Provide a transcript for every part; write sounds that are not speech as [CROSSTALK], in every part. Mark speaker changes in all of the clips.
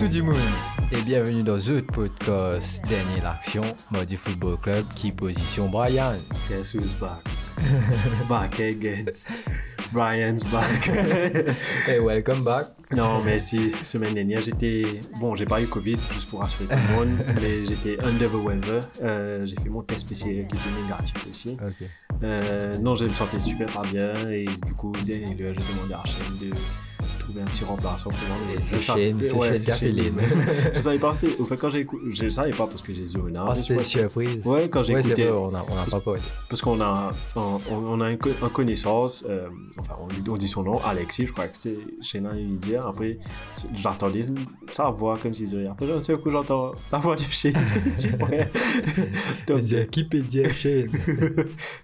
Speaker 1: tout du monde et bienvenue dans The Podcast Dernier l'Action, Modi Football Club qui position Brian.
Speaker 2: Guess who's back? [LAUGHS] back again. Brian's back. [LAUGHS]
Speaker 1: hey, welcome back.
Speaker 2: Non, mais si, semaine dernière, j'étais. Bon, j'ai pas eu Covid, juste pour rassurer tout le [LAUGHS] monde, mais j'étais under the weather. Euh, j'ai fait mon test PCR qui était négatif aussi. Euh, non, je me sentais super pas bien et du coup, dernière heure, j'ai demandé à Shane de trouver un petit remplaçant pour moi.
Speaker 1: Et c'est
Speaker 2: Je
Speaker 1: c'est
Speaker 2: c'est
Speaker 1: qui [LAUGHS]
Speaker 2: Je savais pas, c'est- au fait, quand j'ai écouté, je savais pas parce que j'ai hein,
Speaker 1: Ah,
Speaker 2: je
Speaker 1: c'était surprise.
Speaker 2: Ouais, quand j'ai
Speaker 1: c'est
Speaker 2: écouté.
Speaker 1: on a, on a pas parlé.
Speaker 2: Parce qu'on a, on, a une connaissance, euh, enfin, on, dit son nom, Alexis, je crois que chez lui il dit. Après, j'entendais sa voix comme s'il disait. Après, d'un seul coup, j'entends la voix de chez lui. [LAUGHS] Je ouais. [LAUGHS] Donc,
Speaker 1: Wikipédia Shane?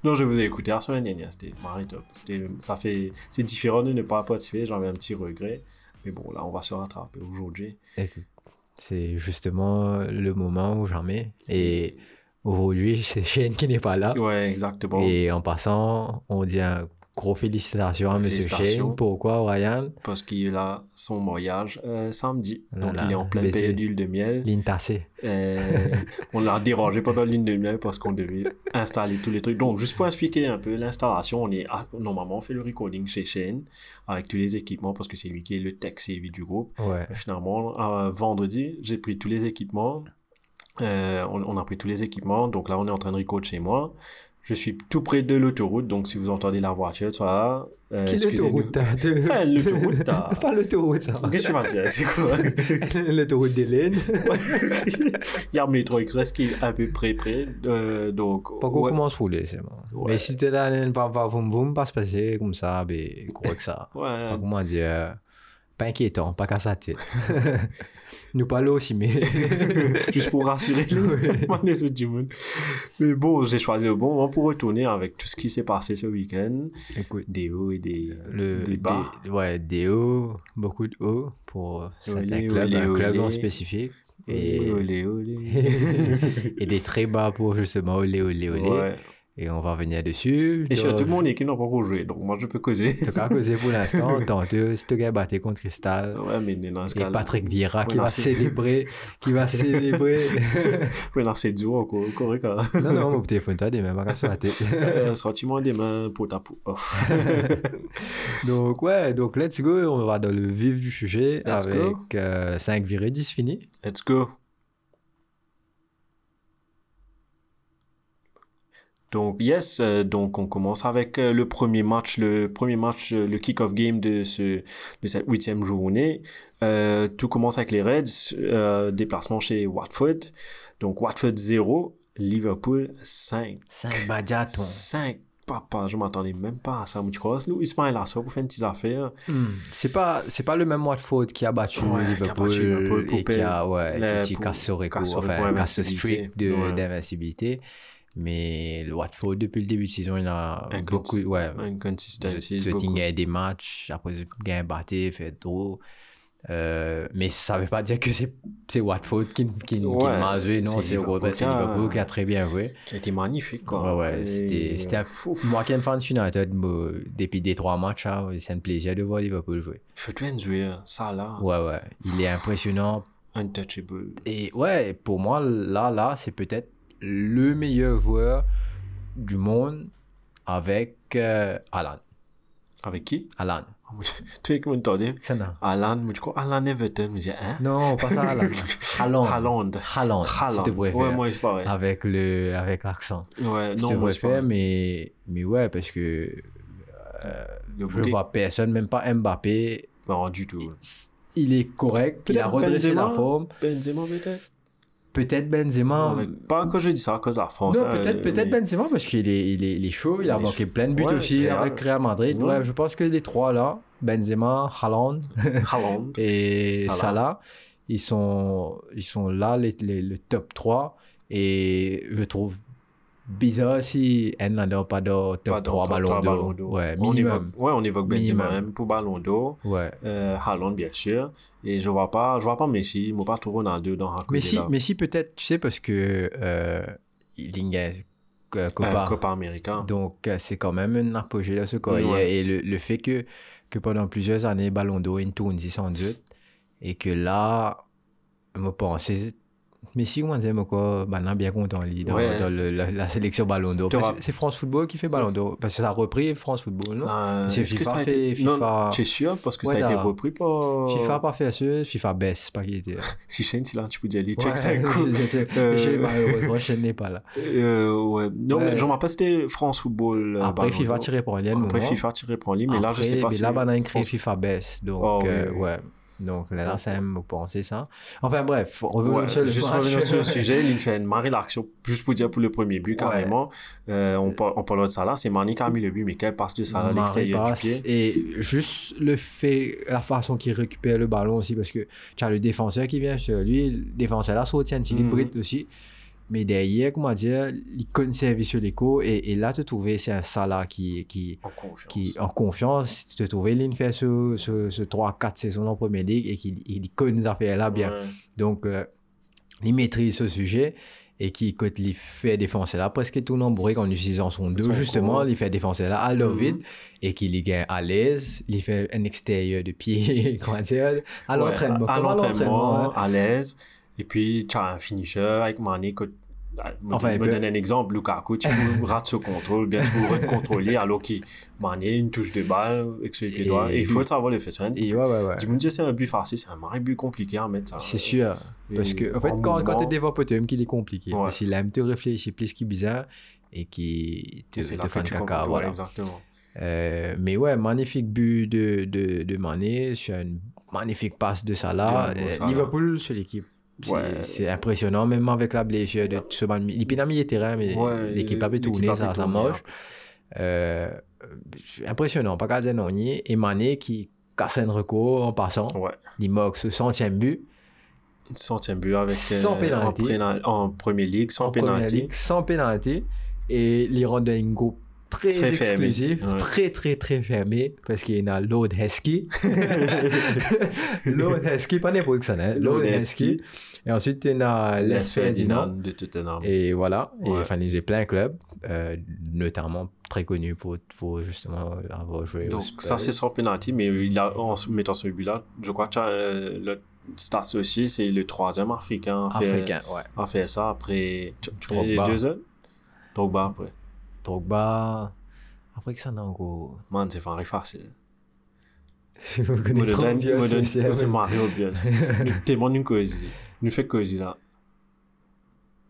Speaker 2: non, je vous ai écouté la semaine dernière, c'était marrant top. C'était, ça fait, c'est différent de ne pas participer, j'avais un petit Mais bon, là, on va se rattraper aujourd'hui.
Speaker 1: C'est justement le moment où j'en mets. Et aujourd'hui, [LAUGHS] c'est Shane qui n'est pas là.
Speaker 2: Ouais, exactement.
Speaker 1: Et en passant, on dit un gros félicitations à Monsieur
Speaker 2: Félicitations.
Speaker 1: Shane. Pourquoi, Ryan?
Speaker 2: Parce qu'il a son mariage euh, samedi. Donc, il est en pleine période d'huile de miel.
Speaker 1: Ligne tassée.
Speaker 2: Euh, on l'a dérangé pendant l'une de miel parce qu'on devait installer tous les trucs. Donc, juste pour expliquer un peu l'installation, on est à- normalement on fait le recording chez Shane avec tous les équipements parce que c'est lui qui est le tech CV du groupe.
Speaker 1: Ouais.
Speaker 2: Finalement, euh, vendredi, j'ai pris tous les équipements. Euh, on, on a pris tous les équipements. Donc là, on est en train de record chez moi. Je suis tout près de l'autoroute. Donc, si vous entendez la voiture, ça va. Euh, [LAUGHS] l'autoroute, t'as-
Speaker 1: Pas l'autoroute.
Speaker 2: Qu'est-ce que tu vas dire C'est quoi? [LAUGHS]
Speaker 1: L'autoroute d'Hélène. [LAUGHS]
Speaker 2: Il y a un métro express qui est à peu près près. euh, donc,
Speaker 1: Pas qu'on
Speaker 2: ouais.
Speaker 1: commence à rouler, c'est bon.
Speaker 2: Ouais.
Speaker 1: Mais si t'es là, pas pas voum voum, pas se passer comme ça, ben, gros que ça.
Speaker 2: Ouais,
Speaker 1: Pas comment dire, pas inquiétant, pas qu'à sa tête. Nous parlons aussi, mais. [LAUGHS]
Speaker 2: juste pour rassurer les autres du monde. Mais bon, j'ai choisi le bon moment pour retourner avec tout ce qui s'est passé ce week-end.
Speaker 1: Écoute,
Speaker 2: Des hauts et des,
Speaker 1: le,
Speaker 2: des bas.
Speaker 1: des- ouais, des hauts, beaucoup de hauts pour certains
Speaker 2: Olé,
Speaker 1: clubs,
Speaker 2: olé,
Speaker 1: un club en spécifique. Et,
Speaker 2: Olé, olé, olé.
Speaker 1: et des très bas pour justement olé, olé, olé.
Speaker 2: Ouais.
Speaker 1: Et on va revenir dessus.
Speaker 2: Et
Speaker 1: Donc,
Speaker 2: surtout, mon équipe n'a pas encore joué, donc moi je peux causer.
Speaker 1: En tout cas, causer pour l'instant, si tu gagnes battu contre Cristal,
Speaker 2: Ouais, mais dans ce
Speaker 1: et. Patrick Vieira qui va célébrer, qui va [LAUGHS] célébrer.
Speaker 2: Ouais, non, c'est dur, encore, correct. hein.
Speaker 1: non, non, mon téléphone, toi, des mêmes bagages sur la tête. [LAUGHS]
Speaker 2: Euh, Sentiment des mains, pot à pot. Oh. [LAUGHS]
Speaker 1: donc, ouais, donc let's go, on va dans le vif du sujet avec 5 virées, 10 finis.
Speaker 2: Let's go. Donc, yes, euh, donc on commence avec euh, le premier match, le premier match, euh, le kick-off game de, ce, de cette huitième journée. Euh, tout commence avec les Reds, euh, déplacement chez Watford. Donc, Watford 0, Liverpool 5.
Speaker 1: 5 badjatons.
Speaker 2: 5, papa, je m'attendais même pas à ça. Mais tu crois, nous, Ismaël Assor pour faire une petite affaire.
Speaker 1: C'est pas, c'est pas le même Watford qui a battu
Speaker 2: Ouais, qui a
Speaker 1: Liverpool,
Speaker 2: battu Liverpool
Speaker 1: et qui a, ouais, qui
Speaker 2: pour-
Speaker 1: casse ce record,
Speaker 2: casse ce
Speaker 1: enfin,
Speaker 2: record
Speaker 1: casse ce
Speaker 2: d'invincibilité.
Speaker 1: Mais le Watford, depuis le début de saison, il a
Speaker 2: Incons-
Speaker 1: beaucoup, ouais,
Speaker 2: Inconsistency.
Speaker 1: Gagne des matchs, après gagne battu, fait trop. Euh, mais ça veut pas dire que c'est Watford qui, qui, qui
Speaker 2: Ouais,
Speaker 1: m'a joué, non,
Speaker 2: c'est
Speaker 1: au
Speaker 2: Liverpool
Speaker 1: contraire, c'est
Speaker 2: qui a-
Speaker 1: Liverpool qui a très bien joué.
Speaker 2: Qui a été magnifique, quoi.
Speaker 1: Ouais, ouais, c'était un
Speaker 2: Fouf.
Speaker 1: Moi qui fan de United, depuis des trois matchs, hein, c'est un plaisir de voir Liverpool jouer.
Speaker 2: Je te jouer ça là,
Speaker 1: Ouais, ouais, il est impressionnant.
Speaker 2: untouchable.
Speaker 1: Et ouais, pour moi, là, là, c'est peut-être le meilleur joueur du monde avec euh, Alan.
Speaker 2: Avec qui?
Speaker 1: Alan. Non.
Speaker 2: Alan, tu crois Alan Everton, je dis, hein?
Speaker 1: Non, pas ça, Alan. Haaland. [LAUGHS]
Speaker 2: Haaland.
Speaker 1: Haaland.
Speaker 2: Haaland.
Speaker 1: Si.
Speaker 2: Ouais, moi, c'est pareil.
Speaker 1: Avec le, avec l'accent.
Speaker 2: Ouais,
Speaker 1: Si
Speaker 2: non, moi,
Speaker 1: préfères,
Speaker 2: pareil.
Speaker 1: mais, mais ouais, parce que
Speaker 2: Le
Speaker 1: je
Speaker 2: bouquet-
Speaker 1: vois personne, même pas Mbappé.
Speaker 2: Non, du tout.
Speaker 1: Il est correct, il a redressé
Speaker 2: Benzema.
Speaker 1: la forme.
Speaker 2: Benzema, peut-être
Speaker 1: Peut-être Benzema.
Speaker 2: Mais Pas que je dis ça à cause de la France.
Speaker 1: Non,
Speaker 2: hein,
Speaker 1: peut-être peut
Speaker 2: mais-
Speaker 1: Benzema parce qu'il est, il est, il est chaud, il a marqué plein de buts
Speaker 2: Ouais,
Speaker 1: aussi
Speaker 2: Real.
Speaker 1: avec Real Madrid.
Speaker 2: Ouais.
Speaker 1: Ouais, je pense que les trois là, Benzema, Haaland [LAUGHS]
Speaker 2: Haaland.
Speaker 1: et
Speaker 2: Salah.
Speaker 1: Salah, ils sont, ils sont là, les, les- le top 3. Et je trouve bizarre si elle n'a pas de top
Speaker 2: Pas
Speaker 1: 3
Speaker 2: dans-
Speaker 1: ballons d'or. Ouais,
Speaker 2: On
Speaker 1: minimum.
Speaker 2: évoque, ouais, on évoque Benzema
Speaker 1: Minimum.
Speaker 2: même pour Ballon d'Or.
Speaker 1: Ouais.
Speaker 2: Euh, Haaland, bien sûr. Et je vois pas, je vois pas Messi, je vois pas trop Ronaldo dans
Speaker 1: Mais si,
Speaker 2: là.
Speaker 1: mais si peut-être, tu sais, parce que euh, il y a euh, Copa.
Speaker 2: Euh, Copa América.
Speaker 1: Donc, euh, c'est quand même un apogée de ce corps.
Speaker 2: Ouais.
Speaker 1: Et le, le fait que, que pendant plusieurs années, Ballon d'Or, une tourne 10 et que là, je pense, mais si on dit encore, maintenant bien content lui, dans,
Speaker 2: Ouais.
Speaker 1: dans le- la, la sélection Ballon d'Or. C'est France Football qui fait Ballon d'Or. Parce que ça a repris France Football, non?
Speaker 2: Euh,
Speaker 1: C'est
Speaker 2: est-ce que
Speaker 1: FIFA
Speaker 2: ça a
Speaker 1: fait-
Speaker 2: été... Non,
Speaker 1: FIFA-
Speaker 2: es sûr parce que
Speaker 1: Ouais,
Speaker 2: ça a été repris par...
Speaker 1: FIFA a pas fait ça, FIFA baisse, pas qui était. [LAUGHS]
Speaker 2: Si Shane, c'est là, tu peux dire, c'est cool. [LAUGHS]
Speaker 1: je- je-
Speaker 2: Euh,
Speaker 1: malheureusement, je n'ai pas là. [LAUGHS]
Speaker 2: Euh, ouais. Non, mais je me rappelle, c'était France Football. euh,
Speaker 1: Après, FIFA tiré pour Lien.
Speaker 2: Après, FIFA tiré prend ligne, mais là, je sais pas
Speaker 1: mais
Speaker 2: si.
Speaker 1: là, on a écrit
Speaker 2: France-
Speaker 1: FIFA baisse. Donc,
Speaker 2: Oh,
Speaker 1: ouais. Donc là, là, ça me penser ça? Enfin, bref, revenons
Speaker 2: Ouais,
Speaker 1: sur le
Speaker 2: juste revenir sur le [LAUGHS] sujet, il fait une marée d'action, juste pour dire pour le premier but, carrément. Euh, on, par- on parle de Salah, c'est Mani qui a mis le but, mais quelle passe de Salah à
Speaker 1: Marie
Speaker 2: l'extérieur du pied.
Speaker 1: Et juste le fait, la façon qu'il récupère le ballon aussi, parce que tu as le défenseur qui vient sur lui, le défenseur là un petit
Speaker 2: Mhm.
Speaker 1: hybride aussi. Mais derrière, comment dire, il conserve sur l'écho. Et, et là, tu trouves, c'est un Salah qui, qui,
Speaker 2: En confiance.
Speaker 1: qui en confiance, tu trouves, il fait ce, ce, ce 3-4 saisons en première ligue et qu'il il connaît ces affaires-là bien.
Speaker 2: Ouais.
Speaker 1: Donc, euh, il maîtrise ce sujet et qui, quand il fait défoncer là, presque tout nombreux en utilisant son dos, justement, il fait défoncer là à l'eau
Speaker 2: Mhm.
Speaker 1: vide et qu'il gagne à l'aise, il fait un extérieur de pied, [LAUGHS] comment dire, à
Speaker 2: Ouais,
Speaker 1: l'entraînement.
Speaker 2: À l'entraînement,
Speaker 1: hein.
Speaker 2: à l'aise. Et puis, tu as un finisher avec Mani. Que, ah, me,
Speaker 1: Enfin,
Speaker 2: me
Speaker 1: peut-
Speaker 2: donne un exemple, Lukaku, tu [LAUGHS] rates ce contrôle, bien tu peux contrôler, alors que Mani, une touche de balle avec ses pieds droits. Et il faut savoir le faire. ça.
Speaker 1: Et ouais, ouais, ouais.
Speaker 2: Tu me dis, c'est un but facile, c'est un marré but compliqué à mettre ça.
Speaker 1: C'est sûr. Parce que, en fait,
Speaker 2: en
Speaker 1: quand, quand tu développes un qu'il est compliqué.
Speaker 2: Ouais.
Speaker 1: Parce qu'il aime te réfléchir plus qu'il est bizarre et qui te,
Speaker 2: et
Speaker 1: te fait caca.
Speaker 2: comprends.
Speaker 1: Voilà.
Speaker 2: Exactement.
Speaker 1: Euh, mais ouais, magnifique but de, de, de Mané sur une magnifique passe de Salah.
Speaker 2: Mo
Speaker 1: Euh,
Speaker 2: Salah.
Speaker 1: Liverpool, c'est l'équipe. C'est
Speaker 2: Ouais.
Speaker 1: c'est impressionnant, même avec la blessure de ce ban- Il les terrains, mais
Speaker 2: Ouais,
Speaker 1: l'équipe a pu
Speaker 2: l'équipe
Speaker 1: tourner,
Speaker 2: a pu
Speaker 1: ça, ça marche. Euh, impressionnant, pas qu'à dire non. Et Mané qui casse un record en passant.
Speaker 2: Ouais.
Speaker 1: Il marque ce centième but.
Speaker 2: Centième but avec.
Speaker 1: Sans
Speaker 2: euh,
Speaker 1: penalty.
Speaker 2: En, en Premier League, sans
Speaker 1: en Première
Speaker 2: penalty.
Speaker 1: Ligue, sans pénalty. Et rend un très,
Speaker 2: Très fermé,
Speaker 1: exclusif,
Speaker 2: ouais.
Speaker 1: très très très fermé, parce qu'il y a Lord Heskey. [LAUGHS] Lord Heskey, pas n'importe qui ça, hein. Lord
Speaker 2: Lord
Speaker 1: Heskey. Et ensuite, il y a Les Ferdinand.
Speaker 2: Ferdinand de Tottenham.
Speaker 1: Et voilà. Et
Speaker 2: Ouais.
Speaker 1: enfin, il y a plein de clubs, euh, notamment très connus pour, pour justement avoir joué
Speaker 2: Donc, ça, c'est sans penalty, mais il a, en mettant ce but-là, je crois que tu as, euh, le Stats aussi, c'est le troisième Africain
Speaker 1: Africain, ouais.
Speaker 2: à faire ça après. Tu, tu les deux autres? Drogba après.
Speaker 1: Drogba. Après que ça, non, gros.
Speaker 2: Man, c'est moi,
Speaker 1: ce
Speaker 2: donne,
Speaker 1: système.
Speaker 2: c'est Mario Bios. [LAUGHS] Témoignons une cohésion. Nous fait cohésion là.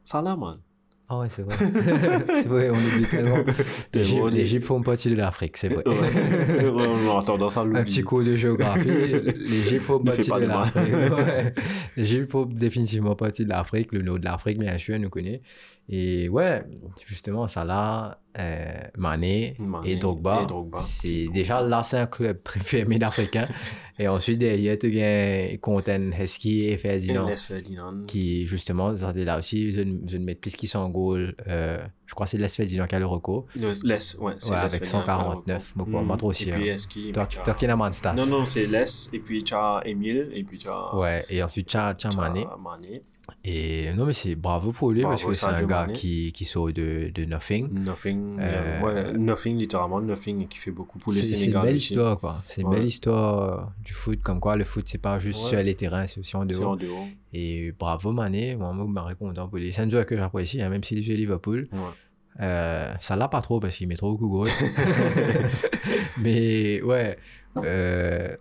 Speaker 2: Ça là, man.
Speaker 1: Ah ouais, c'est vrai. [LAUGHS] c'est vrai, on oublie tellement. [LAUGHS]
Speaker 2: T'es
Speaker 1: Les font partie de l'Afrique, c'est vrai.
Speaker 2: Ouais. On a tendance à
Speaker 1: Un petit cours de géographie. L'Égypte font partie de l'Afrique. Ouais. L'Égypte font définitivement partie de l'Afrique. Le nord de l'Afrique, bien sûr, nous connaît. Et ouais, justement, Salah, euh, Mané,
Speaker 2: Mané
Speaker 1: et Drogba.
Speaker 2: et Drogba.
Speaker 1: C'est déjà là, c'est un club très [LAUGHS] fermé d'Africains. [LAUGHS] et ensuite, derrière, tu gagnes Conten, Heskey et Ferdinand.
Speaker 2: Les Ferdinand.
Speaker 1: Qui, justement, ça, là aussi, je ne mets plus qui sont en goal. Euh, je crois que c'est Les Ferdinand qui a le recours.
Speaker 2: Le- Les, ouais, c'est
Speaker 1: Ouais, avec
Speaker 2: Ferdinand qui a le
Speaker 1: 149,
Speaker 2: recours.
Speaker 1: moi, pas- pas trop
Speaker 2: Et puis, qu'il.
Speaker 1: Toi, qui de stats.
Speaker 2: Non, non, c'est Les, et puis tu as Emile, et puis tu as.
Speaker 1: Ouais, et ensuite, as, as
Speaker 2: tu as
Speaker 1: Mané.
Speaker 2: Mané.
Speaker 1: Et non, mais c'est bravo pour lui
Speaker 2: Bravo,
Speaker 1: parce que c'est un gars qui, qui sort de, de nothing.
Speaker 2: Nothing.
Speaker 1: Euh,
Speaker 2: ouais, nothing, littéralement, Nothing, et qui fait beaucoup pour le
Speaker 1: C'est c'est une
Speaker 2: Sénégal
Speaker 1: belle
Speaker 2: aussi.
Speaker 1: histoire, quoi. C'est une
Speaker 2: Ouais.
Speaker 1: belle histoire du foot. Comme quoi, le foot, c'est pas juste
Speaker 2: Ouais.
Speaker 1: sur les terrains, c'est aussi en dehors.
Speaker 2: en dehors.
Speaker 1: Et bravo Mané, moi, moi, je suis content pour lui. C'est un joueur que j'apprécie, hein, même s'il joue à Liverpool. Euh, ça l'a pas trop parce qu'il met trop beaucoup de goals. Mais ouais, euh,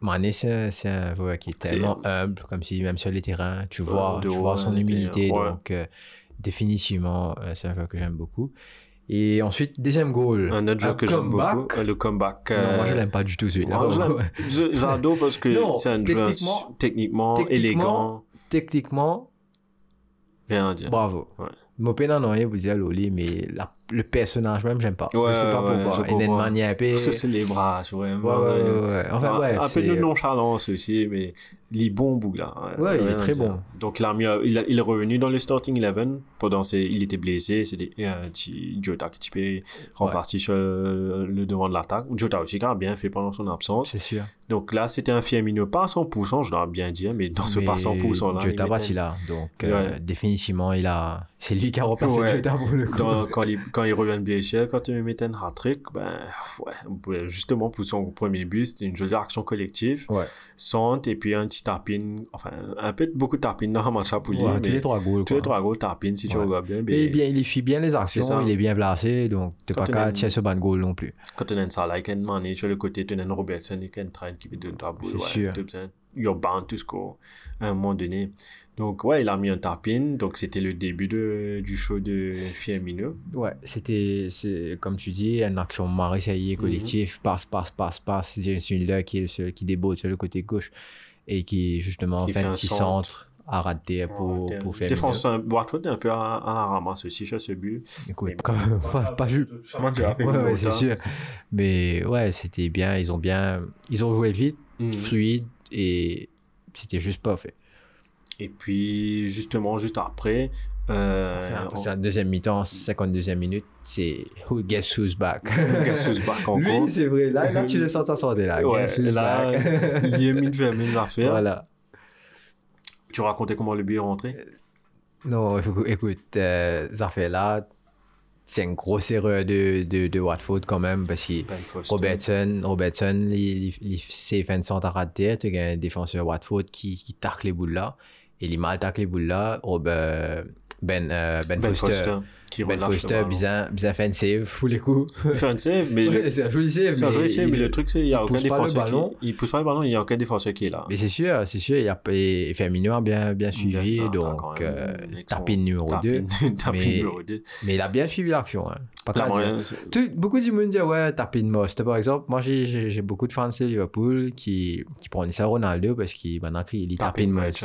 Speaker 1: Mané, c'est un joueur qui est tellement humble, comme si même sur les terrains, tu
Speaker 2: Ouais,
Speaker 1: vois, tu vois son humilité.
Speaker 2: ouais.
Speaker 1: Donc, euh, définitivement, euh, c'est un joueur que j'aime beaucoup. Et ensuite, deuxième goal.
Speaker 2: Un autre joueur que j'aime beaucoup, euh, le comeback.
Speaker 1: Non, moi, je
Speaker 2: euh,
Speaker 1: l'aime pas du tout celui-là. [LAUGHS]
Speaker 2: J'adore parce que c'est un joueur
Speaker 1: techniquement-
Speaker 2: techniquement,
Speaker 1: techniquement,
Speaker 2: élégant,
Speaker 1: Techniquement,
Speaker 2: rien à dire.
Speaker 1: bravo.
Speaker 2: Ouais.
Speaker 1: Mon pénal, non, vous dire Loli, mais la- le personnage même, j'aime pas.
Speaker 2: Ouais,
Speaker 1: sais pas
Speaker 2: ouais,
Speaker 1: Il a une manière un peu.
Speaker 2: C'est les bras, ouais.
Speaker 1: Ouais, ouais, ouais. Enfin,
Speaker 2: un,
Speaker 1: bref.
Speaker 2: un peu
Speaker 1: c'est-
Speaker 2: de nonchalance aussi, mais il est bon, Bougla.
Speaker 1: Ouais, il est
Speaker 2: rien
Speaker 1: très bon.
Speaker 2: Donc, il, a mis, il, a- il est revenu dans le starting 11 pendant ses, il était blessé. C'était un petit Jota qui peut reparti sur le, le devant de l'attaque. Jota aussi, qui a bien fait pendant son absence.
Speaker 1: C'est sûr.
Speaker 2: Donc là, c'était un Firmino, pas à 100%, je dois bien dire, mais dans ce pas 100% là.
Speaker 1: Dieu
Speaker 2: il
Speaker 1: bâti là. Donc, euh, définitivement, il a. C'est lui lui qui a remplacé
Speaker 2: Ouais.
Speaker 1: Pour le coup.
Speaker 2: Dans- quand, il, quand il revient de blessure, quand il met un hat-trick, ben, ouais, justement, pour son premier but, c'était une jolie action collective.
Speaker 1: Ouais.
Speaker 2: Centre, et puis un petit tapin, enfin, un peu, beaucoup de tapin dans match à Poulier,
Speaker 1: Ouais, tous les trois goals.
Speaker 2: tous les trois goals tapin, si tu regardes bien.
Speaker 1: Mais il, bien, il suit bien les actions, il est bien placé, donc t'es pas qu'à tirer ce ban goal non plus.
Speaker 2: quand on a un Salah, qui a Mané sur le côté, tu as un Robertson et qui a un Trent qui peut donner ta boule.
Speaker 1: C'est sûr.
Speaker 2: You're bound to score à un moment donné. Donc, ouais, il a mis un tapin. Donc, c'était le début de, du show de Firmino.
Speaker 1: Ouais, c'était, c'est, comme tu dis, une action maréchaillée collective, passe, passe, passe, passe. James Miller qui, est le seul- qui déborde sur le côté gauche et qui, justement,
Speaker 2: Qui
Speaker 1: fait,
Speaker 2: fait
Speaker 1: un
Speaker 2: un
Speaker 1: petit
Speaker 2: centre.
Speaker 1: centre à rater pour,
Speaker 2: Ouais,
Speaker 1: pour faire
Speaker 2: Défenseur, Watford est un peu à, à la ramasse aussi sur ce but.
Speaker 1: Écoute, quand même, pas, pas ju-
Speaker 2: Comment tu as fait
Speaker 1: Ouais, ouais, c'est sûr. Mais ouais, c'était bien. Ils ont bien. Ils ont joué vite,
Speaker 2: Mhm.
Speaker 1: fluide et c'était juste pas fait.
Speaker 2: Et puis, justement, juste après, euh,
Speaker 1: Enfin,
Speaker 2: on-
Speaker 1: c'est la deuxième mi-temps, 52e minute. C'est who guess who's back.
Speaker 2: Guess who's back encore. [LAUGHS]
Speaker 1: Lui, c'est vrai. Là, là tu le sens sortir là.
Speaker 2: Ouais,
Speaker 1: guess who's
Speaker 2: là,
Speaker 1: back.
Speaker 2: il y a faire mes affaires.
Speaker 1: voilà.
Speaker 2: Tu racontais comment le but est rentré?
Speaker 1: Non, écou- écoute, euh, ça fait là. C'est une grosse erreur de, de, de Watford quand même parce que
Speaker 2: Ben.
Speaker 1: Robertson, Robertson, centre à rater. Tu as un défenseur Watford qui, qui tacle les boules là. Et il mal tacle les boules là. Robert, ben, euh, ben,
Speaker 2: Ben
Speaker 1: Foster.
Speaker 2: Foster. Qui
Speaker 1: Ben
Speaker 2: le
Speaker 1: Foster, bien, bien fait un save, tous les coups. [LAUGHS]
Speaker 2: Il fait un save, mais le-
Speaker 1: Ouais, c'est un joli save.
Speaker 2: c'est un joli save, mais le truc, c'est qu'il n'y a
Speaker 1: il
Speaker 2: aucun
Speaker 1: pousse pas le
Speaker 2: défenseur
Speaker 1: ballon.
Speaker 2: qui... Il pousse pas le ballon, il n'y a aucun défenseur qui est là.
Speaker 1: Mais c'est sûr, c'est sûr. Il y a, et Firmino a bien, bien suivi.
Speaker 2: Bien,
Speaker 1: donc,
Speaker 2: quand même,
Speaker 1: euh, tapis numéro 2.
Speaker 2: Tapin- tapin
Speaker 1: mais-
Speaker 2: numéro 2.
Speaker 1: Mais il a bien suivi l'action. Hein. Pas dire.
Speaker 2: rien, c'est-
Speaker 1: Tu- beaucoup de monde disent ouais tapis de most par exemple moi j'ai- beaucoup de fans de Liverpool qui qui prennent ça Ronaldo parce qu'il maintenant il dit tapis de most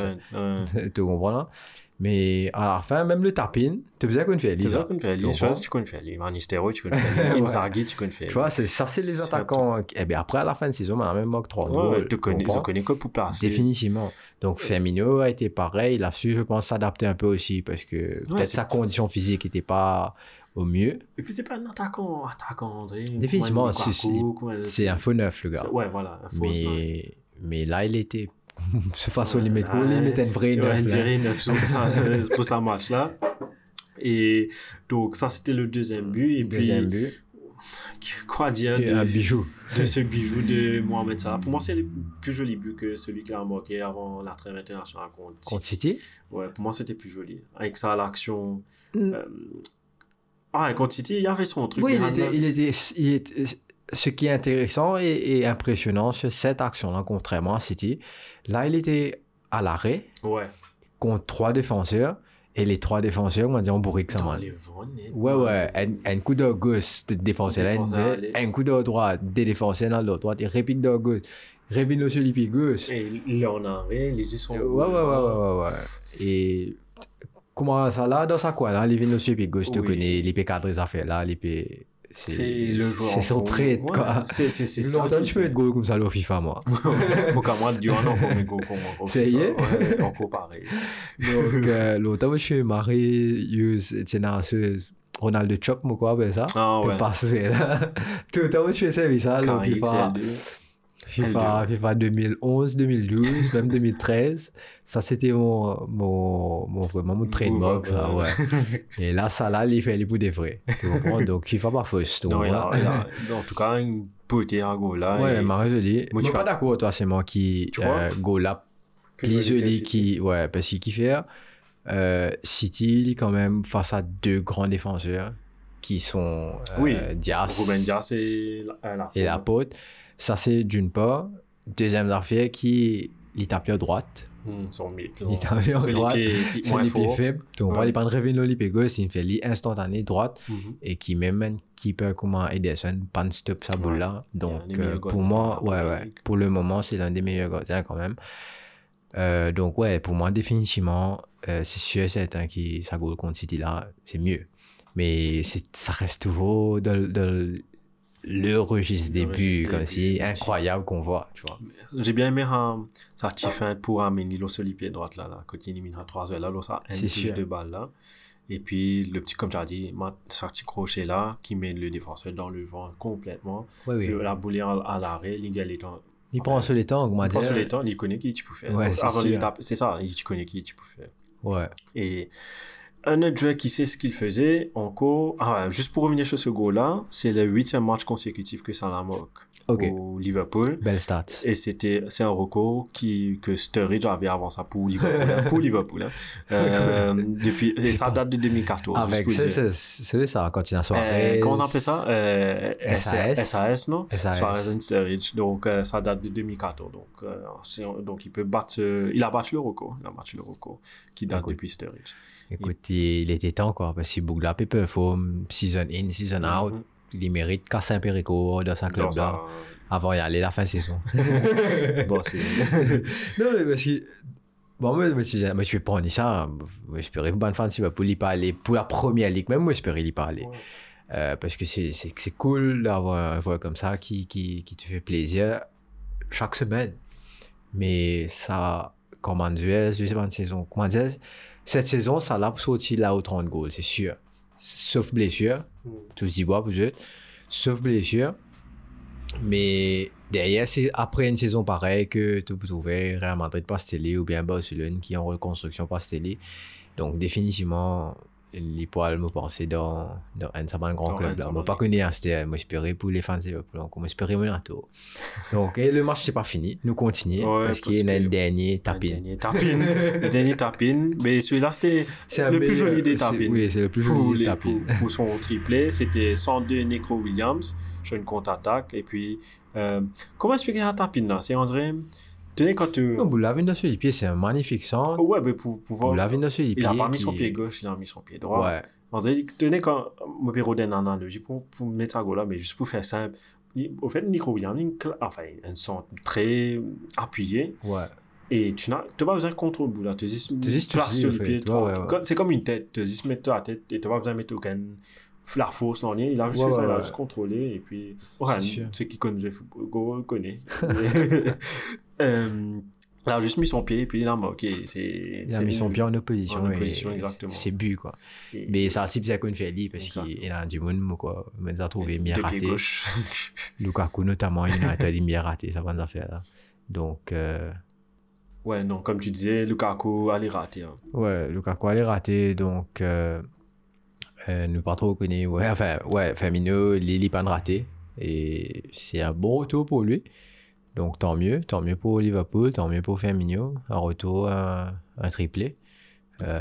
Speaker 1: tu comprends là mais à la fin même le tapin tu faisais qu'on fait. Tu [LAUGHS] comprends?
Speaker 2: choses, tu connais faire. Les Van Nistelrooy, tu connais.
Speaker 1: Ouais.
Speaker 2: Inzaghi, tu connais faire.
Speaker 1: tu vois c'est ça c'est les attaquants et bien après à la fin de saison on a même moque 3
Speaker 2: Ouais,
Speaker 1: goals
Speaker 2: tu connais,
Speaker 1: comprends?
Speaker 2: ils connais que pour.
Speaker 1: Définitivement. Donc Firmino a été pareil. Il a su, je pense, s'adapter un peu aussi parce que peut-être sa condition physique n'était pas au mieux.
Speaker 2: Et puis, c'est pas un attaquant, attaquant.
Speaker 1: Définitivement, c'est- un faux neuf, le gars.
Speaker 2: Ouais, voilà, un faux neuf.
Speaker 1: Mais, mais là, il était. Ce façon,
Speaker 2: Ouais,
Speaker 1: il met
Speaker 2: là,
Speaker 1: il mettait une vraie
Speaker 2: Ouais,
Speaker 1: neuf.
Speaker 2: neuf sur ça, pour ce match-là. Et donc, ça, c'était le deuxième but. Et
Speaker 1: Deuxième
Speaker 2: puis,
Speaker 1: but.
Speaker 2: quoi dire
Speaker 1: Et un
Speaker 2: de,
Speaker 1: bijou.
Speaker 2: de ce bijou de Mohamed Salah Pour moi, c'est le plus joli but que celui qu'il a marqué avant la trêve internationale contre
Speaker 1: Contre
Speaker 2: City? Ouais, pour moi, c'était plus joli. Avec ça, l'action.
Speaker 1: Mm.
Speaker 2: euh, Ah, contre City, il avait son truc.
Speaker 1: Oui, était, il était, il était- Ce qui est intéressant et, et impressionnant sur cette action-là, contrairement à City, là, il était à l'arrêt
Speaker 2: Ouais.
Speaker 1: contre trois défenseurs. Et les trois défenseurs, on va dire, on bourrique ça,
Speaker 2: vents, net.
Speaker 1: Ouais, ouais, un, un coup de gauche de défenseur, là, un, coup de droite, des défenseurs dans l'autre droite, et rapide de gauche, rapide de sur gauche.
Speaker 2: Et là, on a arrêt, les yeux sont.
Speaker 1: Ouais, ouais, ouais, ouais, ouais. Et comment ça là, dans ça quoi, là, les vignes sur gauche, tu connais, les pieds cadrés, ça fait là, les.
Speaker 2: C'est le joueur.
Speaker 1: C'est son trait,
Speaker 2: Ouais,
Speaker 1: quoi.
Speaker 2: C'est c'est c'est.
Speaker 1: Longtemps, tu peux être goal comme ça, au FIFA, moi.
Speaker 2: Au Cameroun, il y en a encore, mais go, go, go,
Speaker 1: Ça y est?
Speaker 2: Encore pareil.
Speaker 1: Donc, euh, l'autre, je suis marié, use, tiens, dans ce Ronaldo Chop, moi, quoi, ben ça.
Speaker 2: Ah
Speaker 1: Tu
Speaker 2: ouais.
Speaker 1: passes, là. [LAUGHS] Tout le temps, je fais ça, mais ça, le FIFA.
Speaker 2: XL2.
Speaker 1: FIFA, FIFA 2011, 2012, même 2013. Ça, c'était mon, mon, mon, vraiment mon trademark, ça,
Speaker 2: Ouais.
Speaker 1: Et là, ça, là, il fait les bouts des vrais. Tu comprends? [LAUGHS] Donc, FIFA pas tu
Speaker 2: Non, [LAUGHS] en tout cas, une beauté à Gola.
Speaker 1: Ouais,
Speaker 2: et-
Speaker 1: mais joli.
Speaker 2: Moi,
Speaker 1: Moi,
Speaker 2: tu
Speaker 1: pas
Speaker 2: vas-
Speaker 1: d'accord, toi, c'est moi qui,
Speaker 2: Tu
Speaker 1: euh, go là, plus qui, ouais, parce qu'il faire. Euh, City, il est quand même face à deux grands défenseurs qui sont euh,
Speaker 2: Oui.
Speaker 1: Diaz
Speaker 2: Ruben Dias et
Speaker 1: et la pote. Ça, c'est d'une part. Deuxième affaire qui, tape à droite.
Speaker 2: Hum, son
Speaker 1: tape à droite.
Speaker 2: qui est qui est
Speaker 1: C'est
Speaker 2: moins
Speaker 1: les
Speaker 2: fort.
Speaker 1: faibles. Donc, on
Speaker 2: Ouais.
Speaker 1: va pas de revenir pied gauche, il fait li instantané droite
Speaker 2: Mhm.
Speaker 1: et qui même un keeper comme Ederson, pas stop sa boule là. Donc, euh, pour moi, ouais, ouais, pour le moment, c'est l'un des meilleurs gardiens quand même. Euh, donc, ouais, pour moi, définitivement, euh, c'est sûr et certain que sa goal contre City là, c'est mieux. Mais ça reste toujours dans, dans le registre des buts, comme si incroyable qu'on voit, tu vois.
Speaker 2: J'ai bien aimé un, petite feinte pour amener l'eau sur les pieds droite là, là, quand il éliminera 3 heures là, là, ça, un touche de balle là. Et puis, le petit, comme tu as dit, petit crochet là, qui met le défenseur dans le vent complètement.
Speaker 1: Oui, oui.
Speaker 2: Le- La boule à, à l'arrêt, l'égal
Speaker 1: Il prend sur les temps,
Speaker 2: Il prend sur les temps, il connaît qui tu peux faire.
Speaker 1: Ouais, c'est
Speaker 2: ça, il- tu connais qui tu peux faire.
Speaker 1: Ouais.
Speaker 2: Et un autre joueur qui sait ce qu'il faisait encore. Ah ouais, juste pour revenir sur ce goal-là, c'est le huitième match consécutif que Salah marque
Speaker 1: Ok.
Speaker 2: au Liverpool.
Speaker 1: Belle stat.
Speaker 2: Et c'était, c'est un record qui, que Sturridge avait avant ça pour Liverpool. hein, pour [LAUGHS] Liverpool, hein. Euh, [LAUGHS] depuis, et ça date de 2014. juste
Speaker 1: Avec,
Speaker 2: pour
Speaker 1: c'est, ça, quand il a
Speaker 2: Euh,
Speaker 1: soirée.
Speaker 2: comment on appelle ça? Euh,
Speaker 1: SAS.
Speaker 2: SAS, non?
Speaker 1: SAS.
Speaker 2: Suarez and Sturridge. Donc, euh, ça date de 2014. Donc, euh, donc il peut battre. euh, il a battu le record. Il a battu le record qui date
Speaker 1: Écoute.
Speaker 2: depuis Sturridge.
Speaker 1: Écoute, il, il était temps, quoi, parce qu'il boucle la paper form, season in, season out.
Speaker 2: Mhm.
Speaker 1: Il mérite casser un record dans sa
Speaker 2: Dans
Speaker 1: club
Speaker 2: sa-
Speaker 1: avant d'y aller la fin de saison. [LAUGHS]
Speaker 2: bon, c'est. [LAUGHS]
Speaker 1: non, mais parce que. Bon, moi, moi, si moi, je vais prendre ça. J'espérais pas une fan si pour y parler. Pour la première ligue, même moi, j'espérais y parler.
Speaker 2: Ouais.
Speaker 1: Euh, parce que c'est, c'est, c'est cool d'avoir un joueur comme ça qui, qui, qui te fait plaisir chaque semaine. Mais ça, comment dire, je sais pas une saison. Comment dire, cette saison, ça l'a sorti là au 30 goals, c'est sûr. Sauf blessure. Tout se dit, bois, peut-être. Sauf blessure. Mais derrière, c'est après une saison pareille que tu peux trouver Real Madrid Pastelli ou bien Barcelone qui est en reconstruction Pastelli. Donc, définitivement, dans un certain grand
Speaker 2: Dans
Speaker 1: club.
Speaker 2: un
Speaker 1: Là.
Speaker 2: certain
Speaker 1: Moi, pas connu, hein, c'était moi, j'espérais pour les fans de Liverpool. Donc, moi, j'espérais mon tour. Donc, le match, c'est pas fini. Nous continuons
Speaker 2: Ouais,
Speaker 1: parce
Speaker 2: parce
Speaker 1: qu'il y a
Speaker 2: que-
Speaker 1: le dernier
Speaker 2: Le
Speaker 1: tapin.
Speaker 2: dernier tapin. le dernier tapin. Mais celui-là, c'était
Speaker 1: C'est un
Speaker 2: le plus joli des
Speaker 1: c'est-
Speaker 2: tapins.
Speaker 1: Oui, c'est le plus joli tapins.
Speaker 2: pour, pour son triplé, c'était 102 Nico Williams sur une contre-attaque. Et puis, euh, comment expliquer un tapin là? C'est André. Tenez, quand tu.
Speaker 1: Non, vous l'avez dans les pieds, c'est un magnifique centre.
Speaker 2: Ouais, mais pour pouvoir.
Speaker 1: Vous l'avez dans les pieds.
Speaker 2: Il a pas mis son pied gauche, il a mis son pied droit.
Speaker 1: Ouais.
Speaker 2: On que tenez quand mon père donne un analogie pour, pour mettre ça là, mais juste pour faire simple. Au fait, Nico Williams, une cla- enfin, un son très appuyé.
Speaker 1: Ouais.
Speaker 2: Et tu n'as tu pas besoin de contrôle bout là. Tu dis,
Speaker 1: Tu tu
Speaker 2: places le pied. Comme- C'est comme une tête. Tu dis, mettre la tête et tu n'as pas besoin de mettre aucun. La dans le lien. Il a juste
Speaker 1: Ouais,
Speaker 2: fait ça, il a juste contrôlé. Et puis, ouais, ceux qui connaissent le football, connaît. [LAUGHS] euh, il a juste mis son pied et puis il a marqué. C'est-
Speaker 1: Il a mis son pied en opposition.
Speaker 2: en
Speaker 1: et
Speaker 2: opposition, exactement.
Speaker 1: C'est but, quoi.
Speaker 2: et-
Speaker 1: Mais ça, c'est bien qu'on fait lui parce qu'il a du monde, quoi. Mais ça a trouvé bien raté.
Speaker 2: gauche. [LAUGHS]
Speaker 1: Lukaku, notamment, il bien raté, ça va nous affaires, là. Donc, euh,
Speaker 2: Ouais, non, comme tu disais, Lukaku allait rater. hein.
Speaker 1: ouais, Lukaku allait rater, donc, euh, euh, nous pas trop connu. Ouais, enfin, ouais, pas de raté. Et c'est un bon retour pour lui. Donc, tant mieux, tant mieux pour Liverpool, tant mieux pour Firmino. Un retour, un, un triplé. Euh,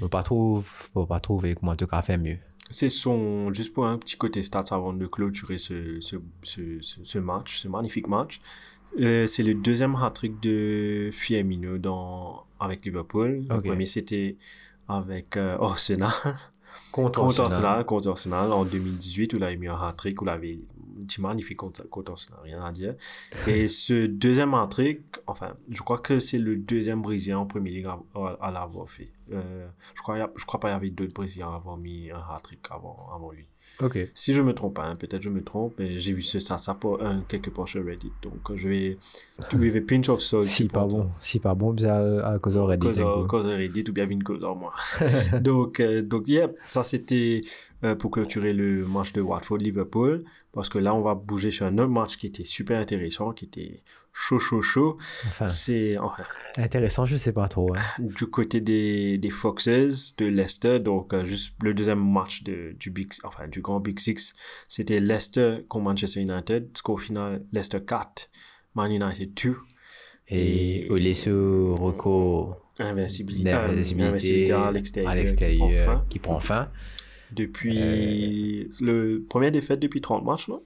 Speaker 1: mais pas trop, faut pas trouver comment en tout cas faire mieux.
Speaker 2: C'est son, juste pour un petit côté stats avant de clôturer ce, ce, ce, ce, match, ce magnifique match. Euh, c'est le deuxième hat-trick de Firmino dans, avec Liverpool. Le
Speaker 1: Ok.
Speaker 2: premier, c'était avec euh, Arsenal. [LAUGHS]
Speaker 1: Contre
Speaker 2: contre Arsenal, contre Arsenal en 2018 où il avait mis un hat-trick, où il avait un petit magnifique contre, contre Arsenal, rien à dire. Et [LAUGHS] ce deuxième hat-trick, enfin, je crois que c'est le deuxième Brésilien en Premier League à, à- à l'avoir fait. Euh, je crois, je crois pas qu'il y avait d'autres Brésiliens à avoir mis un hat-trick avant, avant lui.
Speaker 1: Ok.
Speaker 2: Si je me trompe pas, hein, peut-être je me trompe, mais j'ai vu ce, ça, ça pour un, quelque part sur Reddit. Donc, euh, je vais, [LAUGHS] with a pinch of salt.
Speaker 1: Si pas bon, si pas bon, c'est à, à cause aurait dit.
Speaker 2: Cause, euh, cause Reddit ou bien une cause en moi. [LAUGHS] donc, euh, donc yeah, ça c'était euh, pour clôturer le match de Watford-Liverpool. Parce que là, on va bouger sur un autre match qui était super intéressant, qui était chaud, chaud, chaud.
Speaker 1: Enfin,
Speaker 2: C'est enfin,
Speaker 1: intéressant, je sais pas trop. hein. [LAUGHS]
Speaker 2: du côté des, des Foxes de Leicester. Donc, euh, juste le deuxième match de, du, Big, enfin, du grand Big Six, c'était Leicester contre Manchester United. Score final, Leicester 4, Man United 2.
Speaker 1: Et laisser record
Speaker 2: Invincibilité, euh, invincibilité à l'extérieur.
Speaker 1: à
Speaker 2: qui
Speaker 1: l'extérieur
Speaker 2: prend fin.
Speaker 1: qui prend fin.
Speaker 2: Depuis le première défaite depuis 30 matchs, non?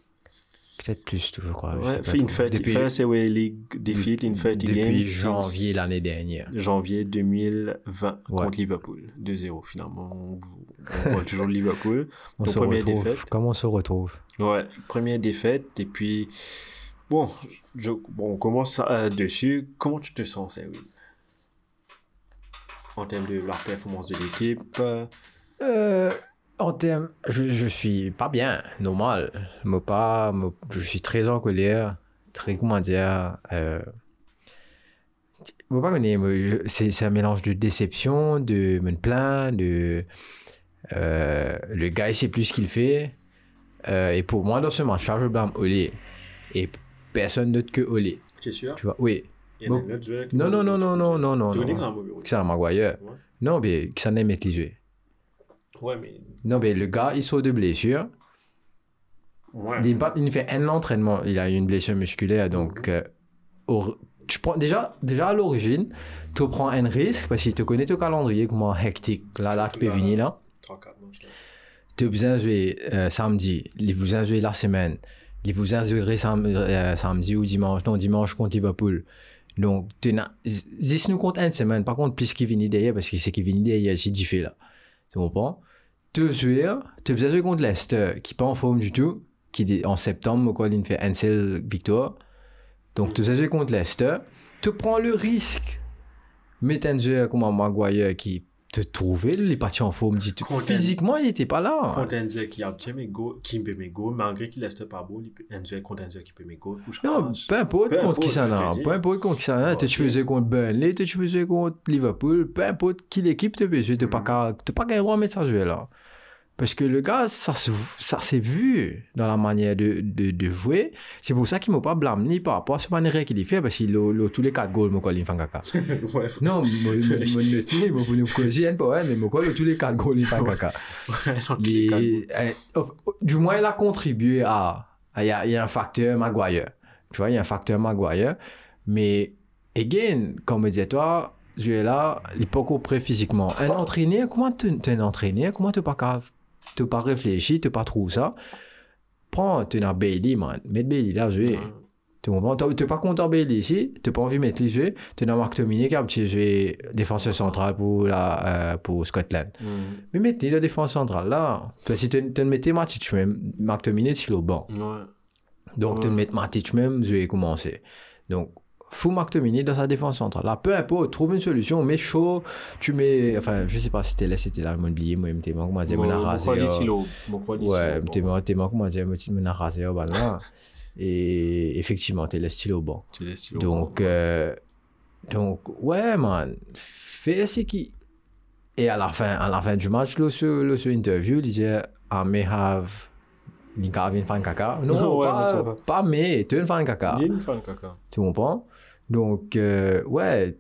Speaker 1: Peut-être plus, je crois.
Speaker 2: Ouais, fait une fête,
Speaker 1: Depuis-
Speaker 2: first away league defeat in 30
Speaker 1: depuis
Speaker 2: games.
Speaker 1: janvier l'année dernière.
Speaker 2: janvier 2020
Speaker 1: Ouais.
Speaker 2: contre Liverpool. 2-0 finalement. On, voit [LAUGHS] toujours Liverpool.
Speaker 1: On
Speaker 2: Donc,
Speaker 1: se
Speaker 2: première
Speaker 1: retrouve.
Speaker 2: défaite.
Speaker 1: Comment on se retrouve?
Speaker 2: Ouais, première défaite. Et puis, bon, je, bon on commence euh, dessus. Comment tu te sens, Cyril En termes de la performance de l'équipe euh,
Speaker 1: Euh, en termes, je, je suis pas bien, normal. Mais pas, je suis très en colère, très, comment dire, euh, c'est c'est un mélange de déception, de me plaindre, de, euh, le gars il sait plus ce qu'il fait. Euh, et pour moi, dans ce match-là, je blâme Olé. Et personne d'autre que Olé.
Speaker 2: Tu es sûr?
Speaker 1: Tu vois, oui.
Speaker 2: Il y
Speaker 1: Bon.
Speaker 2: un qui-
Speaker 1: Non, non, non, non, non, non, non.
Speaker 2: Tu connais
Speaker 1: non. Que ça, Maguire.
Speaker 2: Ouais.
Speaker 1: Non, mais que ça n'aime être les jeux.
Speaker 2: Ouais, mais.
Speaker 1: Non, mais le gars, il sort de blessure.
Speaker 2: Ouais.
Speaker 1: Il, fait un entraînement. Il a eu une blessure musculaire. Donc, euh, au- tu prends, déjà, déjà à l'origine, tu prends un risque parce qu'il te connaît ton calendrier, comment hectique. Là, là, qui peut venir là.
Speaker 2: 3-4 matchs. là.
Speaker 1: Tu besoin de jouer euh, samedi, a besoin de jouer la semaine, a besoin de jouer sam- euh, samedi ou dimanche, non, dimanche contre Liverpool. Donc, tu nous compte une semaine, par contre, plus qu'il vient derrière, parce qu'il sait qu'il vient derrière, c'est différent là. Tu comprends? Tu jouer, tu as besoin de contre Leicester, qui n'est pas en forme du tout, qui est en septembre, quoi, il fait un seul victoire. Donc, tu as jouer contre Leicester, tu prends le risque. Mais tu as comme un Maguire qui te trouvait, il est parti en forme, dit tout. Physiquement, il n'était pas là.
Speaker 2: Contre un qui a obtenu mes goals, qui peut mes goals, malgré qu'il reste pas peut- un contre un qui peut mes goals,
Speaker 1: Non, peu importe contre qui ça
Speaker 2: dis.
Speaker 1: Peu importe contre qui ça.
Speaker 2: Bon,
Speaker 1: Tu jouer contre Burnley, tu jouer contre Liverpool, peu importe qui l'équipe te jouer, tu n'as pas qu'à- de mettre ça jouer là. Parce que le gars, ça, se- ça s'est vu dans la manière de, de, de jouer. C'est pour ça qu'il ne m'a pas blâmé ni par rapport à ce manière qu'il fait, parce qu'il a tous les 4 goals, mon il fait caca. Non, mon noté, mon nous [LAUGHS] causer, pas ouais, mais mon a tous les 4 goals, il fait caca. Il- du moins, il a contribué à. Il y a, il y a un facteur Maguire. Tu vois, il y a un facteur Maguire. Mais, again, comme me disais toi, je est là, il n'est pas prêt physiquement. Un entraîneur, comment tu es un entraîneur Comment tu pas, qu'à- t'as pas réfléchi, tu n'as pas trouvé ça Prends, tu as Bailey, man. Mets Bailey là, jouer. Tu comprends? Tu n'es pas content Bailey ici, tu n'as pas envie de mettre les jouer. Tu as Marc Dominique petit joué défenseur central pour, la, euh, pour Scotland.
Speaker 2: Mm.
Speaker 1: Mais mettez la défense centrale là. Toi, si tu te mettais Matic même, Marc Dominic, il est au banc.
Speaker 2: Ouais.
Speaker 1: Donc, tu mets Matic même, je vais commencer. Donc, fous Marc Dominic dans sa défense centrale. Là, peu importe, trouve une solution, mets chaud, tu mets. Enfin, je sais pas si c'était là, c'était là, je oublié, moi, t'es moi, comment dire,
Speaker 2: Mon-
Speaker 1: me
Speaker 2: mon
Speaker 1: rasé. euh? Ouais,
Speaker 2: Bon,
Speaker 1: t'es moi, t'es moi, comment dire, me rasé, bah là. Et effectivement, t'es le au banc.
Speaker 2: tu laisses stylo.
Speaker 1: Donc, euh, donc, ouais, man, fais ce qui. Et à la fin, à la fin du match, le sur, le sur interview, il disait, I may have. Il y a une fan caca. Non,
Speaker 2: Ouais, mais
Speaker 1: pas,
Speaker 2: vois.
Speaker 1: pas mais, tu es une fan caca.
Speaker 2: Il y a une fan caca.
Speaker 1: Tu comprends? Donc, euh, ouais.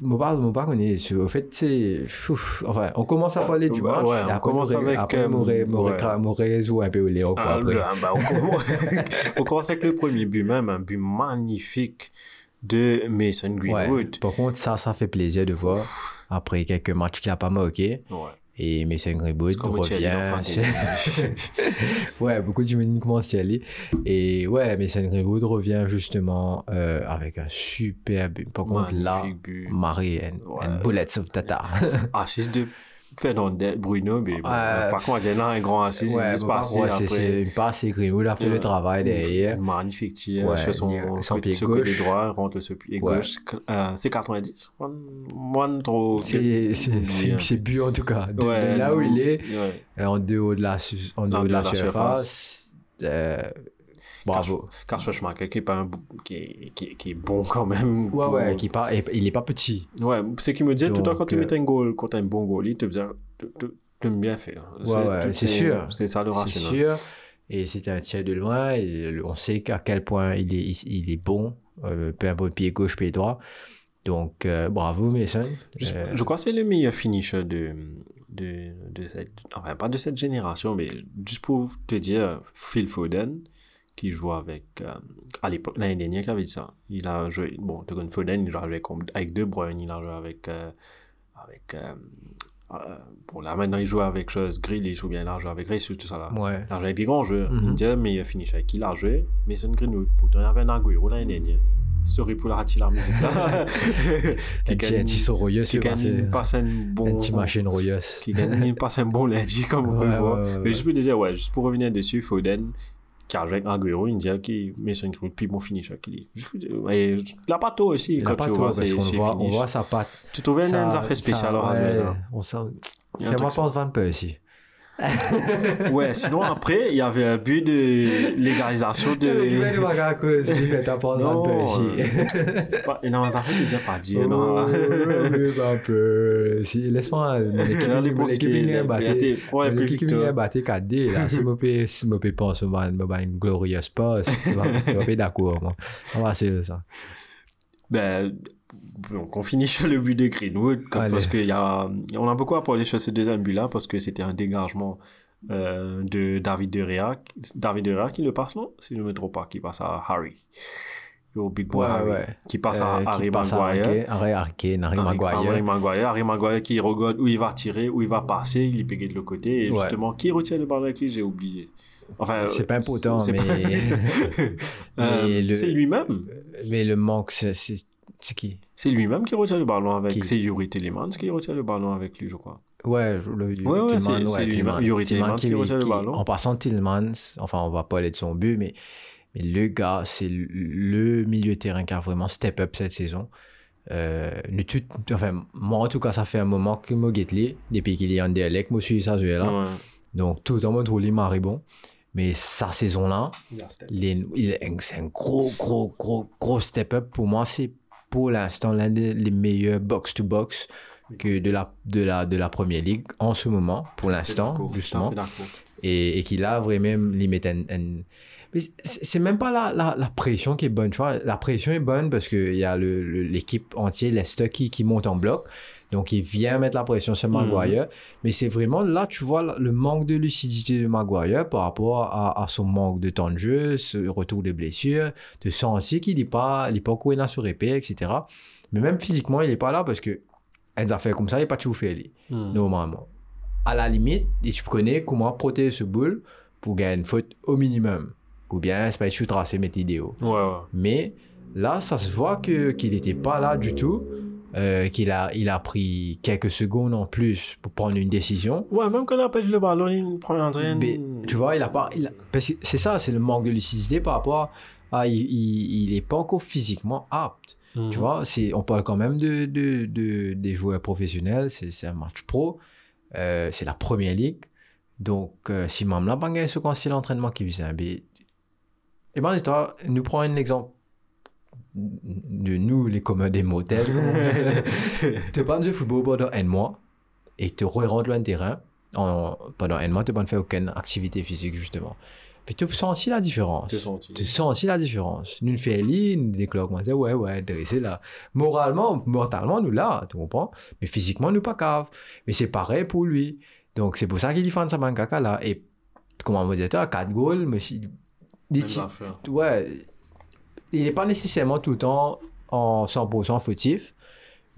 Speaker 1: Mon pas, mon pas connaît. Au fait, c'est. Enfin, on commence à parler du
Speaker 2: Ouais,
Speaker 1: match.
Speaker 2: ouais, on
Speaker 1: après,
Speaker 2: commence avec,
Speaker 1: Après,
Speaker 2: euh, ouais.
Speaker 1: un peu quoi,
Speaker 2: Ah,
Speaker 1: après.
Speaker 2: le- ah, bah, on, commence... [LAUGHS] on commence avec le premier but même, un but magnifique de Mason
Speaker 1: Ouais.
Speaker 2: Greenwood.
Speaker 1: Par contre, ça, ça fait plaisir de voir. Après quelques matchs qu'il a pas marqué. Et Mission Greenwood revient. ouais, beaucoup d'humanité commencent à y aller? Et ouais, Mason Greenwood revient justement euh, avec un super but. Par contre, là, Marie and,
Speaker 2: ouais.
Speaker 1: and Bullets of Tata.
Speaker 2: ah, 6-2 fait dans Bruno, mais
Speaker 1: euh,
Speaker 2: par contre, il y en a un grand assise,
Speaker 1: ouais,
Speaker 2: il
Speaker 1: disparaît bon,
Speaker 2: après.
Speaker 1: C'est il a fait le travail derrière.
Speaker 2: Magnifique tir,
Speaker 1: ouais,
Speaker 2: sur son,
Speaker 1: son pied
Speaker 2: gauche. côté droit, rentre sur pied
Speaker 1: ouais.
Speaker 2: gauche. Euh, c'est 90. Moins.
Speaker 1: C'est bu en tout cas. Là où il est, euh, en dehors de la, en dehors de la, surface. surface. Euh, bravo.
Speaker 2: Kasper Schmeichel qui est, pas un, qui, est, qui, est, qui est bon quand même.
Speaker 1: Ouais,
Speaker 2: pour-
Speaker 1: ouais, qui part, et- il est pas petit.
Speaker 2: Ouais, c'est qui me disait tout le temps quand tu
Speaker 1: euh,
Speaker 2: mets un goal, quand tu as un bon goal, il te dit, tu aimes bien faire.
Speaker 1: Ouais, ouais, c'est sûr.
Speaker 2: C'est ça le
Speaker 1: C'est
Speaker 2: rationnel.
Speaker 1: sûr. Et c'était un tir de loin. Et on sait à quel point il est, il, il est bon, euh, peu importe pied gauche, pied droit. Donc, euh, bravo, Mason.
Speaker 2: Je,
Speaker 1: Euh,
Speaker 2: je crois que c'est le meilleur finisher de, de, de cette, enfin pas de cette génération, mais juste pour te dire, Phil Foden, qui joue avec, euh, à l'époque, l'année dernière, qui avait dit ça. Il a joué, bon, connais Foden, il a joué avec De Bruyne, il a joué avec, euh, avec, euh, euh, bon là maintenant il joue avec chose Grealish ou bien il a joué avec Reus, tout ça là.
Speaker 1: ouais.
Speaker 2: Il a joué avec des grands joueurs.
Speaker 1: Mhm.
Speaker 2: Il me dit, meilleur finisher avec qui? Il a joué, Mason Greenwood. Pourtant, il y avait un Agüero l'année dernière. Sorry pour la rater la musique là. [LAUGHS] Qui
Speaker 1: fait passer-
Speaker 2: gagne passe un bon
Speaker 1: petit machine royeuse.
Speaker 2: qui gagne passe un bon lundi comme on peut le voir mais pour te dire ouais juste pour revenir dessus Foden joué avec Agüero il me dit qu'il met son Greenwood puis bon pour dire et il a pas tôt aussi
Speaker 1: Il
Speaker 2: quand
Speaker 1: pas
Speaker 2: tu vois c'est
Speaker 1: voit, on
Speaker 2: finish
Speaker 1: voit sa patte.
Speaker 2: tu trouvais
Speaker 1: Ça-
Speaker 2: un affaire spécial
Speaker 1: ça-
Speaker 2: alors à
Speaker 1: ouais, On sent...
Speaker 2: Un
Speaker 1: Fais-moi penser Van Persie.
Speaker 2: Ouais sinon après il y avait un but de légalisation de [LAUGHS]
Speaker 1: pensé
Speaker 2: Non, pas non t'as fait déjà pas dire
Speaker 1: Oh,
Speaker 2: non
Speaker 1: oui, Van Persie. Laisse-moi... [LAUGHS]
Speaker 2: Dans les
Speaker 1: L'équipe
Speaker 2: et plus
Speaker 1: L'équipe
Speaker 2: toi.
Speaker 1: battre 4D, là. Si je peux si je peux penser à une glorieuse passe, tu tu vas pas d'accord, moi. On va essayer ça.
Speaker 2: Ben, donc on finit [LAUGHS] sur le but de Greenwood parce qu'il y a on a beaucoup à parler sur ce deuxième but là parce que c'était un dégagement euh, de David De Gea David De Gea qui le passe non? Si je ne me trompe pas qui passe à Harry. Au big boy
Speaker 1: Ouais,
Speaker 2: Harry,
Speaker 1: ouais.
Speaker 2: qui passe à
Speaker 1: Euh,
Speaker 2: Harry Maguire.
Speaker 1: Harry- Harry Harry Maguire.
Speaker 2: Harry Maguire. Harry Maguire qui regarde où il va tirer où il va passer il est payé de l'autre côté. Et
Speaker 1: Ouais.
Speaker 2: justement qui retient le ballon avec lui? J'ai oublié. Enfin
Speaker 1: C'est pas important, mais,
Speaker 2: pas- [LAUGHS] Euh,
Speaker 1: mais le-
Speaker 2: c'est lui-même.
Speaker 1: mais le manque, c'est c'est- qui?
Speaker 2: C'est lui-même qui retient le ballon avec.
Speaker 1: Qui?
Speaker 2: C'est Yuri Telemans qui retient le ballon avec lui, je crois.
Speaker 1: Ouais, le,
Speaker 2: Ouais, ouais, c'est-
Speaker 1: Tillman,
Speaker 2: c'est lui-
Speaker 1: Tillman.
Speaker 2: Yuri Tillman qui retient le
Speaker 1: qui-
Speaker 2: ballon.
Speaker 1: En passant Tillman, enfin, on va pas aller de son but, mais, mais le gars, c'est le- milieu de terrain qui a vraiment step up cette saison. Euh, nous tout- enfin, moi, en tout cas, ça fait un moment que je depuis qu'il est en dialecte, moi, je suis ça, je suis là.
Speaker 2: Ouais.
Speaker 1: Donc, tout le monde trouve lui maribon. Mais sa saison-là, c'est un gros, gros, gros, gros step-up. Pour moi, c'est pour l'instant l'un des les meilleurs box-to-box que de la, de, la, de la première ligue en ce moment, pour l'instant,
Speaker 2: D'accord,
Speaker 1: justement.
Speaker 2: d'accord.
Speaker 1: Et, et qu'il a vraiment limite c'est même pas la, la, la pression qui est bonne, tu vois. La pression est bonne parce qu'il y a le- le- l'équipe entière, Leicester, qui, qui monte en bloc. Donc, il vient mettre la pression sur Maguire. Mais c'est vraiment là, tu vois, le manque de lucidité de Maguire par rapport à, à son manque de temps de jeu, ce retour de blessure, de sentir qu'il n'est pas, il est pas coué sur épée, etc. Mais même physiquement, il n'est pas là parce que des affaires comme ça, il n'est pas tout fait,
Speaker 2: Hmm.
Speaker 1: normalement. À la limite, et tu connais comment protéger ce boule pour gagner une faute au minimum. Ou bien, c'est pas tracé, mais idéaux.
Speaker 2: Ouais, ouais.
Speaker 1: Mais là, ça se voit que qu'il n'était pas là du tout, euh, qu'il a, il a pris quelques secondes en plus pour prendre une décision.
Speaker 2: Ouais, même quand il appelle le ballon, il prend un.
Speaker 1: Mais, tu vois, il a pas. il a- parce que c'est ça, c'est le manque de lucidité par rapport à. il, il, il est pas encore physiquement apte.
Speaker 2: Mhm.
Speaker 1: Tu vois, c'est, on parle quand même de, de, de- des joueurs professionnels, c'est, c'est un match pro, euh, c'est la première ligue. Donc, euh, si même là, pas ce conseil l'entraînement qui vient, mais. Et ben, toi, nous prenons un exemple de nous, les communs des motels. tu parles de football pendant un mois et tu rentres le terrain. En, pendant un mois, tu ne fais aucune activité physique, justement. Puis tu sens aussi la différence.
Speaker 2: Te
Speaker 1: Tu sens aussi la différence. Nous, fait lit, nous déclarons, on dit, ouais, ouais, c'est là. Moralement, mentalement, nous là, tu comprends? Mais physiquement, nous pas cave. Mais c'est pareil pour lui. Donc, c'est pour ça qu'il défend sa caca là. Et, comment on dit, à 4 goals, mais si, ouais, il n'est pas nécessairement tout le temps en 100% fautif,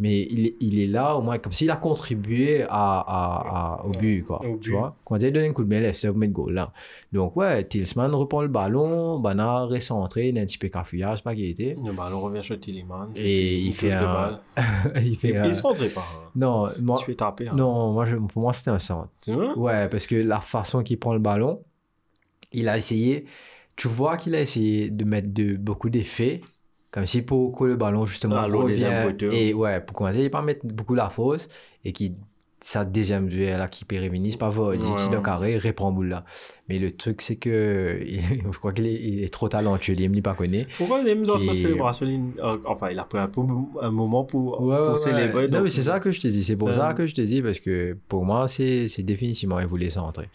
Speaker 1: mais il, est- il est là au moins comme s'il a contribué à, à, à- au but, quoi.
Speaker 2: Au
Speaker 1: Tu
Speaker 2: but.
Speaker 1: vois? Quand il donne un coup de main, c'est mettre goal là. Donc, ouais, Tilsman reprend le ballon, Bana recentré, il a un petit peu cafouillage, pas qu'il était.
Speaker 2: Le ballon revient sur Tillemans.
Speaker 1: Et il fait
Speaker 2: de
Speaker 1: un- [LAUGHS] il fait. euh,
Speaker 2: il pas. hein.
Speaker 1: Non, moi,
Speaker 2: Tu fais taper. hein.
Speaker 1: non moi, je- pour moi, c'était un centre. Ouais, parce que la façon qu'il prend le ballon, il a essayé, tu vois qu'il a essayé de mettre de, beaucoup d'effets, comme si pour que le ballon justement
Speaker 2: Ah,
Speaker 1: revient, et ouais, pour commencer, il pas mettre beaucoup la fausse, et qui sa deuxième duel là qui péréminise pas vol, il
Speaker 2: Ouais,
Speaker 1: le carré, reprend boule là. Mais le truc c'est que [LAUGHS] je crois qu'il est, est trop talentueux, il me pas connaît.
Speaker 2: Pourquoi il aime dans sa célébration Enfin, il a pris un, peu, un moment pour,
Speaker 1: Ouais,
Speaker 2: pour
Speaker 1: ouais,
Speaker 2: célébrer.
Speaker 1: Non,
Speaker 2: donc-
Speaker 1: mais c'est ça que je te dis. C'est pour ça que je te dis, parce que pour moi, c'est définitivement, il voulait centrer.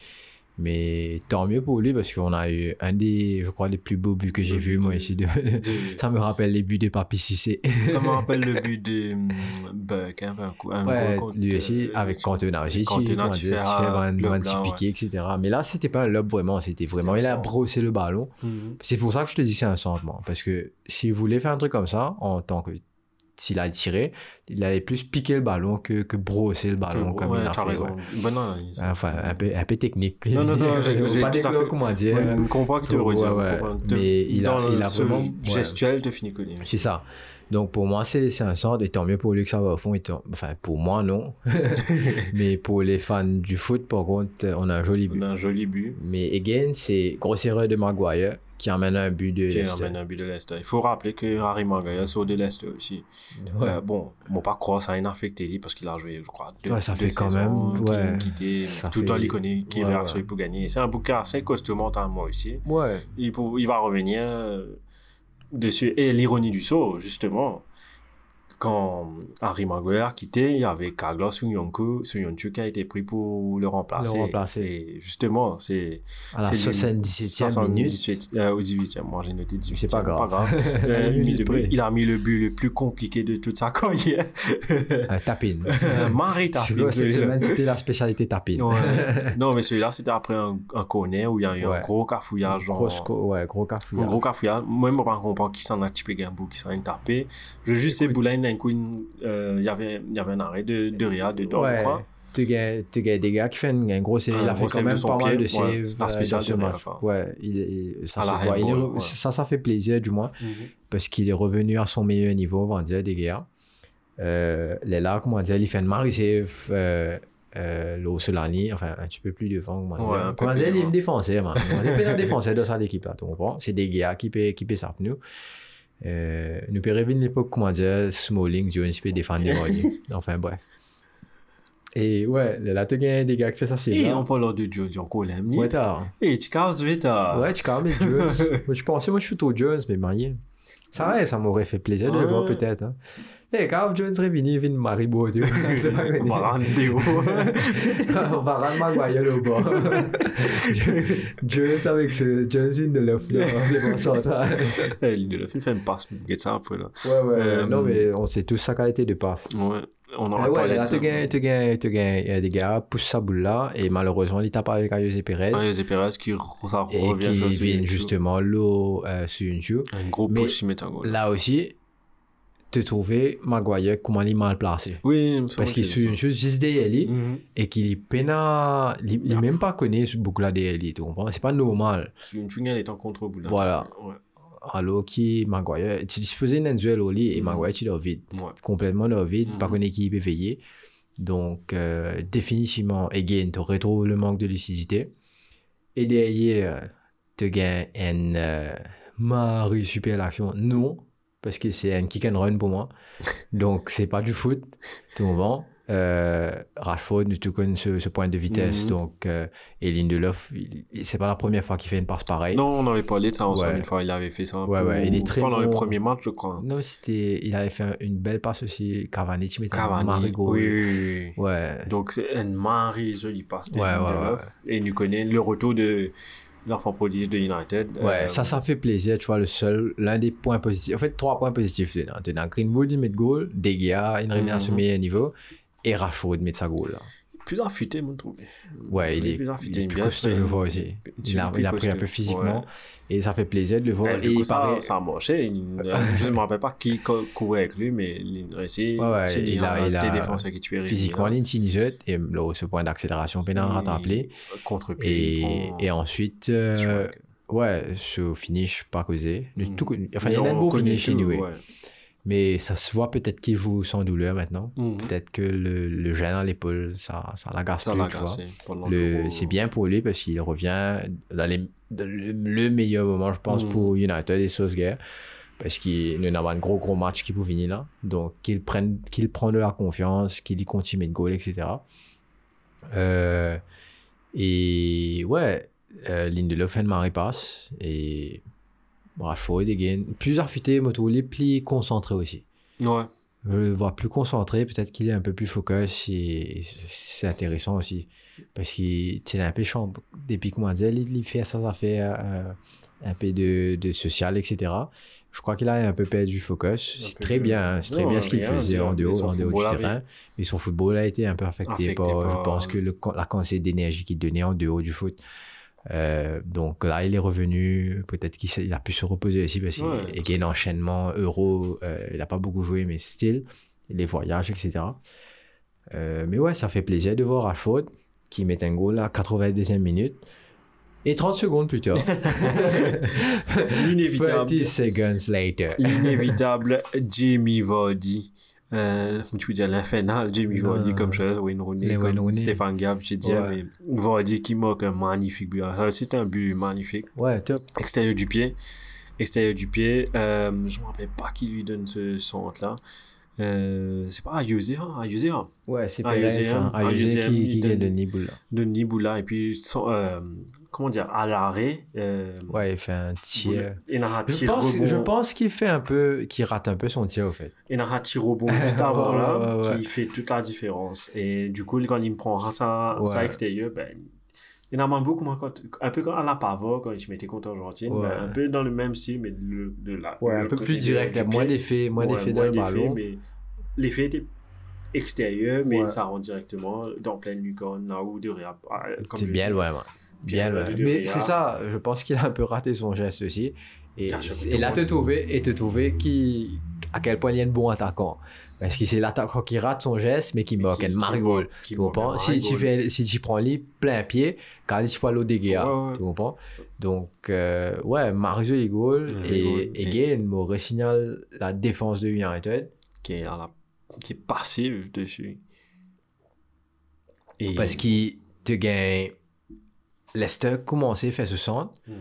Speaker 1: Mais tant mieux pour lui, parce qu'on a eu un des, je crois, les plus beaux buts que j'ai vu,
Speaker 2: but
Speaker 1: moi,
Speaker 2: de-
Speaker 1: ici. De...
Speaker 2: de- [LAUGHS]
Speaker 1: ça me rappelle les buts de Papi Cissé.
Speaker 2: Ça me rappelle le but de hum, [LAUGHS] Buck, hein, un
Speaker 1: ouais, lui aussi,
Speaker 2: euh,
Speaker 1: avec Cantona aussi. tu-
Speaker 2: fais
Speaker 1: etc. Mais là, c'était pas un lob vraiment, c'était vraiment, il a brossé le ballon.
Speaker 2: Mhm.
Speaker 1: C'est pour ça que je te dis c'est un centre, moi. Parce que s'il voulait faire un truc comme ça, en tant que. S'il a tiré, il allait plus piquer le ballon que, que brosser le ballon
Speaker 2: Que-
Speaker 1: comme
Speaker 2: ouais,
Speaker 1: il a fait.
Speaker 2: raison.
Speaker 1: ouais.
Speaker 2: Bonne analyse.
Speaker 1: Enfin, un peu, un peu technique.
Speaker 2: Non, non, non, [LAUGHS] j'ai-
Speaker 1: pas
Speaker 2: tout à fait-
Speaker 1: comment dire.
Speaker 2: Ouais, je comprends que tu veux dire. De-
Speaker 1: Mais il a- il a vraiment-
Speaker 2: gestuel, tu finis connu.
Speaker 1: C'est ça. Donc pour moi, c'est c'est un centre, et tant mieux pour lui que ça va au fond. et tant- Enfin, pour moi, non. [LAUGHS] Mais pour les fans du foot, par contre, on a un joli
Speaker 2: On
Speaker 1: but.
Speaker 2: a un joli but
Speaker 1: Mais again, c'est grosse erreur de Maguire qui amène un but de
Speaker 2: qui
Speaker 1: Leicester.
Speaker 2: un but de Leicester. Il faut rappeler que Harry Maguire sort de Leicester aussi.
Speaker 1: Ouais.
Speaker 2: Euh, bon, bon, pas croire, ça a affecté lui parce qu'il a joué, je crois, deux,
Speaker 1: Ouais, ça
Speaker 2: deux
Speaker 1: fait quand même, ouais.
Speaker 2: a quitté.
Speaker 1: Ça
Speaker 2: Tout le temps, connaît qui
Speaker 1: Ouais, ouais.
Speaker 2: pour gagner. C'est un bouquin assez costaud mentalement aussi.
Speaker 1: Ouais.
Speaker 2: Il, pour- il va revenir euh, dessus. Et l'ironie du saut, justement, quand Harry Maguire a quitté, il y avait Carlos Sunyonku, Sunyonku qui a été pris pour le remplacer.
Speaker 1: Le remplacer.
Speaker 2: Et justement, c'est...
Speaker 1: À la
Speaker 2: c'est
Speaker 1: 77e minute.
Speaker 2: 78, euh, au 18e, moi j'ai noté 18e.
Speaker 1: C'est pas grave. [LAUGHS]
Speaker 2: Euh,
Speaker 1: Une
Speaker 2: il,
Speaker 1: minute près.
Speaker 2: il a mis le but le plus compliqué de toute sa [LAUGHS] carrière.
Speaker 1: Un tapine.
Speaker 2: Euh, Marie
Speaker 1: C'est
Speaker 2: Tapin.
Speaker 1: cette semaine, c'était la spécialité tapine.
Speaker 2: Ouais. [LAUGHS] non, mais celui-là, c'était après un, un corner où il y a eu un gros cafouillage. Genre,
Speaker 1: Gros, ouais, gros
Speaker 2: un
Speaker 1: cafouillage.
Speaker 2: gros cafouillage. Moi, je ne comprends pas qui s'en a typé Gambou, qui s'en a tapé. Je juste sais, Boulain, d'un coup, euh, il y avait y avait un arrêt de, de Ria dedans, je
Speaker 1: Ouais.
Speaker 2: crois.
Speaker 1: Tu gagnes des gars qui font un gros save.
Speaker 2: Un
Speaker 1: Il a fait
Speaker 2: save
Speaker 1: quand
Speaker 2: de
Speaker 1: même pas mal de saves
Speaker 2: la
Speaker 1: euh,
Speaker 2: spéciale
Speaker 1: dans ce
Speaker 2: de
Speaker 1: match. Ouais, ça, ça, ça fait plaisir, du moins,
Speaker 2: Mhm.
Speaker 1: parce qu'il est revenu à son meilleur niveau, on va dire, des gars. Euh, les là, comment dire, il fait une marée save. Euh, euh, le Solani, enfin un petit peu plus devant, comment dire.
Speaker 2: un
Speaker 1: Comment il est un défenseur, man. Dire, Il est un défenseur dans sa équipe, là, tu comprends? C'est des gars qui peuvent qui ça pour nous. Euh, nous peut rêver une époque, comment dire, Smalling, Jones peut défendre volley. Enfin, bref. Et ouais, là, tu gagnes des gars qui font ça, c'est
Speaker 2: Et on parle de Joe, Dion Colem.
Speaker 1: Ouais, t'as.
Speaker 2: Et tu casses vite. ah.
Speaker 1: Ouais, tu même Jones. [LAUGHS] moi, je pensais, moi, je suis au Jones, mais marié. Ça va, ça m'aurait fait plaisir de le voir
Speaker 2: Ouais.
Speaker 1: peut-être. Hein. Eh, quand Jones Revini vient de Maribo, tu vois. C'est pas
Speaker 2: On va rendre des hauts. [LAUGHS]
Speaker 1: On va rendre Maguire au bas. [LAUGHS] Jones avec ce Jones in de l'off, là, le bon central.
Speaker 2: Eh, L'île de fin fait une passe, get ça après là.
Speaker 1: Ouais, ouais,
Speaker 2: Euh,
Speaker 1: non, mais on sait tous sa qualité de passe.
Speaker 2: Ouais, on en
Speaker 1: Ah
Speaker 2: a
Speaker 1: ouais,
Speaker 2: parlé
Speaker 1: là, tu gagnes, tu gagnes, tu gagnes, il y a des gars, pousse sa boule là, et malheureusement, il tape avec Ayose Perez.
Speaker 2: José Perez qui re- ça
Speaker 1: et
Speaker 2: revient
Speaker 1: qui
Speaker 2: YouTube.
Speaker 1: justement l'eau euh, sur une joue.
Speaker 2: Un gros push, il met un goal.
Speaker 1: Là aussi, te trouver Maguire, comment il est mal placé.
Speaker 2: Oui,
Speaker 1: Parce qu'il suit une chose juste derrière lui,
Speaker 2: Mhm.
Speaker 1: et qu'il est peine à- Il il est même pas connu ce beaucoup là derrière lui, tu comprends? C'est pas normal.
Speaker 2: C'est une chungale est en contre-bout là.
Speaker 1: Voilà.
Speaker 2: Ouais.
Speaker 1: Alors, qui, Maguire, tu disposais d'un duel au lit, et
Speaker 2: Mhm.
Speaker 1: Maguire, tu l'as vide.
Speaker 2: Ouais.
Speaker 1: Complètement le vide, pas
Speaker 2: Mhm.
Speaker 1: qu'on équipe éveillée. Donc, euh, définitivement, again, tu retrouves le manque de lucidité. Et derrière, tu gagnes une euh, Marie super action. Non, parce que c'est un kick and run pour moi. Donc, c'est pas du foot. Tu comprends? Euh, Rashford, tu connais ce, ce point de vitesse.
Speaker 2: Mhm.
Speaker 1: Donc, euh, et Lindelof, c'est pas la première fois qu'il fait une passe pareille.
Speaker 2: Non, on avait parlé de ça ensemble
Speaker 1: Ouais.
Speaker 2: une fois, il avait fait ça un
Speaker 1: Ouais,
Speaker 2: peu
Speaker 1: ouais, il est très
Speaker 2: pendant le premier match, je crois.
Speaker 1: Non, c'était, il avait fait un- une belle passe aussi. Cavani, tu un
Speaker 2: Cavani. Oui, oui, oui.
Speaker 1: Ouais.
Speaker 2: Donc, c'est une Marie jolie passe.
Speaker 1: Ouais, ouais.
Speaker 2: Et nous connaît le retour de l'enfant prodige de United.
Speaker 1: Ouais,
Speaker 2: Euh,
Speaker 1: ça, ça fait plaisir, tu vois, le seul, l'un des points positifs, en fait, trois points positifs, as, tu as Greenwood, il met de goal, Degia, il remet à son
Speaker 2: Mhm.
Speaker 1: meilleur niveau, et Rashford, il met sa goal, là.
Speaker 2: Plus affûté, moi, je trouve.
Speaker 1: Ouais, il est,
Speaker 2: plus
Speaker 1: il
Speaker 2: affûté,
Speaker 1: est plus costaud, je le vois aussi. Il a, il a pris un peu physiquement,
Speaker 2: Ouais.
Speaker 1: et ça fait plaisir de le voir. Et
Speaker 2: du coup,
Speaker 1: il
Speaker 2: ça,
Speaker 1: paraît-
Speaker 2: ça a marché. Il- euh, je ne me [LAUGHS] rappelle pas qui co- courait avec lui, mais il a c'est
Speaker 1: il a- il a-
Speaker 2: des défenseurs qui tuaient
Speaker 1: physiquement, il sinusette, et là, ce point d'accélération, pénal rattrapé.
Speaker 2: Contre-pied.
Speaker 1: Et, et ensuite, euh, ouais, ce finish pas causé. Tout con- Enfin, il y a un beau finish anyway. Mais ça se voit peut-être qu'il joue sans douleur maintenant. Peut-être que le, le gêne à l'épaule, ça, ça l'agace plus. C'est bien pour lui parce qu'il revient dans, les- dans le, le meilleur moment, je pense,
Speaker 2: Mhm.
Speaker 1: pour United et Solskjaer. Parce qu'il y a un gros, gros match qui peut venir là. Donc, qu'il prenne, qu'il de la confiance, qu'il y continue de goal, etc. Euh, et ouais, euh, Lindelof fait une marée passe. Et Rashford, again, plus affûté, moto, les plus concentré aussi.
Speaker 2: Ouais.
Speaker 1: Je le vois plus concentré, peut-être qu'il est un peu plus focus et c'est intéressant aussi. Parce qu'il est un peu champ. Depuis que moi, il, il fait ça, ça fait euh, un peu de, de social, etc. Je crois qu'il a un peu perdu focus.
Speaker 2: Un
Speaker 1: C'est très bien, hein, c'est très bien ce qu'il faisait
Speaker 2: dire,
Speaker 1: en dehors, en dehors du terrain. Mais son football a été un peu affecté, par, je pense que le, la quantité d'énergie qu'il donnait en dehors du foot. Euh, donc là, il est revenu. Peut-être qu'il a pu se reposer aussi parce qu'il y a un enchaînement euro. euh, il n'a pas beaucoup joué, mais still, les voyages, etc. Euh, mais ouais, ça fait plaisir de voir Rashford qui met un goal à 82e minute. Et 30 secondes plus tard. [LAUGHS]
Speaker 2: L'inévitable.
Speaker 1: 30 [LAUGHS] seconds later.
Speaker 2: L'inévitable Jamie Vardy. Euh, tu veux dire l'infernal
Speaker 1: Non.
Speaker 2: Vardy comme chose, Wayne Rooney, comme. Stéphane Gab, je dis,
Speaker 1: Ouais.
Speaker 2: mais Vardy qui marque un magnifique but. Aussi, c'est un but magnifique.
Speaker 1: Ouais, top.
Speaker 2: Extérieur du pied. Extérieur du pied. Euh, je me rappelle pas qui lui donne ce centre-là. Euh, c'est pas Ayusea, Ayusea.
Speaker 1: Ouais, c'est
Speaker 2: Ah,
Speaker 1: Perez,
Speaker 2: Ayusea,
Speaker 1: hein. Ayusea
Speaker 2: Ayusea,
Speaker 1: qui,
Speaker 2: il
Speaker 1: qui
Speaker 2: donne-
Speaker 1: gagne de Niboula.
Speaker 2: de Niboula et puis son- euh, comment dire, à l'arrêt. Euh,
Speaker 1: Ouais, il fait un tir.
Speaker 2: il a
Speaker 1: Je pense,
Speaker 2: rebond.
Speaker 1: je pense qu'il fait un peu, qu'il rate un peu son tir au fait.
Speaker 2: Il a un tir rebond [LAUGHS] juste avant
Speaker 1: Ouais,
Speaker 2: là,
Speaker 1: ouais, ouais.
Speaker 2: qui fait toute la différence. Et du coup, quand il me prend ça,
Speaker 1: Ouais.
Speaker 2: ça extérieur, ben, il en a beaucoup moins quand, un peu comme à la Pavard quand il mettait contre Argentine,
Speaker 1: Ouais.
Speaker 2: ben, un peu dans le même style, mais de, de la,
Speaker 1: Ouais, un peu plus direct,
Speaker 2: du
Speaker 1: là, moins
Speaker 2: pied.
Speaker 1: d'effet, moins
Speaker 2: Ouais,
Speaker 1: d'effet dans le ballon.
Speaker 2: mais l'effet était extérieur, mais
Speaker 1: Ouais.
Speaker 2: ça rentre directement dans pleine lucarne, là où de ah, comme
Speaker 1: C'est
Speaker 2: je
Speaker 1: bien loin, ouais. Bien
Speaker 2: de
Speaker 1: Mais c'est ça, je pense qu'il a un peu raté son geste aussi. Et, et là, te trouver, et te trouver qui, à quel point il y a un bon attaquant. Parce que c'est l'attaquant qui rate son geste, mais qui
Speaker 2: qui-
Speaker 1: un marigol. Tu comprends? Si tu, fais, si tu prends lui plein pied, quand tu peux l'eau
Speaker 2: ouais.
Speaker 1: Tu comprends? Donc, euh, ouais, Mario il goal.
Speaker 2: Il
Speaker 1: Et, et
Speaker 2: Et-
Speaker 1: again, me signale la défense de United.
Speaker 2: qui est, la, qui est passive dessus. Et,
Speaker 1: Parce qu'il te gagne. Leicester commencé fait ce centre.
Speaker 2: Mhm.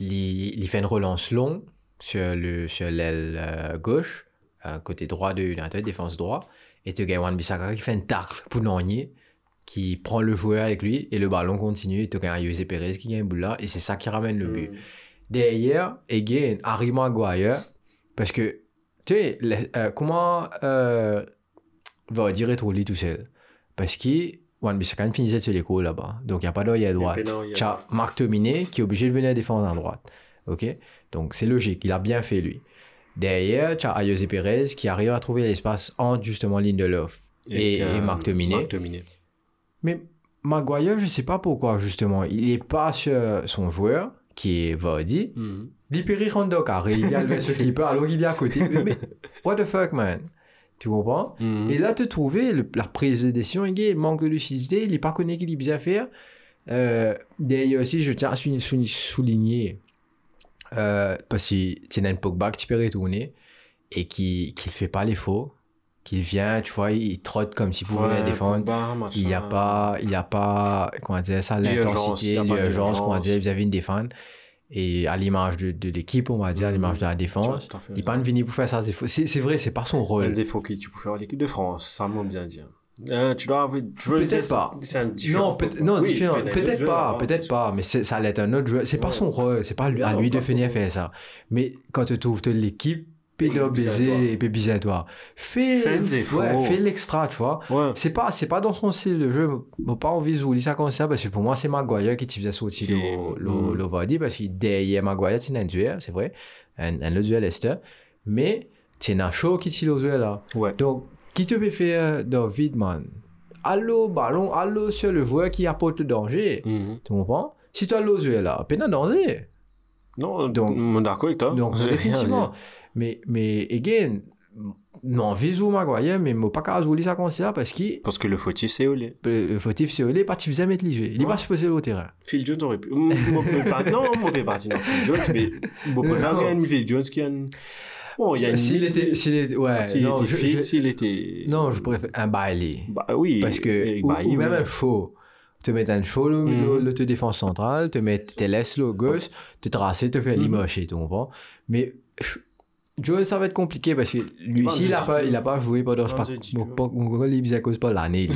Speaker 1: il, il fait une relance longue sur le sur l'aile euh, gauche, euh, côté droit de United, défense droit, et tu gagnes Wan Bissaka qui fait une tacle pour Nognier, qui prend le joueur avec lui, et le ballon continue, et tu gagnes José Pérez qui gagne le bout là, et c'est ça qui ramène le but.
Speaker 2: Mhm.
Speaker 1: Derrière, again, Harry Maguire, parce que, tu sais, euh, comment euh, va dire lit tout seul? Parce que Wan Bissaka finissait sur les coups là-bas, donc il n'y a pas d'œil à droite.
Speaker 2: il
Speaker 1: Tu as Marc Tominé qui est obligé de venir défendre à droite. Ok? Donc c'est logique, il a bien fait lui. Derrière, tu as Ayose Perez qui arrive à trouver l'espace entre justement Lindelof et, et,
Speaker 2: euh,
Speaker 1: Marc Tominé. Mais Maguire, je sais pas pourquoi justement, il est pas sur son joueur qui est Vardy. Il périt Rondo carré, il y a le [LAUGHS] ce keeper alors qu'il est à côté. Mais, mais what the fuck man? Tu comprends
Speaker 2: Mhm.
Speaker 1: et là, te trouver le- la prise de décision, il y a le manque de lucidité, il n'est pas connu qu'il est bien faire. Euh, D'ailleurs aussi, je tiens à sou- sou- souligner, euh, parce que un Pogba qui peut retourner et qui ne fait pas les faux, qu'il vient, tu vois, il trotte comme s'il pouvait
Speaker 2: Ouais,
Speaker 1: défendre.
Speaker 2: Pogba.
Speaker 1: Il n'y a pas, il y a pas, comment dire ça,
Speaker 2: il
Speaker 1: l'intensité, l'urgence, comment dire, vis-à-vis une défense. Et à l'image de, de l'équipe, on va dire, à
Speaker 2: Mhm.
Speaker 1: l'image de la défense,
Speaker 2: fait
Speaker 1: il n'est pas venu pour faire ça. C'est faux. C'est c'est vrai, c'est pas son rôle.
Speaker 2: Un des faux que tu peux faire à l'équipe de France, ça m'a bien dit. Euh, tu dois
Speaker 1: Peut-être
Speaker 2: dire,
Speaker 1: pas.
Speaker 2: C'est un différent.
Speaker 1: Non, peut non
Speaker 2: Oui,
Speaker 1: différent. Peut-être pas,
Speaker 2: hein.
Speaker 1: peut-être pas, mais ça allait être un autre joueur. C'est pas
Speaker 2: Ouais.
Speaker 1: son rôle, c'est pas lui- à lui de
Speaker 2: pas
Speaker 1: finir faire ça. Mais quand tu trouves l'équipe, pédo
Speaker 2: Bisatoire.
Speaker 1: baiser et puis bisatoire, fais, ouais, fais l'extra, tu vois.
Speaker 2: Ouais.
Speaker 1: C'est pas, c'est pas dans son style de jeu. Moi, pas envie de jouer ça comme ça parce que pour moi, c'est Maguire qui te faisait sortir
Speaker 2: Qui-
Speaker 1: le, le,
Speaker 2: Mm.
Speaker 1: le Vardy parce que derrière Maguire, c'est un duel, c'est vrai. Un, un autre duel Leicester. Mais c'est un show qui tire le duel là.
Speaker 2: Ouais.
Speaker 1: Donc, qui te peut faire David, man Allô, ballon, allô sur le joueur qui apporte le danger.
Speaker 2: Mhm.
Speaker 1: Tu comprends? Si tu as l'os là, peine à danger.
Speaker 2: Non,
Speaker 1: Donc-
Speaker 2: suis d'accord avec toi.
Speaker 1: Donc, définitivement. Mais, mais, again, non, visou Maguire, mais moi, pas qu'à jouer ça comme ça parce que
Speaker 2: Parce que le fautif, c'est Olé.
Speaker 1: le, fautif, c'est Olé, pas tu faisais mettre les. Il est pas supposé au terrain.
Speaker 2: Phil Jones aurait pu. Non, je parti dans Phil Jones, mais je préfère
Speaker 1: Non.
Speaker 2: gagner Phil Jones qui a. Bon, il y a une.
Speaker 1: S'il était, s'il était, ouais,
Speaker 2: S'il
Speaker 1: non,
Speaker 2: était
Speaker 1: je-
Speaker 2: fit,
Speaker 1: je-
Speaker 2: s'il était.
Speaker 1: non, je préfère un Bailey.
Speaker 2: Bah oui.
Speaker 1: Parce que, ou, même un faux. Te mettre un faux, le,
Speaker 2: Mhm.
Speaker 1: le, le te défense centrale, te mettre tes laisses le gauche, te tracer, te faire
Speaker 2: Mhm.
Speaker 1: limocher, tu comprends? Mais, Joe, ça va être compliqué parce que lui
Speaker 2: Bah,
Speaker 1: aussi, il a
Speaker 2: c'est
Speaker 1: pas, il a pas joué pendant ce faisait à cause pas l'année.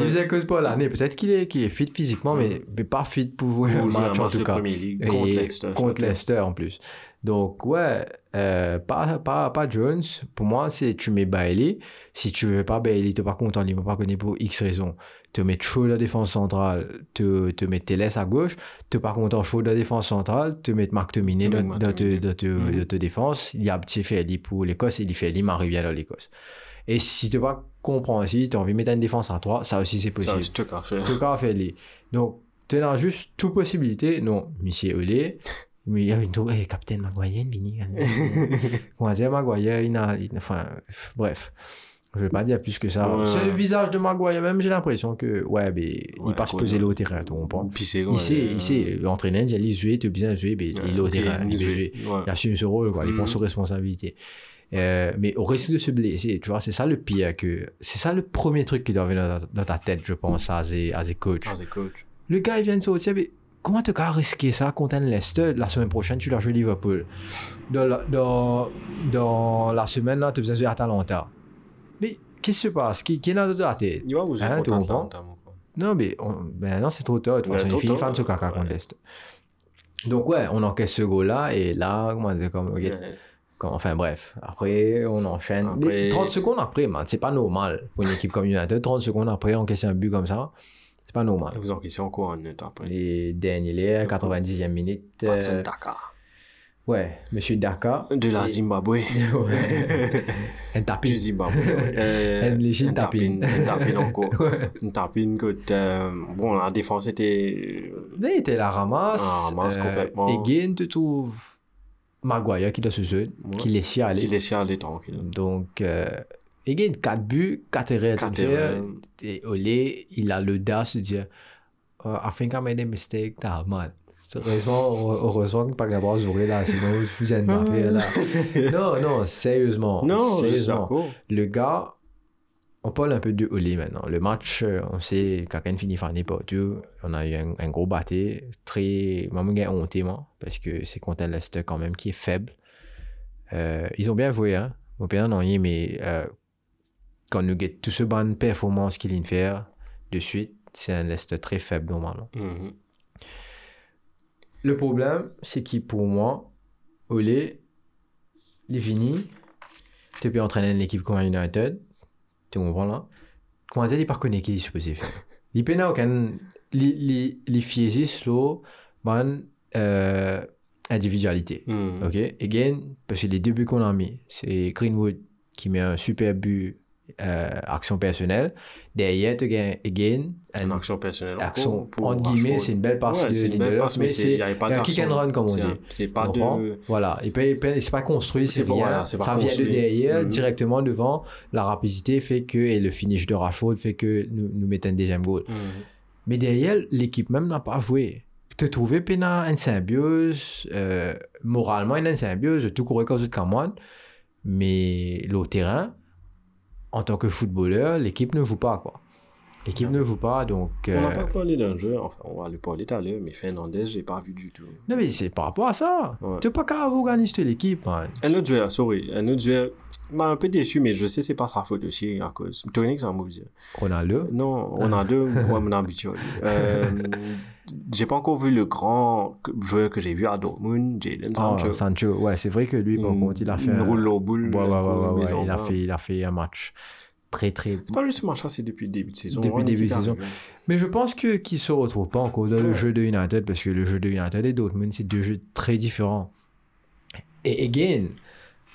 Speaker 1: faisait à cause pas l'année. Peut-être qu'il est, qu'il est fit physiquement, mais, mais pas fit pour jouer un match en tout cas.
Speaker 2: Premier League
Speaker 1: Et
Speaker 2: contre Leicester.
Speaker 1: Contre en plus. Donc, ouais, euh, pas, pas, pas Jones. Pour moi, c'est tu mets Bailey. Si tu veux pas Bailey, t'es pas content, il m'a pas connu pour X raisons. Te mettre chaud la défense centrale, te, te mettre Teles à gauche, t'es pas content chaud de la défense centrale, te mettre Marc Tominé
Speaker 2: Te
Speaker 1: dans, dans, te- dans te-
Speaker 2: Mhm.
Speaker 1: dans te défense. Il y a petit Feli pour l'Écosse et il fait Marie bien dans l'Écosse. Et si tu pas comprends aussi, tu as envie de mettre une défense à 3, ça aussi c'est
Speaker 2: Ça,
Speaker 1: possible.
Speaker 2: tout
Speaker 1: tout fait les. Donc, tu as juste toute possibilité. Non, monsieur Olé. Mais il y a une tour, eh, Capitaine Maguire, Vini. Va dire Maguire, il a, il- enfin, bref. Je vais pas dire plus que ça.
Speaker 2: Ouais.
Speaker 1: C'est le visage de Maguire même, j'ai l'impression que, ouais, mais il
Speaker 2: Ouais,
Speaker 1: passe
Speaker 2: quoi,
Speaker 1: peser le terrain, tu comprends?
Speaker 2: Puis c'est
Speaker 1: Il sait, il sait, l'entraîneur, il dit, jouer, tu bien jouer, mais il est au terrain, il veut jouer il assume ce rôle, quoi. Il prend ses responsabilités. Euh, mais au risque de se blesser, tu vois, c'est ça le pire que. C'est ça le premier truc qui doit venir dans ta, dans ta tête, je pense, as a, as a coach.
Speaker 2: A coach.
Speaker 1: Le gars, il vient de sortir, mais comment tu as risqué ça contre un Leicester La semaine prochaine, tu dois jouer Liverpool. Dans la, dans, dans la semaine, là, tu as besoin de jouer Atalanta. Qu'est-ce qui se passe? Qui, qui est dans ta tête?
Speaker 2: Il va vous
Speaker 1: Hein,
Speaker 2: notamment, quoi.
Speaker 1: Non, mais on... ben non, c'est trop tard. De toute façon, il finit fan sur caca contre l'Est. Donc, ouais, on encaisse ce goal-là, et là, comment dire, comme, enfin, bref. Après, on enchaîne.
Speaker 2: Après-
Speaker 1: Mais 30 secondes après, man, c'est pas normal pour une équipe comme United. 30 secondes après, encaisser un but comme ça, c'est pas normal.
Speaker 2: Et vous encaissez encore un net après.
Speaker 1: Les derniers, les 90e minute. euh. Ouais, Monsieur Daka.
Speaker 2: De la [LAUGHS] [LAUGHS] Zimbabwe.
Speaker 1: Ouais. [LAUGHS] Un tapis.
Speaker 2: Du Zimbabwe. Euh,
Speaker 1: Un tapine.
Speaker 2: Une tapine encore.
Speaker 1: Ouais.
Speaker 2: Une tapine que, euh, bon, la défense était,
Speaker 1: Là, il était la ramasse.
Speaker 2: Ah, ramasse complètement.
Speaker 1: Et Gain, tu trouves Maguire qui doit se jouer,
Speaker 2: Ouais.
Speaker 1: qui laisse aller.
Speaker 2: qui laissait aller tranquille.
Speaker 1: Donc, euh, et Gain, 4 buts, 4 erreurs.
Speaker 2: Quatre
Speaker 1: de faire.
Speaker 2: erreurs.
Speaker 1: Et Olé, il a l'audace de dire uh, I think I made a mistake, t'as mal. Heureusement, heureusement que Gabriel Zouré là, sinon vous êtes fait là. Non, non, sérieusement.
Speaker 2: Non, je
Speaker 1: sérieusement. Le gars, on parle un peu de Olé maintenant. Le match, euh, on sait, quelqu'un finit par n'importe où. On a eu un, un gros batté. Très. J'ai honte, moi, parce que c'est contre un Leicester quand même qui est faible. Euh, ils ont bien joué, hein. Non, rien, mais euh, quand nous get tout ce bonne performance qu'il vient de faire de suite, c'est un Leicester très faible normalement.
Speaker 2: Mhm.
Speaker 1: Le problème, c'est que pour moi, Olé, il est fini. Tu peux entraîner une équipe comme United. Tu comprends là? Comment dire, il pas connaît qui est supposé faire? Il peut aucun. Les fiésis là, bonne individualité.
Speaker 2: Mhm.
Speaker 1: Ok? Again, parce que les deux buts qu'on a mis, c'est Greenwood qui met un super but euh, action personnelle. Derrière, again
Speaker 2: Une
Speaker 1: un
Speaker 2: action personnelle.
Speaker 1: action,
Speaker 2: pour
Speaker 1: entre guillemets, c'est une belle passe
Speaker 2: Ouais,
Speaker 1: de
Speaker 2: c'est une belle
Speaker 1: Lindelof,
Speaker 2: passe,
Speaker 1: mais c'est un kick and run, comme on dit.
Speaker 2: C'est pas de.
Speaker 1: Voilà, c'est pas construit, c'est
Speaker 2: voilà,
Speaker 1: ça vient de
Speaker 2: construit.
Speaker 1: derrière,
Speaker 2: Mhm.
Speaker 1: directement devant. La rapidité fait que, et le finish de Rashford fait que nous, nous mettons un deuxième goal.
Speaker 2: Mhm.
Speaker 1: Mais derrière, l'équipe même n'a pas joué. Tu trouvé Pena une symbiose, euh, moralement une symbiose, tout courait comme autres moi. Mais le terrain, en tant que footballeur, l'équipe ne joue pas, quoi. L'équipe ne joue pas, donc...
Speaker 2: On n'a
Speaker 1: euh,
Speaker 2: pas parlé d'un jeu, enfin, on va le parler tout à l'heure, mais Fernandez, j'ai pas vu du tout.
Speaker 1: Non, mais c'est par rapport à ça.
Speaker 2: Ouais.
Speaker 1: Tu pas qu'à organiser l'équipe, man.
Speaker 2: Un autre joueur, sorry, un autre joueur m'a un peu déçu, mais je sais c'est pas sa faute aussi, à cause. Tony, c'est un mauvais joueur.
Speaker 1: Ronaldo?
Speaker 2: Non, on a deux, moi, mon habitude. Euh, j'ai pas encore vu le grand joueur que j'ai vu à Dortmund, Jadon
Speaker 1: Ah,
Speaker 2: Sancho.
Speaker 1: Sancho, ouais, c'est vrai que lui, par
Speaker 2: Mm,
Speaker 1: contre, il a fait.
Speaker 2: il
Speaker 1: un-
Speaker 2: roule au boule.
Speaker 1: Ouais, ouais, ouais, ouais, ouais,
Speaker 2: mais
Speaker 1: il, a fait, il a fait un match très, très.
Speaker 2: C'est pas juste match-là, c'est depuis le début de saison.
Speaker 1: Depuis le
Speaker 2: est
Speaker 1: début de
Speaker 2: qui
Speaker 1: saison. Mais je pense que qu'il se retrouve pas encore dans le
Speaker 2: Ouais.
Speaker 1: jeu de United parce que le jeu de United et Dortmund, c'est deux jeux très différents. Et again,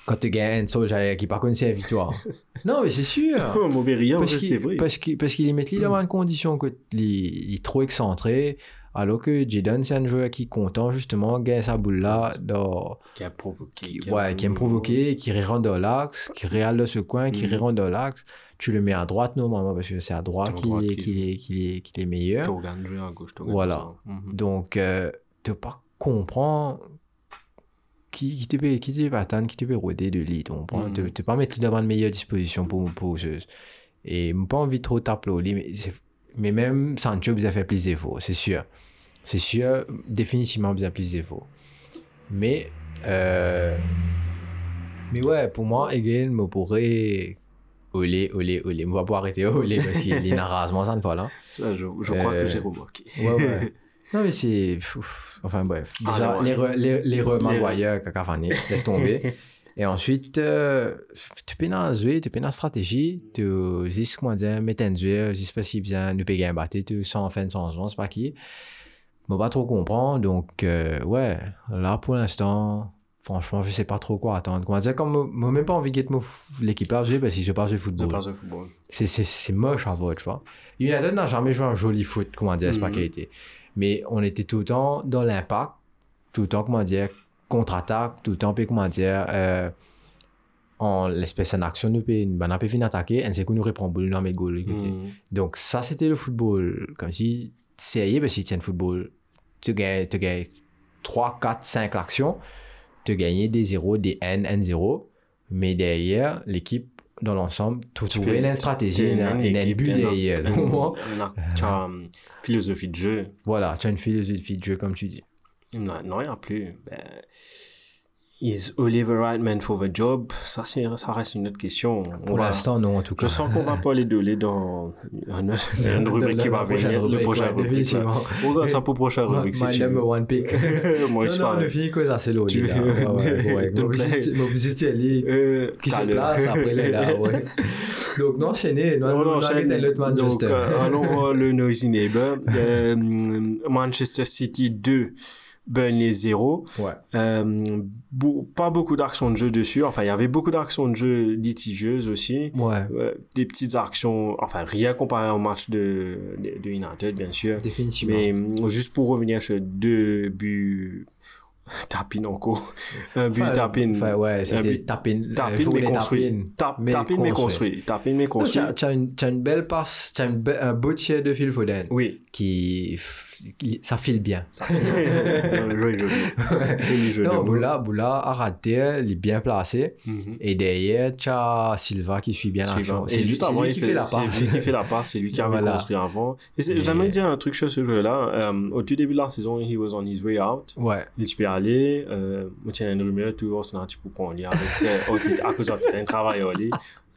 Speaker 1: quand tu gagnes soldier qui par contre c'est la victoire. [LAUGHS] non, mais c'est sûr. [LAUGHS]
Speaker 2: Oh, rien,
Speaker 1: parce
Speaker 2: c'est vrai.
Speaker 1: parce qu'il parce qu'il met dans une condition que il, est trop excentré alors que Jadon c'est un joueur qui est content justement gagne sa boule là dans
Speaker 2: Qui a provoqué.
Speaker 1: qui,
Speaker 2: a-
Speaker 1: ouais, qui aime provoquer, qui rentre dans l'axe, qui dans ce coin, qui
Speaker 2: Mhm.
Speaker 1: rentre dans l'axe. Tu le mets à droite normalement parce que c'est à droite qu'il est,
Speaker 2: qu'il
Speaker 1: est, qu'il est, est meilleur.
Speaker 2: À gauche,
Speaker 1: Voilà.
Speaker 2: à- Mhm.
Speaker 1: Donc, euh, tu pas comprendre qui, qui te peut qui te peut qui te peut roder de lit. Tu comprends?
Speaker 2: Mhm.
Speaker 1: Tu pas mettre dans une meilleure disposition pour pour ce- Et pas envie de trop taper au lit, mais, mais même Sancho vous a fait plus d'efforts, c'est sûr. C'est sûr, définitivement vous a plus d'efforts. Mais, euh, mais ouais, pour moi, Egan me pourrait. Olé, olé, olé. On va pas arrêter [LAUGHS] olé parce qu'il est ça une fois là.
Speaker 2: Ça, je, je crois
Speaker 1: Euh,
Speaker 2: que j'ai remarqué.
Speaker 1: Ouais, ouais. [LAUGHS] Non, mais c'est. Enfin, bref. Déjà, les re- les re Maguire, laisse tomber. [LAUGHS] Et ensuite, euh, tu peux dans jouer, tu peux dans stratégie, tu dis comment dire, mettre un jeu, je sais pas si bien nous payer un battre, tu sans fin c'est pas qui. Je pas trop comprendre, donc, euh, ouais, là pour l'instant, franchement, je sais pas trop quoi attendre. Comment dire, comme moi, même pas envie de l'équipe jouer parce que je au
Speaker 2: Je
Speaker 1: football.
Speaker 2: passe au football.
Speaker 1: C'est- C'est c'est moche à voir, tu vois. United n'a jamais joué un joli foot, comment dire, c'est pas
Speaker 2: Mhm.
Speaker 1: qualité. Mais on était tout le temps dans l'impact, tout le temps, comment dire, contre-attaque, tout le temps, puis comment dire, euh, en l'espèce en action, nous, ben, on peut venir attaquer, et c'est qu'on nous reprend boule, nous, met goal.
Speaker 2: Mhm.
Speaker 1: Donc, ça, c'était le football. Comme si, sérieux, parce que si tu as le football, tu gagnes, tu gagnes 3, 4, 5 actions, tu gagnes des 0, des N, N0, mais derrière, l'équipe, dans l'ensemble, tu
Speaker 2: peux-
Speaker 1: une stratégie,
Speaker 2: équipe,
Speaker 1: but
Speaker 2: un-
Speaker 1: derrière. [LAUGHS]
Speaker 2: un- [LAUGHS] un- Tu as une philosophie de jeu.
Speaker 1: Voilà, tu as une philosophie de jeu, comme tu dis.
Speaker 2: Non, non, il n'y a plus. Ben, Is Oliver right man for the job? Ça, ça reste une autre question. On
Speaker 1: Pour l'instant, non, en tout cas.
Speaker 2: Je sens qu'on va pas les donner dans [LAUGHS] une, une rubrique qui va venir, le prochain rubrique. On regarde ça pour prochaine
Speaker 1: My,
Speaker 2: rubrique si
Speaker 1: my
Speaker 2: tu veux.
Speaker 1: number one pick. [LAUGHS]
Speaker 2: Moi, je
Speaker 1: non, on finit que ça, c'est l'autre.
Speaker 2: Tu-
Speaker 1: visite, [LAUGHS] elle est
Speaker 2: Euh,
Speaker 1: qui se place après les là, ouais. Donc, non, enchaînez. Non,
Speaker 2: On
Speaker 1: non, l'autre
Speaker 2: Donc,
Speaker 1: Manchester.
Speaker 2: euh, allons voir le Noisy Neighbor. Euh, Manchester City 2, Burnley 0.
Speaker 1: Ouais.
Speaker 2: Euh, pas beaucoup d'actions de jeu dessus. Enfin, il y avait beaucoup d'actions de jeu litigieuses aussi.
Speaker 1: Ouais.
Speaker 2: Euh, des petites actions, enfin, rien comparé au match de, de, de United, bien sûr.
Speaker 1: Définitivement.
Speaker 2: Mais euh, juste pour revenir sur deux buts [LAUGHS] tapines en cours. Un but
Speaker 1: Enfin,
Speaker 2: tapine.
Speaker 1: Enfin, ouais, c'était
Speaker 2: but-
Speaker 1: tapine.
Speaker 2: Tapine
Speaker 1: euh,
Speaker 2: mais
Speaker 1: volet
Speaker 2: construit.
Speaker 1: tapine.
Speaker 2: Tap-
Speaker 1: mais
Speaker 2: mais
Speaker 1: construit.
Speaker 2: construit. Tapine mais construit.
Speaker 1: T'as t'as une, t'as une belle passe, t'as une be- un beau tir de Phil Foden
Speaker 2: Oui.
Speaker 1: qui- ça file bien.
Speaker 2: Ça [LAUGHS] joli, joli. Joli de
Speaker 1: Non. Boula, Boula a raté, il est bien placé.
Speaker 2: Mhm.
Speaker 1: Et derrière, tu as Silva qui suit bien l'action.
Speaker 2: Et
Speaker 1: C'est
Speaker 2: juste
Speaker 1: c'est
Speaker 2: avant, il fait,
Speaker 1: la
Speaker 2: c'est
Speaker 1: passe.
Speaker 2: lui qui fait la passe, c'est lui qui avait
Speaker 1: Voilà.
Speaker 2: construit avant. Et c'est-
Speaker 1: Mais-
Speaker 2: j'aimerais dire un truc sur ce jeu-là. Euh, au tout début de la saison, he was on his way out.
Speaker 1: Ouais.
Speaker 2: Il peux aller, euh, moi, tiens, une rumeur, tu vois, c'est un petit peu qu'on lit avec, euh, à cause de un travail,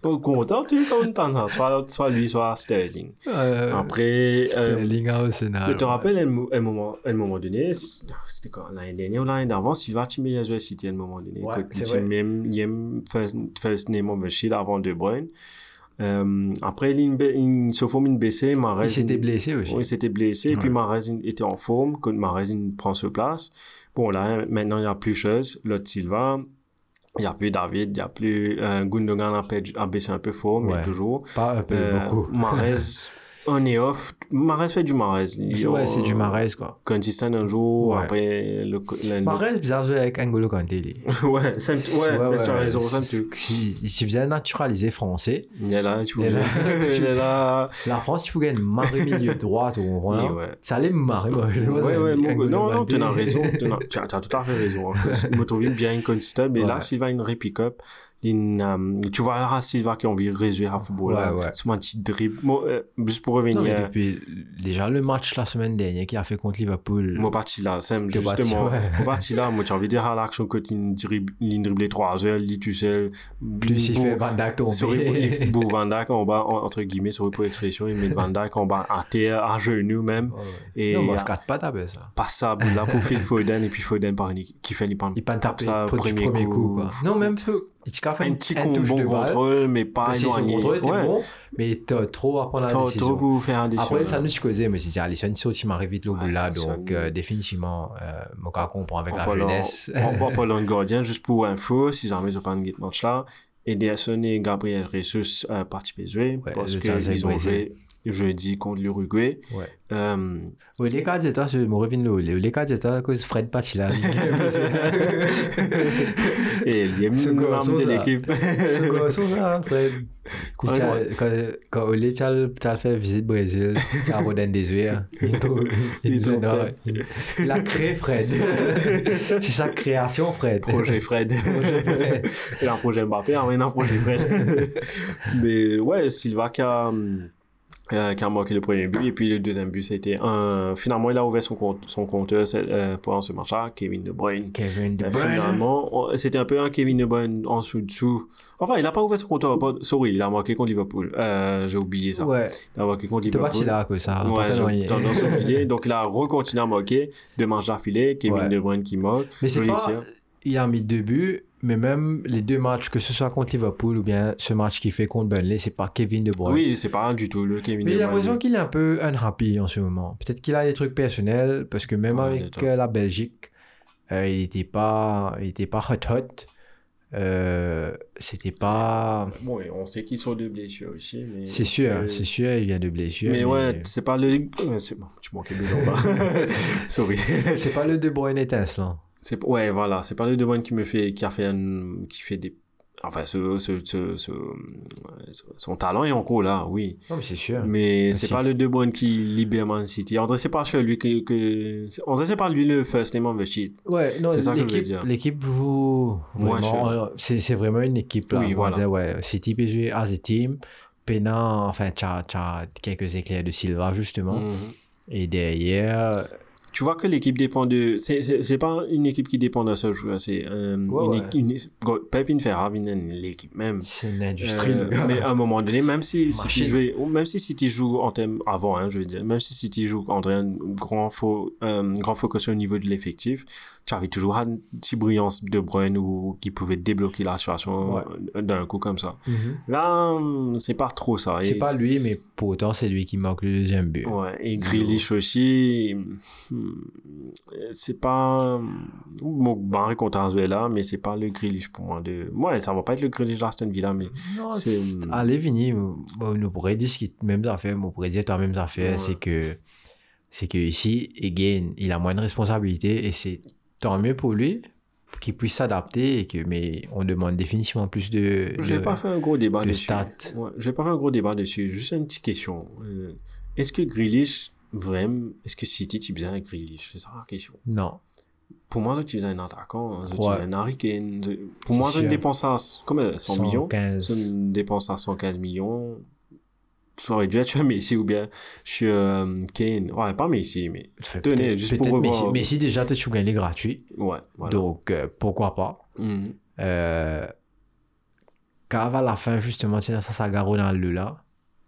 Speaker 2: Donc, content, tu es content, soit, soit lui, soit Sterling.
Speaker 1: Euh,
Speaker 2: Après, euh,
Speaker 1: Sterling à Arsenal.
Speaker 2: je te
Speaker 1: ouais.
Speaker 2: rappelle, à un, mo- un moment, à un moment donné, c'était quand l'année dernière ou l'année d'avant, Silva, tu m'as joué City à un moment donné.
Speaker 1: Ouais,
Speaker 2: Quand
Speaker 1: c'est
Speaker 2: même, il aime first, first name of the shield avant De Bruyne. Euh, après, il, il se forme une blessé, Mahrez.
Speaker 1: Il s'était blessé aussi.
Speaker 2: Oui, il s'était blessé. Et puis
Speaker 1: Ouais.
Speaker 2: Il était en forme. Quand Mahrez il prend sa place. Bon, là, maintenant, il n'y a plus chose. L'autre Silva. Il n'y a plus David. Il n'y a plus euh, Gundogan a, baissé un peu forme, mais
Speaker 1: Ouais.
Speaker 2: toujours.
Speaker 1: Pas un peu,
Speaker 2: Euh,
Speaker 1: beaucoup.
Speaker 2: Mahrez, [LAUGHS] on est off. Mahrez fait du Mahrez. Il-
Speaker 1: Ouais, c'est du Mahrez, quoi.
Speaker 2: Consistant un jour,
Speaker 1: Ouais.
Speaker 2: après le. le-
Speaker 1: Mahrez, bizarre jouer avec N'Golo Kanté, [LAUGHS]
Speaker 2: ouais, ouais, mais tu as raison, c'est- truc.
Speaker 1: Il s'est bien naturalisé français.
Speaker 2: Il est là, tu vois. [LAUGHS]
Speaker 1: Il est là. La France, tu gagner marée milieu droite ou
Speaker 2: Oui,
Speaker 1: rien.
Speaker 2: ouais.
Speaker 1: Ça allait me marrer, moi.
Speaker 2: Ouais,
Speaker 1: ça,
Speaker 2: ouais, mon- non, non, tu as raison. tu as, tu as- tu tout à fait raison. hein. [LAUGHS] Me trouve bien inconsistant, mais là,
Speaker 1: Ouais.
Speaker 2: Silva, une repick-up. Une, euh, tu vois là, Silva qui a envie de résoudre à football.
Speaker 1: Ouais, ouais.
Speaker 2: C'est un petit dribble. Moi, euh, juste pour
Speaker 1: Non, mais
Speaker 2: revenir,
Speaker 1: depuis déjà le match la semaine dernière qu'il a fait contre Liverpool.
Speaker 2: moi, parti là, c'est justement,
Speaker 1: ouais.
Speaker 2: moi, parti là, moi, tu as envie de dire à l'action que tu dribble, ligne dribblée 3 heures, lit tout seul.
Speaker 1: plus il fait Van Dijk tomber.
Speaker 2: Beau Van Dijk en bas, en- entre guillemets, sur pour expression, il met Van Dijk en bas à terre, à genoux même. Et
Speaker 1: non, moi,
Speaker 2: euh,
Speaker 1: je pas taper ça.
Speaker 2: passable là pour Phil Foden et puis Foden par une, qui fait il pan-
Speaker 1: Il pas
Speaker 2: tape ça
Speaker 1: pour
Speaker 2: premier,
Speaker 1: premier
Speaker 2: coup.
Speaker 1: coup. Non, même fait
Speaker 2: un
Speaker 1: une
Speaker 2: petit
Speaker 1: un
Speaker 2: bon
Speaker 1: de balle.
Speaker 2: contrôle, mais pas
Speaker 1: son
Speaker 2: éloigné.
Speaker 1: contrôle était
Speaker 2: Ouais.
Speaker 1: bon, mais t'as trop à prendre la décision.
Speaker 2: trop faire un décision.
Speaker 1: Après, ça nous causait, mais c'est Alisson, c'est aussi m'arrive vite le bout là, donc euh, définitivement, euh, mon cas comprend avec la jeunesse.
Speaker 2: on va [LAUGHS] pas le gardien, juste pour info, si jamais ils ont pas un match là. Ederson et Gabriel Jesus euh, participent jouer
Speaker 1: Ouais,
Speaker 2: parce qu'ils ont joué jeudi contre l'Uruguay.
Speaker 1: Ouais.
Speaker 2: Euh,
Speaker 1: Oui, les cas d'état, je me reviens là, les cas d'état, à cause Fred Patch là. [LAUGHS] [LAUGHS]
Speaker 2: et il y a de l'équipe.
Speaker 1: Ce garçon là, Fred. [LAUGHS] Quand, Oli t'a t'a fait visite Brésil, t'as Roden des yeux. hein. Il
Speaker 2: Ils ont
Speaker 1: a créé Fred. C'est sa création, Fred.
Speaker 2: projet Fred. Il a un projet Mbappé, hein, mais un projet Fred. mais ouais, Silva qui a, euh, qui a marqué le premier but, et puis le deuxième but, c'était un. Finalement, il a ouvert son, compte, son compteur c'est, euh, pendant ce match-là, Kevin De Bruyne.
Speaker 1: Kevin De
Speaker 2: Euh,
Speaker 1: Bruyne.
Speaker 2: Finalement, c'était un peu un Kevin De Bruyne en dessous-dessous. Enfin, il a pas ouvert son compteur, pas, sorry, il a marqué contre Liverpool. Euh, j'ai oublié ça.
Speaker 1: Ouais,
Speaker 2: Il a marqué contre Liverpool.
Speaker 1: parti là, que ça.
Speaker 2: Ouais,
Speaker 1: pas
Speaker 2: j'ai tendance à oublier. [LAUGHS] Donc, il a recontinué à marquer deux matchs d'affilée. Kevin
Speaker 1: Ouais.
Speaker 2: De Bruyne qui marque.
Speaker 1: Mais c'est pas. Il a mis deux buts, mais même les deux matchs, que ce soit contre Liverpool ou bien ce match qu'il fait contre Burnley, c'est pas Kevin De Bruyne.
Speaker 2: Oui, c'est pas du tout le Kevin
Speaker 1: Mais
Speaker 2: De
Speaker 1: j'ai
Speaker 2: Bruyne.
Speaker 1: l'impression qu'il est un peu unhappy en ce moment. Peut-être qu'il a des trucs personnels, parce que même
Speaker 2: Ouais,
Speaker 1: avec euh, la Belgique, euh, il était pas, il était pas hot hot. Euh, c'était pas.
Speaker 2: Bon, et on sait qu'ils sont de blessures aussi. mais-
Speaker 1: C'est sûr,
Speaker 2: Euh,
Speaker 1: c'est sûr, il vient de blessure.
Speaker 2: Mais, ouais, c'est pas le. euh, c'est bon, tu manquais jambes. là. [LAUGHS] [LAUGHS] Sorry.
Speaker 1: c'est pas le De Bruyne étincelant.
Speaker 2: C'est ouais, voilà, c'est pas le De Bruyne qui me fait, qui a fait un, qui fait des, enfin, ce, ce, ce, ce- son talent est encore là, oui.
Speaker 1: Non, mais c'est sûr.
Speaker 2: Mais c'est pas le De Bruyne qui libère Man City. On dirait c'est pas lui que, que, on c'est pas lui le first name of the sheet.
Speaker 1: Ouais, non,
Speaker 2: C'est ça que je veux
Speaker 1: l'équipe,
Speaker 2: dire.
Speaker 1: l'équipe
Speaker 2: Moins
Speaker 1: vraiment, euh, c'est, c'est vraiment une équipe là.
Speaker 2: Oui, voilà.
Speaker 1: dire, ouais, City jouer as a team. Pena, enfin, tu as quelques éclairs de Silva justement.
Speaker 2: Mhm.
Speaker 1: Et derrière,
Speaker 2: tu vois que l'équipe dépend de. C'est, c'est, c'est pas une équipe qui dépend d'un seul joueur. C'est euh,
Speaker 1: Ouais,
Speaker 2: une,
Speaker 1: ouais.
Speaker 2: une, Pep l'équipe même.
Speaker 1: C'est une industrie,
Speaker 2: Euh, mais à un moment donné, même si City
Speaker 1: Machine.
Speaker 2: jouait, ou même si City joue en termes avant, hein, je veux dire, même si City joue en train grand fo, euh, grand focus au niveau de l'effectif, tu avais toujours une petite brillance de Bruyne ou qui pouvait débloquer la situation
Speaker 1: Ouais.
Speaker 2: d'un coup comme ça.
Speaker 1: Mhm.
Speaker 2: Là, hum, c'est pas trop ça.
Speaker 1: C'est
Speaker 2: Et-
Speaker 1: pas lui, mais pour autant, c'est lui qui marque le deuxième but.
Speaker 2: Ouais, et Grealish aussi, hum, c'est pas, bon, barré contre Azuela, mais c'est pas le Grealish pour moi de, ouais, ça va pas être le Grealish d'Aston Villa, mais c'est,
Speaker 1: Allez, Vini, nous pourrait dire ce qui même affaire, on pourrait dire la même affaire,
Speaker 2: Ouais.
Speaker 1: c'est que c'est que ici, again, il a moins de responsabilités et c'est tant mieux pour lui qu'il puisse s'adapter et que mais on demande définitivement plus de, de-
Speaker 2: pas faire un gros débat
Speaker 1: de
Speaker 2: dessus.
Speaker 1: stats.
Speaker 2: Ouais, je vais pas faire un gros débat dessus. Juste une petite question. Euh, est-ce que Grealish, vraiment, est-ce que City, tu besoin un Grealish? C'est ça la question.
Speaker 1: non
Speaker 2: Pour moi, tu besoin un attaquant, hein, tu besoin un Harry Kane. Pour moi,
Speaker 1: C'est
Speaker 2: une dépense à, combien? 100 millions?
Speaker 1: 115
Speaker 2: C'est une dépense à 115 millions. Ça aurait dû être Messi ou bien chez euh, Kane. Ouais, pas Messi, mais tenez, juste pour revoir.
Speaker 1: Messi, Messi, déjà tu gagnes gratuit
Speaker 2: ouais, voilà.
Speaker 1: donc euh, pourquoi pas
Speaker 2: Mhm.
Speaker 1: euh, car à la fin justement tiens ça ça le là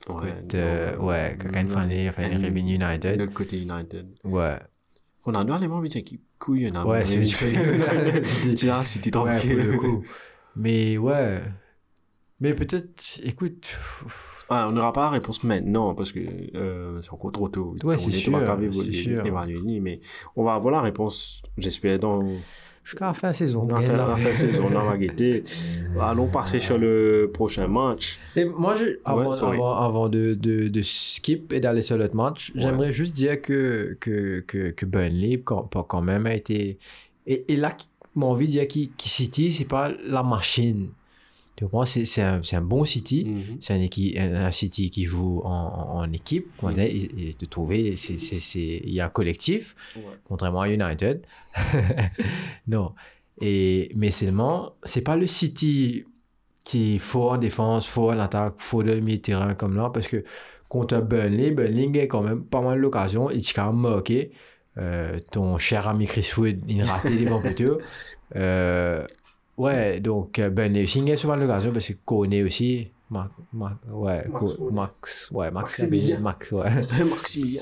Speaker 2: Ouais,
Speaker 1: euh, ouais, quand enfin, il
Speaker 2: Mhm.
Speaker 1: revenu
Speaker 2: De
Speaker 1: United.
Speaker 2: l'autre côté, United.
Speaker 1: Ouais.
Speaker 2: Ronaldo a les membres d'une équipe couille, on a
Speaker 1: Ouais, c'est [LAUGHS]
Speaker 2: c'est [LAUGHS] Tu as City
Speaker 1: Ouais, pour
Speaker 2: tranquille.
Speaker 1: le coup. [LAUGHS] Mais ouais. Mais peut-être, écoute,
Speaker 2: Ah, on n'aura pas la réponse maintenant parce que euh, c'est encore trop tôt.
Speaker 1: Ouais, c'est
Speaker 2: est
Speaker 1: sûr, c'est sûr.
Speaker 2: mais on va avoir la réponse, j'espère, dans,
Speaker 1: jusqu'à la fin de saison. de
Speaker 2: la
Speaker 1: la
Speaker 2: fin de saison. On va guetter. [LAUGHS] Allons passer sur le prochain match.
Speaker 1: Et moi, je, avant, avant, avant de, de, de skip et d'aller sur l'autre match,
Speaker 2: Ouais.
Speaker 1: j'aimerais juste dire que, que, que, que Burnley, quand, quand même, a été. Et, et là, mon envie de dire que que City, c'est pas la machine. Tu comprends? C'est un, un bon City.
Speaker 2: Mhm.
Speaker 1: C'est un, un, City qui joue en, en, équipe.
Speaker 2: Mhm.
Speaker 1: est- et, et de trouver, il y a un collectif,
Speaker 2: Ouais.
Speaker 1: contrairement à United. [LAUGHS] non. Et, mais seulement, c'est pas le City qui est fort en défense, fort en attaque, fort de terrain comme là, parce que contre Burnley, Burnley a quand même pas mal d'occasions. Il a quand même marqué. Euh, ton cher ami Chris Wood, il a raté devant plutôt. Euh, ouais, donc euh, aussi, il a souvent l'occasion parce que Kone aussi. Ma- ma- ouais,
Speaker 2: Max.
Speaker 1: Max, ouais, Max,
Speaker 2: Maximilien.
Speaker 1: Max, ouais. [LAUGHS]
Speaker 2: Maximilien.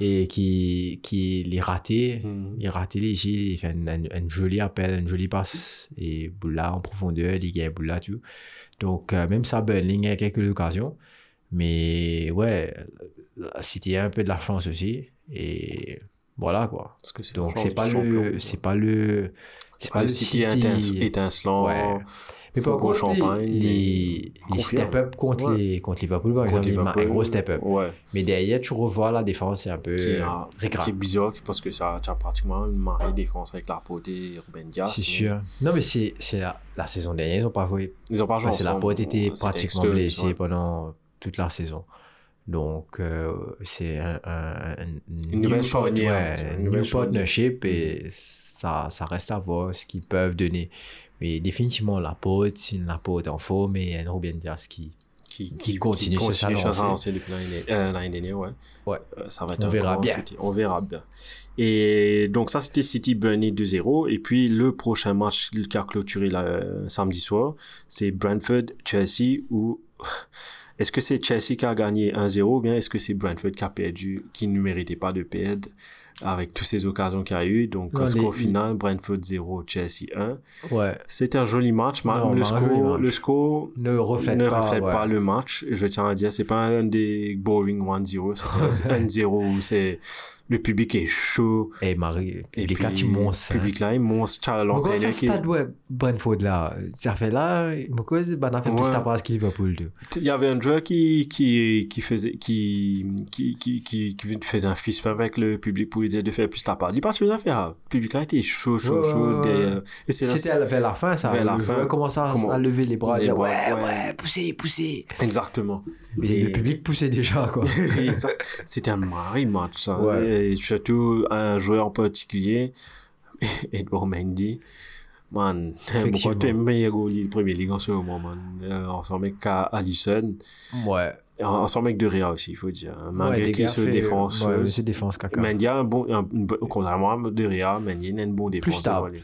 Speaker 1: Et qui, qui les raté.
Speaker 2: Mhm.
Speaker 1: Il a raté les ici, il fait un, un, un joli appel, une jolie passe. Et Boula en profondeur, il gagne Boula, tout. Donc, euh, même ça, Burnley a quelques occasions. Mais ouais, a un peu de la chance aussi. Et voilà, quoi.
Speaker 2: Parce que
Speaker 1: Donc, c'est pas le. C'est pas le. C'est pas le
Speaker 2: City
Speaker 1: City.
Speaker 2: étince- étincelant.
Speaker 1: Ouais. Mais par contre,
Speaker 2: champagne,
Speaker 1: les, les step-up contre,
Speaker 2: Ouais.
Speaker 1: les, contre Liverpool, par
Speaker 2: Contre
Speaker 1: exemple, a un
Speaker 2: Liverpool.
Speaker 1: gros step-up.
Speaker 2: Ouais.
Speaker 1: Mais derrière, tu revois la défense, c'est un peu
Speaker 2: Qui est,
Speaker 1: euh,
Speaker 2: qui est bizarre parce que ça, tu as pratiquement une marée défense avec Laporte et Ruben Dias.
Speaker 1: C'est
Speaker 2: mais
Speaker 1: sûr. Non, mais c'est la, la saison dernière, ils ont pas joué.
Speaker 2: Ils ont pas joué
Speaker 1: Parce que était pratiquement
Speaker 2: externe,
Speaker 1: blessée
Speaker 2: ouais.
Speaker 1: pendant toute la saison. Donc, euh, c'est un, un- un-
Speaker 2: Une nouvelle
Speaker 1: new
Speaker 2: une
Speaker 1: un
Speaker 2: nouvelle
Speaker 1: partnership et ça, ça reste à voir ce qu'ils peuvent donner. Mais définitivement, la pote, c'est la pote en forme et un Ruben Dias qui.
Speaker 2: qui,
Speaker 1: qui continue sur sa
Speaker 2: sur sa
Speaker 1: lancée.
Speaker 2: depuis l'année euh, l'année dernière, ouais.
Speaker 1: Ouais.
Speaker 2: Euh, ça va être
Speaker 1: On
Speaker 2: un
Speaker 1: verra
Speaker 2: grand
Speaker 1: bien.
Speaker 2: City. On verra bien. Et donc ça, c'était City Burnley 2-0. Et puis le prochain match qui a clôturé la, euh, samedi soir, c'est Brentford Chelsea ou [LAUGHS] est-ce que c'est Chelsea qui a gagné 1-0 ou bien est-ce que c'est Brentford qui a perdu, qui ne méritait pas de perdre? Avec toutes ces occasions qu'il y a eu. Donc,
Speaker 1: Non,
Speaker 2: un score
Speaker 1: les-
Speaker 2: final, Brentford 0, Chelsea 1.
Speaker 1: Ouais.
Speaker 2: C'est un joli match. ma-
Speaker 1: Non,
Speaker 2: le, score, le score
Speaker 1: Ne reflète
Speaker 2: ne
Speaker 1: pas.
Speaker 2: reflète
Speaker 1: ouais.
Speaker 2: pas le match. Je tiens à dire, c'est pas un des boring 1-0, c'est un [LAUGHS] 1-0 où c'est le public est chaud.
Speaker 1: Et Marie,
Speaker 2: Et
Speaker 1: les quatre immenses.
Speaker 2: Le public là, est monstre. Tu as
Speaker 1: Pourquoi ça
Speaker 2: l'entraîneur qui...
Speaker 1: stade ouais, Brentford là Ça fait là, pourquoi ben, a fait plus ta passe qu'il Liverpool tout.
Speaker 2: Il y avait un joueur qui, qui, qui faisait, qui, qui, qui, qui, faisait un fist avec le public pour lui dire de faire plus la part. Dis pas ce que vous avez fait, hein. Le public là était chaud, chaud, chaud. Et c'est
Speaker 1: C'était à vers la fin ça.
Speaker 2: Vers la fin.
Speaker 1: commençait à, à lever les bras, à dire ouais,
Speaker 2: ouais.
Speaker 1: poussez, poussez.
Speaker 2: Exactement. Et-
Speaker 1: le public poussait déjà quoi. [LAUGHS]
Speaker 2: C'était un mari match, ça.
Speaker 1: Ouais.
Speaker 2: Et surtout, un joueur en particulier, [LAUGHS] Edouard Mendy. Man, [LAUGHS] pourquoi tu es meilleur goalie de Premier League en ce moment, man? Euh, on s'en met qu'à Allison.
Speaker 1: ouais.
Speaker 2: ensemble avec De Rea aussi, il faut dire. Malgré
Speaker 1: Ouais,
Speaker 2: qu'il se défense.
Speaker 1: Ouais,
Speaker 2: euh,
Speaker 1: c'est défense caca.
Speaker 2: Mendy a un bon, un, une contrairement à De Rea, Mendy a une bonne défense. de
Speaker 1: stable.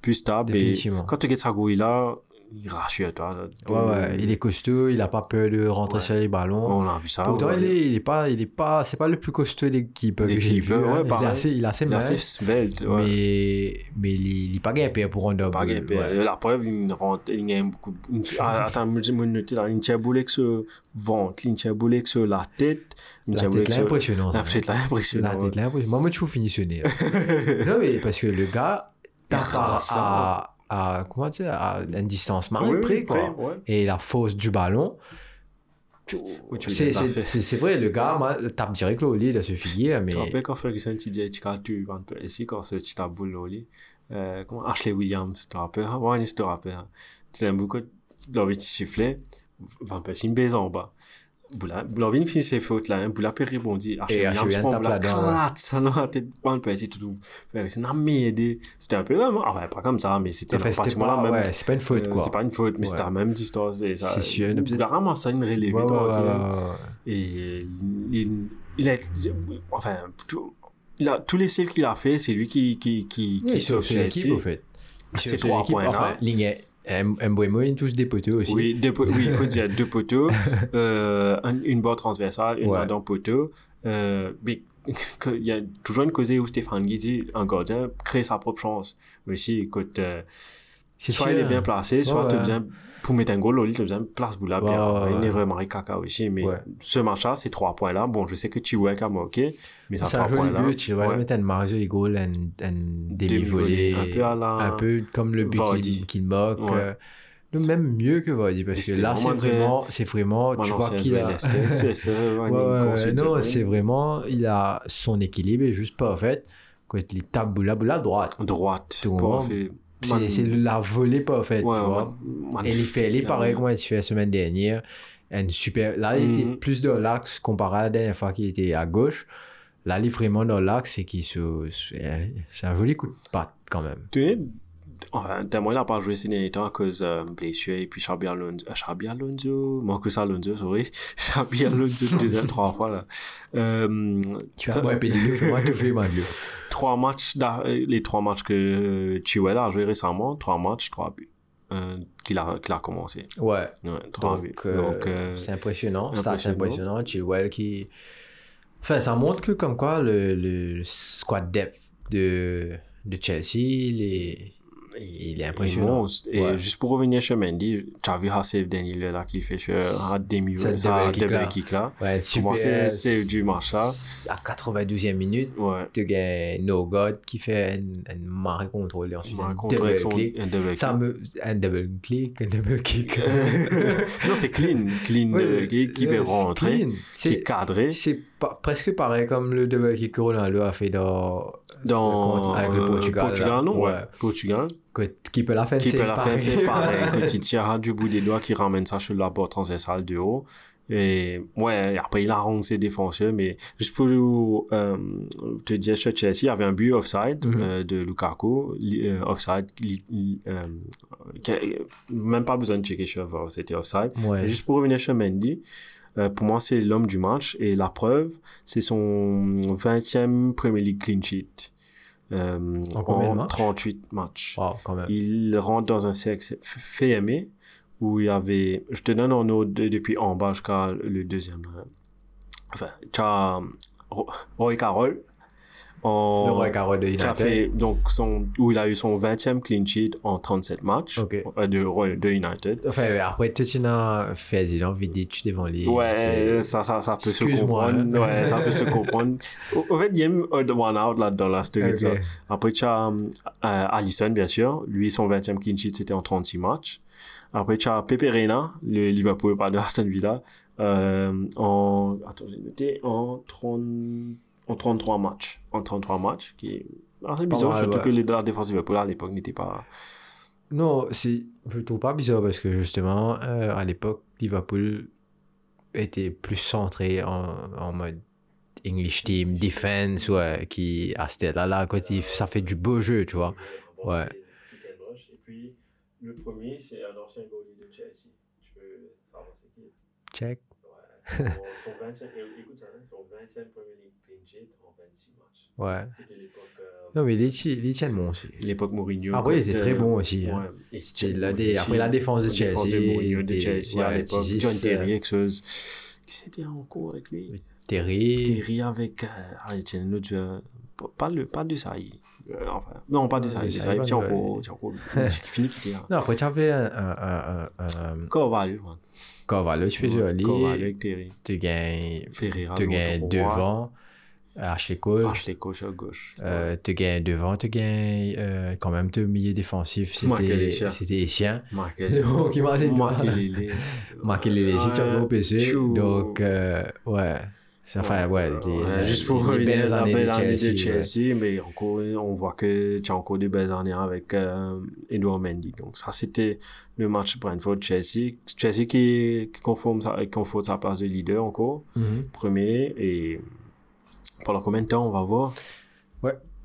Speaker 2: Plus stable. Et quand tu regardes Sagoui là, il rassure toi.
Speaker 1: Ouais, ouais, il est costaud, il a pas peur de rentrer
Speaker 2: Ouais.
Speaker 1: sur les ballons.
Speaker 2: On a vu ça.
Speaker 1: Pourtant,
Speaker 2: ouais.
Speaker 1: il est, il est pas, il est pas, c'est pas le plus costaud d'équipe
Speaker 2: D'équipe,
Speaker 1: vu.
Speaker 2: ouais,
Speaker 1: hein. il, est assez, il est assez
Speaker 2: Il assez svelte. Ouais.
Speaker 1: mais, mais il, il est pas gagné pour un double.
Speaker 2: Pas gagné.
Speaker 1: ouais.
Speaker 2: La preuve, il rentre, il gagne beaucoup. [LAUGHS] Attends, je me note là, une tire boulée sur le ventre, une tire boulée sur la tête,
Speaker 1: La tête là, impressionnant.
Speaker 2: La tête là, impressionnant.
Speaker 1: La tête là, impressionnant. Moi, moi, tu faut finitionner. non, mais parce que le gars tape à. À, comment dire, à
Speaker 2: Oui,
Speaker 1: près, quoi.
Speaker 2: près, ouais.
Speaker 1: Et la force du ballon.
Speaker 2: Oui,
Speaker 1: C'est vrai, le gars tape direct au lit de se figuer, mais.
Speaker 2: Tu te rappelles quand Ferguson tu disais tu tu vas te ici quand ce petit taboule là au lit euh, comment Ashley Williams tu te rappelles hein? ouais je te rappelle hein. tu sais beaucoup l'envie de siffler Van Persie une baise en bas Boula l'envie finit ses fautes là hein. Boula Ashley
Speaker 1: Et Ashley
Speaker 2: Williams
Speaker 1: tape
Speaker 2: Boula
Speaker 1: là-dedans, ouais.
Speaker 2: claque ça dans la tête Van Persie tout tout Ferguson a m'aidé c'était un peu là ah ouais pas comme ça mais c'était
Speaker 1: Enfin,
Speaker 2: pratiquement la
Speaker 1: pas,
Speaker 2: même
Speaker 1: ouais, c'est pas une faute,
Speaker 2: euh,
Speaker 1: quoi.
Speaker 2: c'est pas une faute mais
Speaker 1: Ouais.
Speaker 2: c'était la même distance et ça
Speaker 1: C'est sûr,
Speaker 2: Boula ramasse ça une relève
Speaker 1: Ouais, ouais,
Speaker 2: toi,
Speaker 1: ouais,
Speaker 2: et il, il a, enfin, tout- il a, tous les saves qu'il a fait, c'est lui qui, qui, qui, qui sauve
Speaker 1: l'équipe,
Speaker 2: Chelsea.
Speaker 1: au fait.
Speaker 2: Ces
Speaker 1: C'est
Speaker 2: trois
Speaker 1: l'équipe,
Speaker 2: points-là.
Speaker 1: Enfin, ligne M- Mbeumo, ils ont tous des poteaux aussi.
Speaker 2: Oui, deux po- oui, il faut dire deux poteaux, [LAUGHS] euh, un- une barre transversale, une
Speaker 1: Ouais.
Speaker 2: barre poteau. Euh, mais [LAUGHS] il y a toujours une cause où Stéphane Guy dit un gardien crée sa propre chance. Mais si, écoute, euh, soit
Speaker 1: sûr.
Speaker 2: il est bien placé, soit
Speaker 1: Ouais, ouais.
Speaker 2: besoin, pour mettre un goal, tu as besoin de place boula,
Speaker 1: ouais.
Speaker 2: erreur Marie Caca aussi. Mais
Speaker 1: Ouais.
Speaker 2: ce match-là, ces trois points-là, bon, je sais que Chiwek a marqué, mais ça
Speaker 1: C'est
Speaker 2: trois
Speaker 1: un joli
Speaker 2: points-là.
Speaker 1: but, tu vois,
Speaker 2: ouais.
Speaker 1: mettre un marge de goal, un, un demi-volé.
Speaker 2: Demi-volée, un peu à la-
Speaker 1: Un peu comme le but qu'il qu'il moque.
Speaker 2: Ouais.
Speaker 1: euh, même mieux que Vardy, parce que là, c'est
Speaker 2: vraiment
Speaker 1: vraiment, c'est vraiment, tu vois qu'il a... [LAUGHS]
Speaker 2: c'est
Speaker 1: non, c'est vraiment, il a son équilibre est juste parfait. Quand il tape boula boula droite.
Speaker 2: droite. Pas fait-
Speaker 1: C'est la volée parfaite,
Speaker 2: ouais,
Speaker 1: tu vois.
Speaker 2: man-
Speaker 1: Et il fait aller
Speaker 2: magnifique,
Speaker 1: pareil comme il fait la semaine dernière. Une super... Là, il était
Speaker 2: Mhm.
Speaker 1: plus dans l'axe comparé à la dernière fois qu'il était à gauche. Là, il est vraiment dans l'axe et qui se... C'est c'est un joli coup de patte quand même.
Speaker 2: Il n'a pas joué ces derniers temps à cause de blessure, et puis Xabi Alonso, ah, Xabi Alonso, Marcus Alonso, sorry, [LAUGHS] Xabi Alonso, deuxième, [LAUGHS] trois fois, là. Euh,
Speaker 1: Tu fait, Mario. [LAUGHS]
Speaker 2: trois matchs, euh, les trois matchs que Chiwell a joué récemment, trois matchs, trois buts, euh, qu'il a, qu'il a commencé.
Speaker 1: Ouais.
Speaker 2: Ouais, trois buts.
Speaker 1: Donc, euh,
Speaker 2: Donc, euh,
Speaker 1: c'est impressionnant. C'est
Speaker 2: impressionnant.
Speaker 1: impressionnant. Chilwell qui... Enfin, ça montre que comme quoi le, le squad depth de, de Chelsea, il est, il est impressionnant.
Speaker 2: monstre. Et
Speaker 1: Ouais.
Speaker 2: juste pour revenir sur Mendy, tu as vu Hassef Daniel là qui fait un demi
Speaker 1: Ça, kick là. Ouais, super.
Speaker 2: c'est c'est du match là.
Speaker 1: À 92e minute,
Speaker 2: Ouais.
Speaker 1: tu as No God qui fait un, un marée contrôle et ensuite un double
Speaker 2: son
Speaker 1: click.
Speaker 2: un double
Speaker 1: Ça
Speaker 2: kick.
Speaker 1: me, un double click, un double kick. [LAUGHS]
Speaker 2: non, c'est clean. Clean
Speaker 1: Ouais,
Speaker 2: de- qui, qui
Speaker 1: ouais,
Speaker 2: peut rentrer,
Speaker 1: clean.
Speaker 2: qui
Speaker 1: C'est-
Speaker 2: est cadré.
Speaker 1: C'est presque pareil comme le kick que Ronaldo a fait dans,
Speaker 2: Dans
Speaker 1: avec le Portugal,
Speaker 2: Portugal, non? Ouais. Portugal.
Speaker 1: que- qui peut la faire,
Speaker 2: Qui
Speaker 1: c'est
Speaker 2: peut la
Speaker 1: pareil.
Speaker 2: faire, c'est pareil. [LAUGHS] qui tire du bout des doigts, qui ramène ça sur la barre transversale de haut. Et ouais, après il arronde ses défenseurs, mais juste pour euh, te dire sur Chelsea, il y avait un but offside
Speaker 1: Mhm.
Speaker 2: euh, de Lukaku, euh, offside, a- même pas besoin de checker sur c'était offside.
Speaker 1: Ouais.
Speaker 2: Juste pour revenir sur Mendy, euh, pour moi c'est l'homme du match et la preuve, c'est son 20e Premier League clean sheet. Euh,
Speaker 1: En de matchs
Speaker 2: 38 matchs
Speaker 1: Wow, quand même.
Speaker 2: il rentre dans un fait aimer où il y avait je te donne en ordre de- depuis en bas jusqu'à le deuxième là. enfin tu as Ro- Roy Carroll en,
Speaker 1: Le Roy Carroll de United.
Speaker 2: fait donc son où il a eu son 20e clean sheet en 37 matchs
Speaker 1: Ok.
Speaker 2: euh, de, de United
Speaker 1: Enfin, après, as fait des envie de tu devant les.
Speaker 2: Ouais, ça, ça, ça peut se comprendre.
Speaker 1: hein.
Speaker 2: Ouais, ça peut se [LAUGHS] comprendre. Au, au fait, il y a une odd one out là dans la story. de ça.
Speaker 1: Ok.
Speaker 2: Après, tu as euh, Allison, bien sûr. Lui, son 20e clean sheet, c'était en 36 matchs. Après, tu as Pepe Reina, le Liverpool, pas de Aston Villa, euh, en, attends, j'ai noté, en 30, en 33 matchs. En 33 matchs, qui est assez bizarre,
Speaker 1: mal,
Speaker 2: surtout
Speaker 1: ouais.
Speaker 2: que les la défense Liverpool à l'époque n'était pas,
Speaker 1: Non, c'est, trouve pas bizarre parce que justement, euh, à l'époque, Liverpool était plus centré en, en mode English team, defense, ouais, qui à ce là là côté, ça fait du beau jeu, tu vois. Ouais.
Speaker 2: Et puis, le premier, c'est un ancien goalie de Chelsea. Tu peux savoir c'est qui?
Speaker 1: Check.
Speaker 2: Son [LAUGHS] 25, écoute ça, hein, son 25 Premier League clean sheet en 26 matchs.
Speaker 1: Ouais.
Speaker 2: C'était l'époque. euh,
Speaker 1: Non, mais il il est tellement aussi.
Speaker 2: l'époque Mourinho.
Speaker 1: Après, il était très
Speaker 2: euh,
Speaker 1: bon aussi. hein.
Speaker 2: Ouais. Et
Speaker 1: C'était la dé- après la défense de
Speaker 2: La défense
Speaker 1: Chelsea,
Speaker 2: de Mourinho de Chelsea à l'époque. John
Speaker 1: euh,
Speaker 2: Terry, quelque chose. Qui c'était en cours avec lui?
Speaker 1: Terry.
Speaker 2: Terry avec. Euh, ah, tiens, l'autre joueur. Pas- Pas, le, pas de Saï. Euh, enfin, non, pas de Saï,
Speaker 1: pas
Speaker 2: tiens,
Speaker 1: de-
Speaker 2: encore. Tiens, encore. C'est fini qui était là.
Speaker 1: Non, après, tu avais un, un, un, un, un
Speaker 2: Carvalho, man.
Speaker 1: Dire,
Speaker 2: Carvalho
Speaker 1: lui,
Speaker 2: avec Terry.
Speaker 1: tu gagnes,
Speaker 2: Ferreira.
Speaker 1: tu gagnes devant,
Speaker 2: Cole à gauche.
Speaker 1: Euh, tu gagnes devant, tu gagnes euh, quand même ton milieu défensif,
Speaker 2: Michael
Speaker 1: c'était c'était Essien.
Speaker 2: Marquez.
Speaker 1: Donc.
Speaker 2: Marquez-les
Speaker 1: les [LAUGHS] tu as au PC.
Speaker 2: chou.
Speaker 1: Donc, euh, ouais. Enfin, ouais. des-
Speaker 2: Ouais, juste pour
Speaker 1: des
Speaker 2: revenir
Speaker 1: belles années
Speaker 2: belle
Speaker 1: de
Speaker 2: année de
Speaker 1: Chelsea, ouais.
Speaker 2: Mais encore, on voit que tu as encore des belles années avec euh, Edouard Mendy. Donc ça, c'était le match Brentford-Chelsea. Chelsea qui, qui conforme sa, conforte sa place de leader encore,
Speaker 1: Mhm.
Speaker 2: premier. Et pendant combien de temps, on va voir?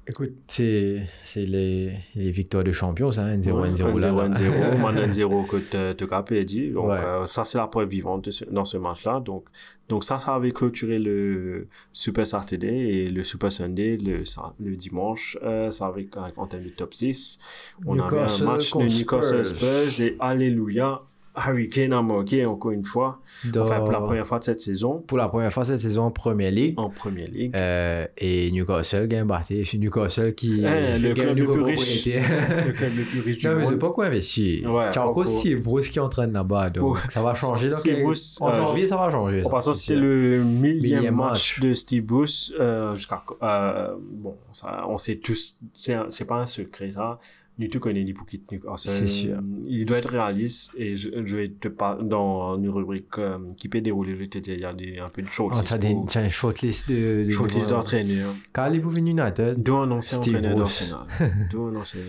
Speaker 1: Écoute, c'est les, les victoires de champions, ça, 1-0,
Speaker 2: Ouais,
Speaker 1: 1-0 là.
Speaker 2: 1-0,
Speaker 1: là.
Speaker 2: 1-0, maintenant 1-0 que tu as perdu. Donc,
Speaker 1: Ouais.
Speaker 2: euh, ça, c'est la preuve vivante dans ce match-là. Donc, donc, ça, ça avait clôturé le Super Saturday et le Super Sunday le, le dimanche. Euh, ça avait, en termes de top 6, on avait un
Speaker 1: Newcastle
Speaker 2: match de Newcastle.
Speaker 1: Spurs
Speaker 2: et Alléluia. Harry Kane a marqué encore une fois. Enfin, pour la première fois de cette saison
Speaker 1: pour la première fois cette saison en Première Ligue.
Speaker 2: en Première Ligue.
Speaker 1: Euh, et Newcastle gagne battu. C'est Newcastle qui fait
Speaker 2: le club le plus riche. [LAUGHS] le club le plus riche du
Speaker 1: Non, mais c'est
Speaker 2: monde.
Speaker 1: pas quoi investir.
Speaker 2: Ouais, quoi.
Speaker 1: Steve Bruce qui entraîne là-bas. Donc, ça va changer. Donc,
Speaker 2: Steve Bruce,
Speaker 1: en
Speaker 2: euh,
Speaker 1: janvier, ça va changer.
Speaker 2: En passant,
Speaker 1: c'est
Speaker 2: c'était le millième, match
Speaker 1: match.
Speaker 2: de Steve Bruce euh, jusqu'à euh, bon ça on sait tous c'est c'est pas un secret ça Newton connaît les quitter Newcastle
Speaker 1: C'est sûr.
Speaker 2: il doit être réaliste et je, je vais te parler dans une rubrique euh, qui peut dérouler. Je vais te dire il y a des, un peu de
Speaker 1: Oh,
Speaker 2: shortlist
Speaker 1: tu as des-
Speaker 2: pour-
Speaker 1: tu as une shortlist de. de
Speaker 2: shortlist
Speaker 1: de-
Speaker 2: d'entraîneurs.
Speaker 1: Quand allez-vous venir United
Speaker 2: d'où un ancien
Speaker 1: Steve
Speaker 2: entraîneur d'Arsenal. D'où un ancien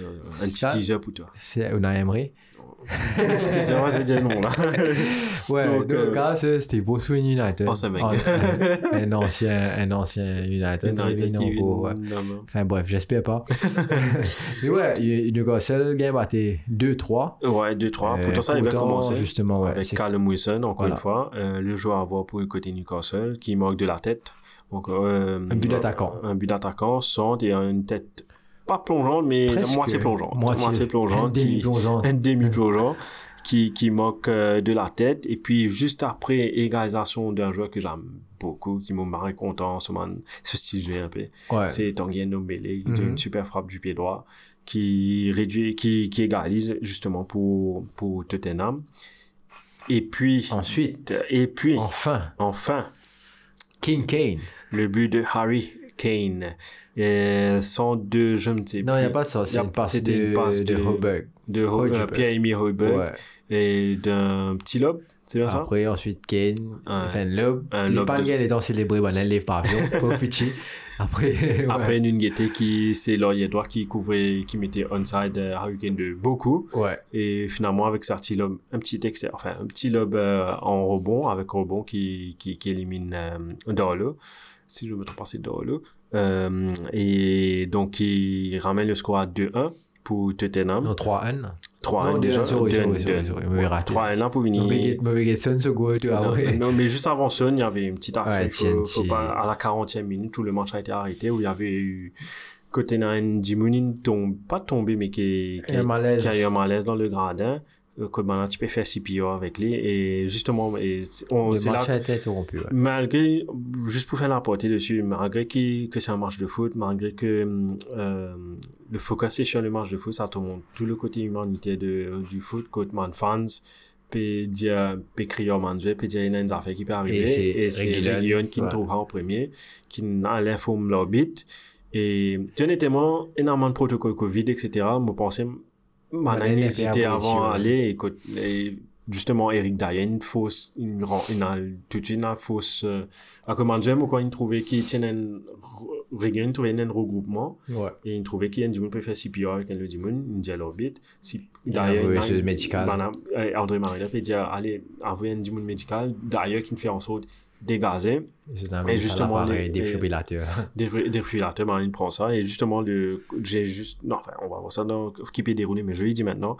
Speaker 2: un [LAUGHS] petit teaser pour toi.
Speaker 1: C'est Unai Emery.
Speaker 2: Petit teaser ouais, c'est déjà long là [LAUGHS]
Speaker 1: Ouais,
Speaker 2: Donc,
Speaker 1: donc,
Speaker 2: euh,
Speaker 1: Steve Bruce venu United.
Speaker 2: Oh, c'est mec.
Speaker 1: Un, [LAUGHS] un ancien, un ancien United.
Speaker 2: United
Speaker 1: venu
Speaker 2: qui-
Speaker 1: ouais.
Speaker 2: non, non.
Speaker 1: Enfin bref, j'espère pas. [LAUGHS] Mais ouais, Newcastle gagne battu 2-3.
Speaker 2: ouais 2-3 pourtant ça il va
Speaker 1: pourtant,
Speaker 2: commencer
Speaker 1: Justement, ouais.
Speaker 2: avec
Speaker 1: c'est-
Speaker 2: Callum Wilson, encore
Speaker 1: Voilà.
Speaker 2: une fois, euh, le joueur à voir pour le côté Newcastle, qui manque de la tête. Donc, euh,
Speaker 1: Un but d'attaquant.
Speaker 2: Un but d'attaquant, centre et une tête pas plongeante, mais
Speaker 1: Presque.
Speaker 2: moitié plongeante.
Speaker 1: Moitié-
Speaker 2: plongeante.
Speaker 1: un
Speaker 2: qui-
Speaker 1: demi-plongeant.
Speaker 2: Un demi-plongeant. Qui, qui manque euh, de la tête. Et puis, juste après, égalisation d'un joueur que j'aime beaucoup, qui m'a marré content, ce, man, ce style de jeu un peu.
Speaker 1: Ouais.
Speaker 2: C'est Tanguy Ndombele,
Speaker 1: Mhm.
Speaker 2: une super frappe du pied droit, qui réduit, qui, qui égalise justement pour, pour Tottenham. Et puis,
Speaker 1: Ensuite,
Speaker 2: et puis,
Speaker 1: enfin,
Speaker 2: enfin,
Speaker 1: King Kane.
Speaker 2: le but de Harry Kane. Et sans deux, je ne sais
Speaker 1: Non, il
Speaker 2: plus.
Speaker 1: n'y a pas de ça. C'est une passe de,
Speaker 2: une passe
Speaker 1: de
Speaker 2: de-. De euh, Pierre-Emile Højbjerg
Speaker 1: Ouais.
Speaker 2: et d'un petit lob, c'est bien ça?
Speaker 1: Après, ensuite, Kane. Enfin, lob.
Speaker 2: Un
Speaker 1: Il
Speaker 2: lob
Speaker 1: pas
Speaker 2: de-
Speaker 1: étant célébré, ben, là, lève pavillon. Pas [LAUGHS] petit. Après, ouais.
Speaker 2: Après, Nunguete qui, c'est Laurier Edouard qui couvrait, qui mettait onside euh, Harry Kane de beaucoup.
Speaker 1: Ouais.
Speaker 2: Et finalement, avec lob, un petit excès, enfin, un petit lob euh, en rebond, avec rebond qui, qui, qui élimine euh, Dorlo. Si je me trompe pas, c'est Dorlo. Euh, et donc, il ramène le score à 2-1 pour Tottenham.
Speaker 1: Non, 3-1.
Speaker 2: 3-1
Speaker 1: Non,
Speaker 2: déjà.
Speaker 1: 2-1, sorry,
Speaker 2: 2-1,
Speaker 1: sorry, sorry,
Speaker 2: 2-1.
Speaker 1: sorry, mauvais raté.
Speaker 2: 3-1 pour venir.
Speaker 1: Mauvais mauvais Son, ce goal, tu vois.
Speaker 2: Non, mais juste avant Son, il y avait une petite pas, à la 40e minute, tout le match a été arrêté, où il y avait eu Kotenan Jimounin tombe, pas tombé, mais qui, qui, qui a eu un malaise dans le gradin. Euh, Que maintenant, tu peux faire CPO avec lui. Et justement, et on, c'est là
Speaker 1: match a été interrompu. Ouais.
Speaker 2: malgré, juste pour faire la portée dessus, malgré que, que c'est un match de foot, malgré que euh, le focus est sur le match de foot, ça te montre tout le côté humanité de, du foot, côté man fans, peut dire, peut crier au manger, peut dire, il y a une affaire qui peut arriver, et c'est
Speaker 1: Reguilon
Speaker 2: qui ne trouvera en premier, qui a l'informe l'orbite, et honnêtement, énormément de protocoles Covid, etc., je pensais, man a
Speaker 1: Ouais,
Speaker 2: hésité
Speaker 1: les
Speaker 2: avant côté- et justement, Eric Dyer, une fausse, une, une, une, tout de suite, une fausse, euh, à comment dire, moi, quand il trouvait qu'il tienne un, Reguilon trouvait un regroupement, et il trouvait qu'il y a du monde peut faire CPR avec un du monde, il dit à l'orbite. Si,
Speaker 1: Il a ce médical.
Speaker 2: André Marina peut dire, allez, envoyer un du monde médical, d'ailleurs, qui ne fait en sorte, dégazé.
Speaker 1: Et
Speaker 2: justement,
Speaker 1: les
Speaker 2: défibrillateur, [LAUGHS] Marine prend ça. Et justement, le, j'ai juste, non, enfin, on va voir ça dans, qui peut dérouler, mais je lui dis maintenant,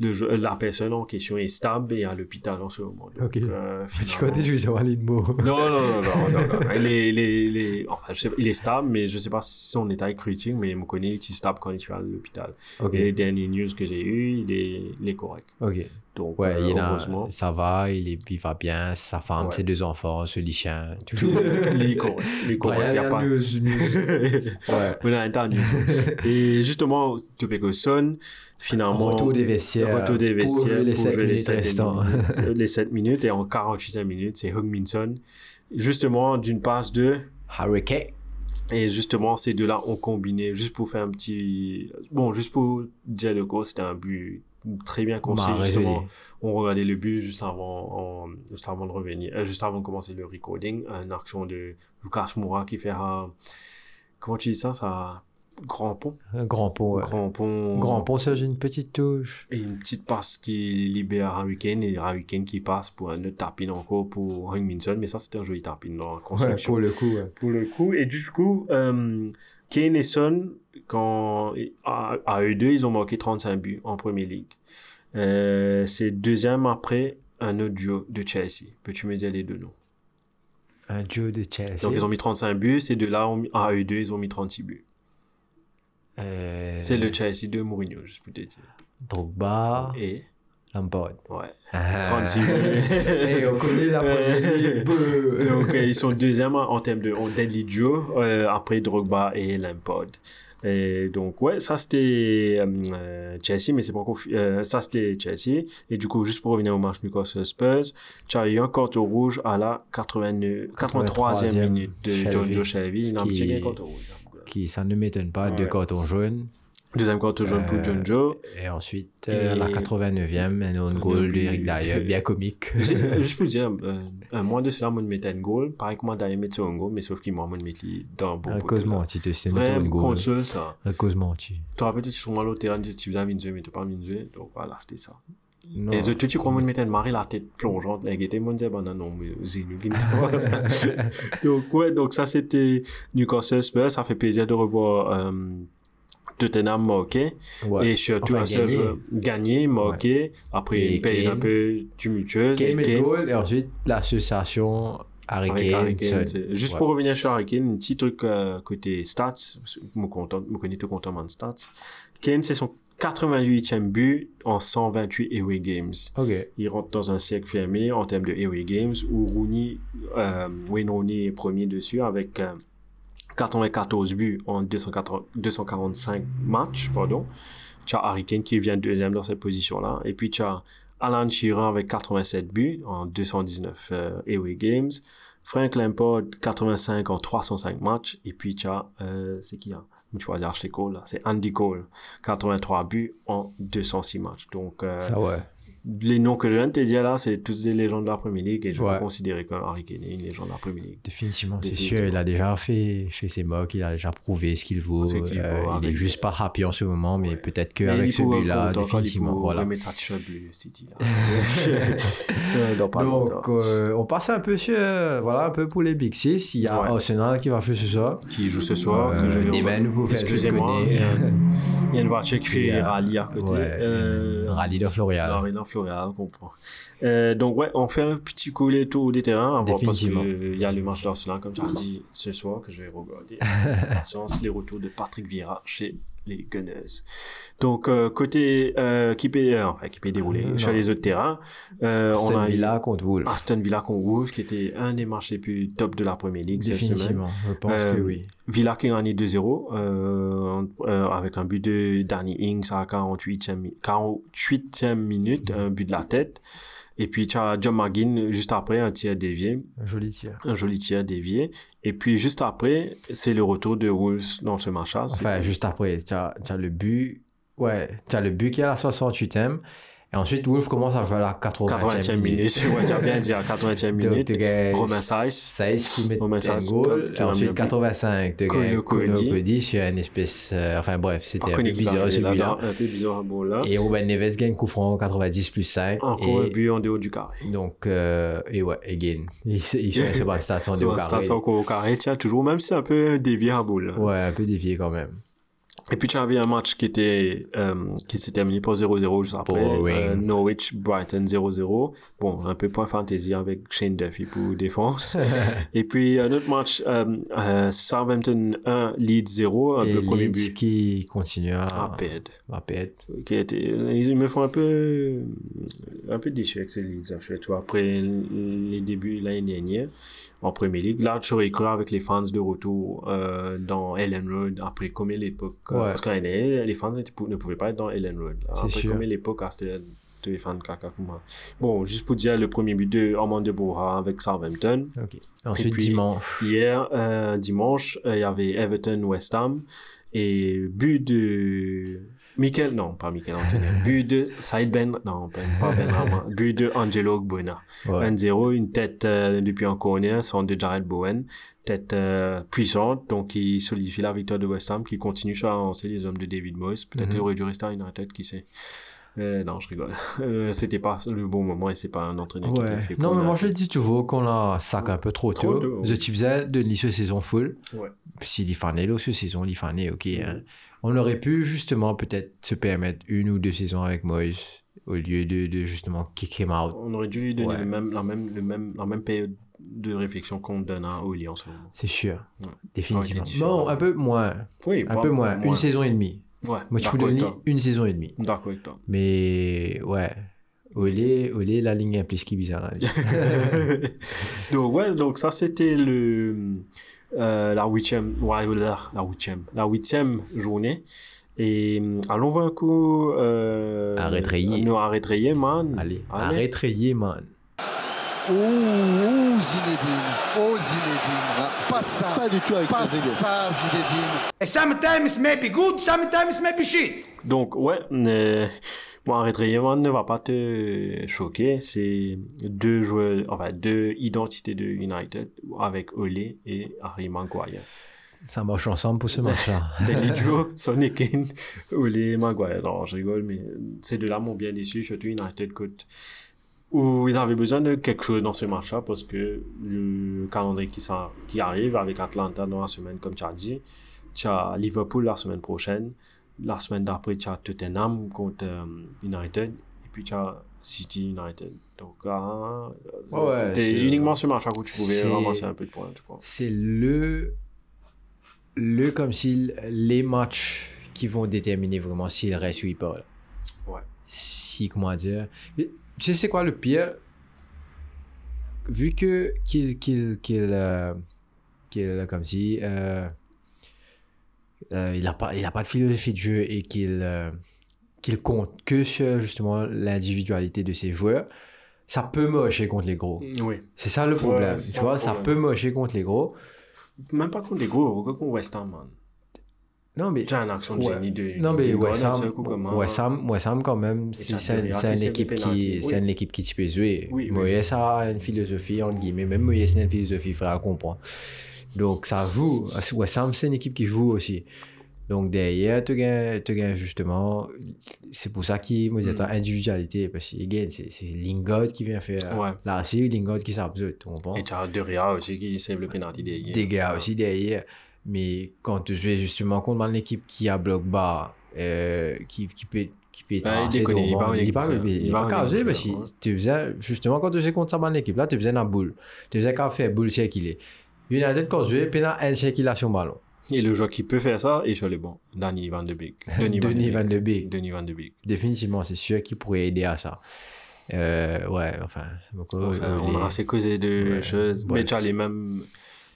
Speaker 2: le, la personne en question est stable et à l'hôpital en ce moment. Donc,
Speaker 1: Ok.
Speaker 2: euh,
Speaker 1: Tu je vais avoir les mots.
Speaker 2: non, non, non, non, non, non. [LAUGHS] Il est, il est, il est- enfin, je sais, pas, il est stable, mais je sais pas si son état est critique, mais il me connaît, il est stable quand il est à l'hôpital.
Speaker 1: Ok.
Speaker 2: Et les dernières news que j'ai eues, il est, il est correct.
Speaker 1: Ok.
Speaker 2: Donc,
Speaker 1: Ouais,
Speaker 2: euh,
Speaker 1: il, a,
Speaker 2: heureusement.
Speaker 1: ça va, il, est, il va bien, sa femme,
Speaker 2: Ouais.
Speaker 1: ses deux enfants, ce lit chien, tout.
Speaker 2: est correct. Il est correct. Il y a pas. [LAUGHS]
Speaker 1: Ouais.
Speaker 2: On a news. Et justement, Topeko sonne, finalement.
Speaker 1: Retour des vestiaires.
Speaker 2: Retour des
Speaker 1: pour
Speaker 2: vestiaires
Speaker 1: jouer les
Speaker 2: pour
Speaker 1: 7
Speaker 2: jouer les
Speaker 1: minutes
Speaker 2: 7
Speaker 1: restants.
Speaker 2: minutes, les 7 minutes. Et en 48e minute, c'est Hung-Min Son. Justement, d'une passe de.
Speaker 1: Hurricane.
Speaker 2: Et justement, ces deux-là ont combiné, juste pour faire un petit. Bon, juste pour dire le coup, c'était un but très bien conçu.
Speaker 1: Bah,
Speaker 2: justement, on regardait le but juste avant, juste avant de revenir, euh, juste avant de commencer le recording. Une action de Lucas Moura qui fait un. Comment tu dis ça? Ça. Grand pont.
Speaker 1: Un grand pont. ouais.
Speaker 2: Grand pont.
Speaker 1: Grand pont sur une petite touche.
Speaker 2: Et une petite passe qui libère Harry Kane et Harry Kane qui passe pour un autre tapin encore pour Heung-Min Son. Mais ça, c'était un joli tapin dans la
Speaker 1: Ouais,
Speaker 2: construction.
Speaker 1: pour le coup. ouais.
Speaker 2: pour le coup. Et du coup, euh, Kane et Son, quand, à, à eux deux, ils ont marqué 35 buts en Premier League. Euh, c'est deuxième après un autre duo de Chelsea. Peux-tu me dire les deux noms?
Speaker 1: Un duo de Chelsea.
Speaker 2: Donc, ils ont mis 35 buts. Ces deux-là, à eux deux, ils ont mis 36 buts.
Speaker 1: Euh,
Speaker 2: C'est le Chelsea de Mourinho, je peux te dire.
Speaker 1: Drogba,
Speaker 2: Et, Ouais.
Speaker 1: Ah.
Speaker 2: 36 buts.
Speaker 1: Et on connaît la première ligue. Beuh.
Speaker 2: Donc, euh, ils sont deuxième en, termes de en deadly duo, euh, après Drogba et Lampard. Et donc, ouais, ça c'était euh, euh, Chelsea, mais c'est pas euh, ça c'était Chelsea. Et du coup, juste pour revenir au match Newcastle Spurs, tu as eu un carton rouge à la 89, 83e
Speaker 1: 83e
Speaker 2: minute de John Joe Shelby. Il a un
Speaker 1: qui-
Speaker 2: petit carton rouge.
Speaker 1: Qui, ça ne m'étonne pas, deux
Speaker 2: Ouais.
Speaker 1: cartons jaunes.
Speaker 2: Deuxième carton jaune pour
Speaker 1: Euh,
Speaker 2: John Joe.
Speaker 1: Et ensuite, euh, la
Speaker 2: Et-
Speaker 1: 89e, un
Speaker 2: Un
Speaker 1: goal d'Eric Dyer, bien comique.
Speaker 2: Juste pour dire, euh, un mois de cela, moi, je mettais un goal. Pareil que moi, mettre un goal, mais sauf qu'il m'a mis dans un bon
Speaker 1: À cause menti, tu sais, mettre
Speaker 2: Vraiment
Speaker 1: une goal.
Speaker 2: console, ça.
Speaker 1: À cause menti.
Speaker 2: Tu te rappelles, tu sur moi, l'autre terrain, tu faisais un minzeux, mais tu pas un minzeux. Donc voilà, c'était ça.
Speaker 1: Non.
Speaker 2: Et tu, tu crois, mettais une marée, la tête plongeante. Et était, je disais, bah, non, non, mais j'ai nous qui ne ça. Donc, ouais, donc ça, c'était Newcastle Spurs. Ça fait plaisir de revoir, euh, Tottenham marqué.
Speaker 1: Ouais.
Speaker 2: Et surtout,
Speaker 1: Enfin,
Speaker 2: un seul joueur gagné, marqué. Après
Speaker 1: Et
Speaker 2: une période un peu tumultueuse.
Speaker 1: Kane
Speaker 2: et Kane-
Speaker 1: goal, et ensuite l'association Harry Kane.
Speaker 2: Harry Juste
Speaker 1: Ouais.
Speaker 2: pour revenir sur Harry Kane, un petit truc euh, côté stats, me connais tout content de stats. Kane, c'est son 88e but en 128 away games.
Speaker 1: Ok.
Speaker 2: Il rentre dans un cercle fermé en termes de away games où Rooney, euh, Wayne Rooney est premier dessus avec euh, 94 buts en 280 245 matchs, pardon. Tu as Harry Kane qui vient deuxième dans cette position-là. Et puis tu as Alan Shearer avec 87 buts en 219 euh, away games. Frank Lampard, 85 en 305 matchs. Et puis tu as, euh, c'est qui, hein? Tu vas dire Cole. C'est Andy Cole, 83 buts en 206 matchs. Donc, euh,
Speaker 1: ouais.
Speaker 2: Les noms que je viens de te dire là, c'est tous des légendes de la Premier League et je
Speaker 1: Ouais.
Speaker 2: vais considérer qu'un Harry Kane est une légende de la Premier League.
Speaker 1: Définitivement, c'est sûr. Il a déjà fait, fait ses mocks, il a déjà prouvé ce qu'il vaut. Euh,
Speaker 2: vaut
Speaker 1: il est
Speaker 2: avec-
Speaker 1: juste pas happy en ce moment, mais peut-être qu'avec
Speaker 2: il
Speaker 1: ce
Speaker 2: pourra
Speaker 1: but-là,
Speaker 2: content quand il
Speaker 1: définitivement,
Speaker 2: pourra
Speaker 1: voilà.
Speaker 2: remettre sa t-shirt Bleu City là. [LAUGHS] Euh, pas.
Speaker 1: Donc, euh, on passe un peu sur, euh, voilà, un peu pour les Big Six. Il y a
Speaker 2: Ouais.
Speaker 1: Arsenal qui va jouer ce soir.
Speaker 2: Qui joue ce soir.
Speaker 1: Euh,
Speaker 2: Excusez-moi, [LAUGHS] il y, a, une voiture qui fait rallye à côté.
Speaker 1: Rallye de Florial.
Speaker 2: Non, Renan Floréal, on comprend. Euh, donc, ouais, on fait un petit coup les tours des terrains avant parce qu'il y a le match d'Arsenal, comme tu as dit, ce soir que je vais regarder. [LAUGHS] Les retours de Patrick Vieira chez les Gunners. Donc, euh, côté euh, qui peut, euh, enfin, qui peut dérouler
Speaker 1: Euh,
Speaker 2: sur les autres terrains, euh, on a
Speaker 1: Villa contre Wolves.
Speaker 2: Aston Villa contre Wolves, qui était un des matchs les plus top de la Premier League cette semaine.
Speaker 1: Définitivement, je pense
Speaker 2: Euh,
Speaker 1: que oui.
Speaker 2: Villa qui a gagné 2-0 euh, euh, avec un but de Danny Ings à 48e, mi- 48e minute, un but de la tête. Et puis tu as John McGinn juste après, un tir dévié,
Speaker 1: Un joli tir.
Speaker 2: un joli tir dévié. Et puis juste après, c'est le retour de Wolves dans ce match-là.
Speaker 1: Enfin, juste après, tu as, tu as le but. Ouais, tu as le but qui est à la 68e. Et ensuite, Wolf commence à jouer à la 80e,
Speaker 2: 80e minute. [LAUGHS] Ouais, bien dit à 80e
Speaker 1: Donc,
Speaker 2: minute. Romain Saiz.
Speaker 1: Saiz qui met
Speaker 2: Romain
Speaker 1: un goal.
Speaker 2: un
Speaker 1: Ensuite,
Speaker 2: but.
Speaker 1: 85, tu
Speaker 2: Kono Cody.
Speaker 1: Sur une espèce. euh, enfin bref, c'était un peu bizarre celui-là.
Speaker 2: là-dedans, Un peu bizarre, bon là.
Speaker 1: Et Ruben Neves gagne coup franc 90 plus 5.
Speaker 2: Encore un
Speaker 1: et
Speaker 2: but en dehors du carré.
Speaker 1: donc, euh, et ouais, again. [LAUGHS] Il, se- il se sur la station
Speaker 2: C'est
Speaker 1: de
Speaker 2: un
Speaker 1: carré.
Speaker 2: stade encore au carré, tiens, toujours, même si c'est un peu dévié à boule.
Speaker 1: Ouais, un peu dévié quand même.
Speaker 2: Et puis tu avais un match qui était euh, qui s'est terminé par 0-0 juste après.
Speaker 1: Boring.
Speaker 2: Euh, Norwich Brighton 0-0. Bon, un peu point fantasy avec Shane Duffy pour défense. [LAUGHS] et puis un autre match euh, euh, Southampton 1 Leeds 0, un
Speaker 1: et
Speaker 2: peu premier
Speaker 1: Leeds
Speaker 2: but.
Speaker 1: qui continue à,
Speaker 2: à perdre. Qui été, ils me font un peu un peu déçu avec ces Leeds après les débuts l'année dernière en Premier League. Là, cru avec les fans de retour dans Ellen Road après comme l'époque.
Speaker 1: Ouais.
Speaker 2: Parce qu'en année, les fans ne pouvaient pas être dans Ellen Road. Après
Speaker 1: sûr.
Speaker 2: comme l'époque, ah, c'était tous les fans de moi. Bon, juste pour dire le premier but de Armand de Bourra avec Southampton.
Speaker 1: Ensuite,
Speaker 2: puis-
Speaker 1: dimanche.
Speaker 2: Hier, euh, dimanche, euh, il y avait Everton-West Ham et but de Michael, non, pas Michael Antonio, [LAUGHS] but de Saïd Ben, non, pas pas Ben Rama, [LAUGHS] but de Angelo Buena.
Speaker 1: Ouais.
Speaker 2: 1-0, une tête euh, depuis un corner, son de Jared Bowen, tête euh, puissante, donc qui solidifie la victoire de West Ham, qui continue à avancer les hommes de David Moyes. Peut-être
Speaker 1: Mhm.
Speaker 2: qu'il aurait dû rester à United, qui sait. Euh, non, je rigole. [LAUGHS] Euh, c'était pas le bon moment et c'est pas un entraîneur qui était
Speaker 1: Ouais.
Speaker 2: fait
Speaker 1: Non, mais moi je dis toujours qu'on a sac un peu trop tôt. The. Tipsel de l'issue saison full.
Speaker 2: Ouais.
Speaker 1: Si l'Ifané, ce saison, l'Ifané, ok. hein. On aurait pu justement peut-être se permettre une ou deux saisons avec Moyes au lieu de, de justement kick him out.
Speaker 2: On aurait dû lui donner
Speaker 1: Ouais.
Speaker 2: le même, la, même, le même, la même période de réflexion qu'on donne à Oli en ce moment.
Speaker 1: C'est sûr.
Speaker 2: Ouais.
Speaker 1: Définitivement. Bon, un peu moins.
Speaker 2: Oui,
Speaker 1: Un peu moins. Une saison et demie.
Speaker 2: Ouais,
Speaker 1: Moi,
Speaker 2: avec
Speaker 1: donner
Speaker 2: toi.
Speaker 1: une saison et demie.
Speaker 2: D'accord avec toi.
Speaker 1: Mais ouais. Olé, olé, la ligne implique qui bizarre. là. [LAUGHS]
Speaker 2: donc, ouais, donc ça, c'était le, euh, la huitième, ouais, la, la huitième, la huitième journée. Et euh, allons voir un coup, euh,
Speaker 1: Arrête rayer.
Speaker 2: Non, man.
Speaker 1: Allez, arrête rayer, man.
Speaker 3: Ouh, ouh, Zinedine. Oh, Zinedine. Pas ça.
Speaker 4: Pas du tout avec
Speaker 3: Pas ça, Zinedine.
Speaker 5: Sometimes maybe good, sometimes maybe shit.
Speaker 2: Donc, ouais, euh, bon, man ne va pas te choquer. C'est deux joueurs, enfin, deux identités de United avec Ole et Harry Maguire.
Speaker 1: Ça marche ensemble pour ce [LAUGHS] match-là.
Speaker 2: Daily Joe, Sonny Kane ou les Maguire. Non, je rigole, mais ces deux-là m'ont bien déçu, surtout United Côte. Où ils avaient besoin de quelque chose dans ce match-là parce que le calendrier qui, qui arrive avec Atlanta dans la semaine, comme tu as dit, tu as Liverpool la semaine prochaine, la semaine d'après, tu as Tottenham contre euh, United, et puis tu as City United. Donc,
Speaker 1: Ouais,
Speaker 2: c'était uniquement ce match-là où tu pouvais
Speaker 1: c'est-
Speaker 2: ramasser un peu de points.
Speaker 1: C'est le. Le comme si les matchs qui vont déterminer vraiment s'il reste ou il part.
Speaker 2: Ouais.
Speaker 1: Si, comment dire. Tu sais, c'est quoi le pire? Vu que qu'il qu'il qu'il euh, qu'il, comme si euh, euh, il a pas il a pas de philosophie de jeu et qu'il euh, qu'il compte que sur justement l'individualité de ses joueurs ça peut mocher contre les gros
Speaker 2: Oui.
Speaker 1: c'est ça le problème
Speaker 2: c'est
Speaker 1: tu vois
Speaker 2: le
Speaker 1: ça
Speaker 2: problème.
Speaker 1: peut mocher contre les gros
Speaker 2: Même pas contre les gros, contre West Ham, man.
Speaker 1: Non mais
Speaker 2: Tu as une action de
Speaker 1: Ouais.
Speaker 2: génie de.
Speaker 1: Non, mais West Ham, West Ham, West Ham, quand même, c'est une équipe qui, c'est une équipe qui tu peux jouer.
Speaker 2: Oui.
Speaker 1: Moyes a une philosophie, entre guillemets, même Moyes a une philosophie, il faudra comprendre. Donc, ça joue. West Ham, c'est une équipe qui joue aussi. Donc, derrière, tu gagnes, tu gagnes justement, c'est pour ça qu'il dit,
Speaker 2: Mm.
Speaker 1: individualité, parce que, again, c'est c'est Lingard qui vient faire.
Speaker 2: Ouais.
Speaker 1: Là, c'est Lingard qui s'absoute, tu comprends?
Speaker 2: Et tu as Derrière aussi qui save le penalty derrière.
Speaker 1: gars aussi derrière. Mais quand tu joues justement contre une équipe qui a bloc bas, euh, qui, qui peut qui peut
Speaker 2: Ah, il
Speaker 1: ton
Speaker 2: il va
Speaker 1: il
Speaker 2: va
Speaker 1: jouer, parce que tu faisais justement quand tu joues contre bonne équipe là tu faisais la boule tu faisais qu'à faire boule circuler United quand puis là elle circulation ballon
Speaker 2: Et le joueur qui peut faire ça est sur le banc. Danny Van de Beek. [LAUGHS]
Speaker 1: Denis Van de Beek.
Speaker 2: Denis Van de Beek.
Speaker 1: définitivement c'est sûr qu'il pourrait aider à ça euh, ouais enfin c'est beaucoup
Speaker 2: Enfin,
Speaker 1: euh,
Speaker 2: on
Speaker 1: les-
Speaker 2: a assez causé de
Speaker 1: Ouais,
Speaker 2: choses.
Speaker 1: ouais.
Speaker 2: Mais tu as les mêmes.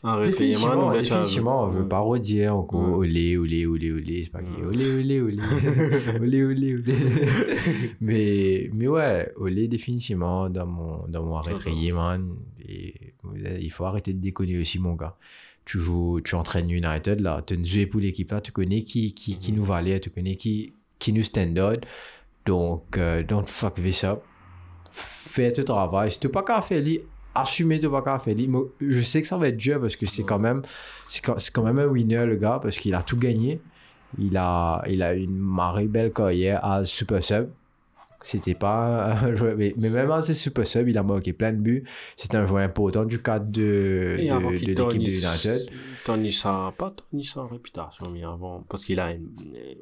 Speaker 2: Un
Speaker 1: Définitivement, définitivement, on veut pas redire encore
Speaker 2: Ouais.
Speaker 1: olé, olé, olé, olé, c'est pas qui olé, olé, olé, [LAUGHS] olé, olé, olé. [LAUGHS] mais, mais ouais, olé définitivement dans mon, dans mon arrêt man. Et il faut arrêter de déconner aussi, mon gars. Tu joues, tu entraînes United, là, tu joué pour l'équipe, là, tu connais qui, qui, qui nous valait, tu connais qui, qui nous stand out. Donc, euh, don't fuck this up. Fais ton travail. Si tu pas qu'à faire, li, assumez tu pas qu'à faire. li. Moi, Je sais que ça va être dur parce que c'est quand même, c'est quand, c'est quand même un winner, le gars, parce qu'il a tout gagné. Il a, il a une marée belle carrière à Super Sub. C'était pas un joueur, mais, mais même ses Super Sub, il a marqué plein de buts. C'était un joueur important du cadre de,
Speaker 2: Et
Speaker 1: de, l'équipe de United.
Speaker 2: tonnisse sa, pas tonnisse sa réputation, mais avant, parce qu'il a,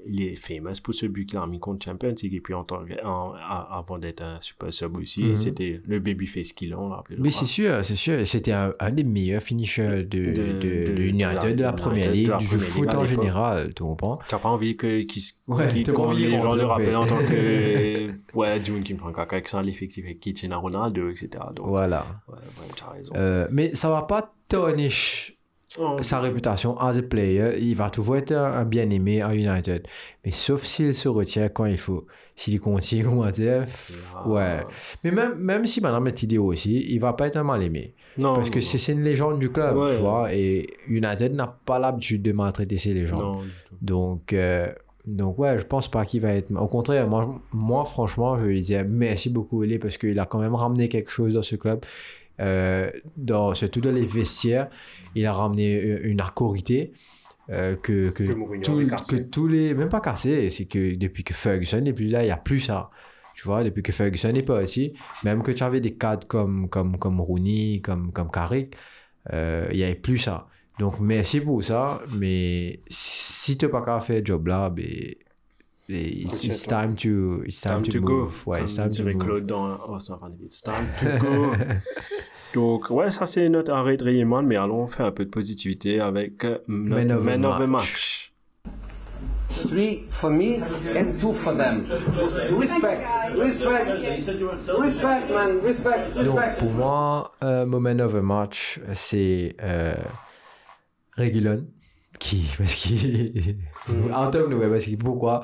Speaker 2: il est famous pour ce but qu'il a mis contre Champions League, et puis en en- avant d'être un super sub aussi,
Speaker 1: Mhm.
Speaker 2: c'était le babyface qu'il a, on l'a appelé. je
Speaker 1: Mais c'est sûr, c'est sûr. C'était un, un des meilleurs finishers de, de,
Speaker 2: De-
Speaker 1: de, United,
Speaker 2: de
Speaker 1: de la
Speaker 2: la-
Speaker 1: première ligue,
Speaker 2: la
Speaker 1: du
Speaker 2: Premier League
Speaker 1: foot en général, tu comprends?
Speaker 2: T'as pas envie que, qu'il,
Speaker 1: Ouais, pas envie
Speaker 2: les gens le
Speaker 1: le
Speaker 2: rappellent en tant que, [LAUGHS] ouais, qui me prend caca, que sans l'effectif avec Cristiano Ronaldo, etc. Donc,
Speaker 1: Voilà.
Speaker 2: ouais, ouais, t'as raison.
Speaker 1: Euh, mais ça va pas tarnish
Speaker 2: Oh,
Speaker 1: sa réputation as a player. Il va toujours être un, un bien-aimé à United. Mais sauf s'il se retire quand il faut. S'il continue, [LAUGHS] comment dire,
Speaker 2: Ah.
Speaker 1: ouais. Mais même, même si maintenant met idée aussi, il va pas être un mal-aimé.
Speaker 2: non,
Speaker 1: Parce que c'est une légende du club,
Speaker 2: Ouais.
Speaker 1: tu vois. Et United n'a pas l'habitude de maltraiter ses légendes.
Speaker 2: non, du tout.
Speaker 1: Donc, euh, donc ouais, je pense pas qu'il va être. Au contraire, moi, moi franchement, je lui dire merci beaucoup, Eli, parce qu'il a quand même ramené quelque chose dans ce club. Euh, dans, surtout dans les vestiaires, il a ramené une une autorité euh, que, que,
Speaker 2: Que
Speaker 1: tout- que tous les. Même pas cassé, c'est que depuis que Ferguson n'est plus là, il n'y a plus ça. Tu vois, depuis que Ferguson n'est pas ici, même que tu avais des cadres comme, comme, comme Rooney, comme, comme Carrick, euh, il n'y avait plus ça. Donc, merci pour ça, mais si tu n'as pas qu'à faire ce job-là, ben, ben, it's, it's time to, it's time
Speaker 2: Time
Speaker 1: to,
Speaker 2: to go.
Speaker 1: move. Ouais, it's time to
Speaker 2: dirait
Speaker 1: move.
Speaker 2: Claude dans Arsenal Fan It's time to go. [LAUGHS] Donc, ouais, ça c'est notre arrêt de Raymond, mais allons faire un peu de positivité avec
Speaker 1: Man of the
Speaker 2: Man of the
Speaker 1: match.
Speaker 2: match.
Speaker 4: Three for me and two for them. Respect, respect, respect, man, respect,
Speaker 1: Donc,
Speaker 4: respect.
Speaker 1: pour moi, euh, moment of the match, c'est euh, Regulon, qui, parce qu'il, of nowhere, parce que pourquoi,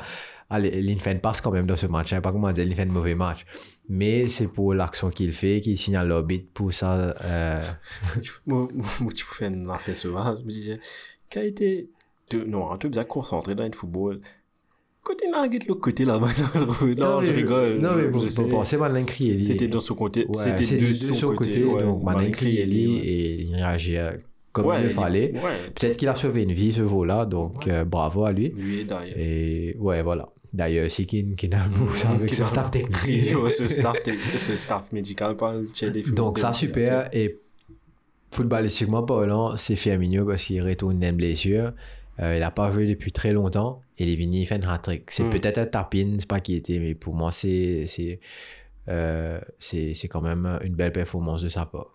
Speaker 1: allez, il fait une passe quand même dans ce match, sais pas comment dire, il fait un mauvais match, mais c'est pour l'action qu'il fait, qu'il signale l'orbite pour ça, euh, [LAUGHS]
Speaker 2: Moi, tu fais une affaire sauvage. Je me disais, qu'a été, de- non, tu es bien concentré dans le football. Côté Nugget, l'autre côté là-bas, [LAUGHS] non, je rigole.
Speaker 1: Non, mais bon, c'est Malin Crielli.
Speaker 2: C'était dans son côté,
Speaker 1: Ouais,
Speaker 2: c'était de son côté, ouais,
Speaker 1: donc Malin Crielli,
Speaker 2: ouais.
Speaker 1: et il réagit euh, comme
Speaker 2: Ouais,
Speaker 1: il le fallait.
Speaker 2: ouais.
Speaker 1: Peut-être qu'il a sauvé une vie, ce veau-là, donc euh, bravo à lui.
Speaker 2: Lui et d'ailleurs.
Speaker 1: Et ouais, voilà. D'ailleurs, n'a ça avec ce
Speaker 2: a
Speaker 1: staff technique.
Speaker 2: ce staff, te- ce staff médical chez des
Speaker 1: Donc, ça, super. Et footballistiquement parlant, c'est Firmino parce qu'il retourne d'une blessure. Euh, il n'a pas joué depuis très longtemps. Et il est venu, fait un hat-trick. C'est
Speaker 2: Mm.
Speaker 1: peut-être un tapin, c'est pas qui était, mais pour moi, c'est c'est euh, c'est c'est quand même une belle performance de sa part.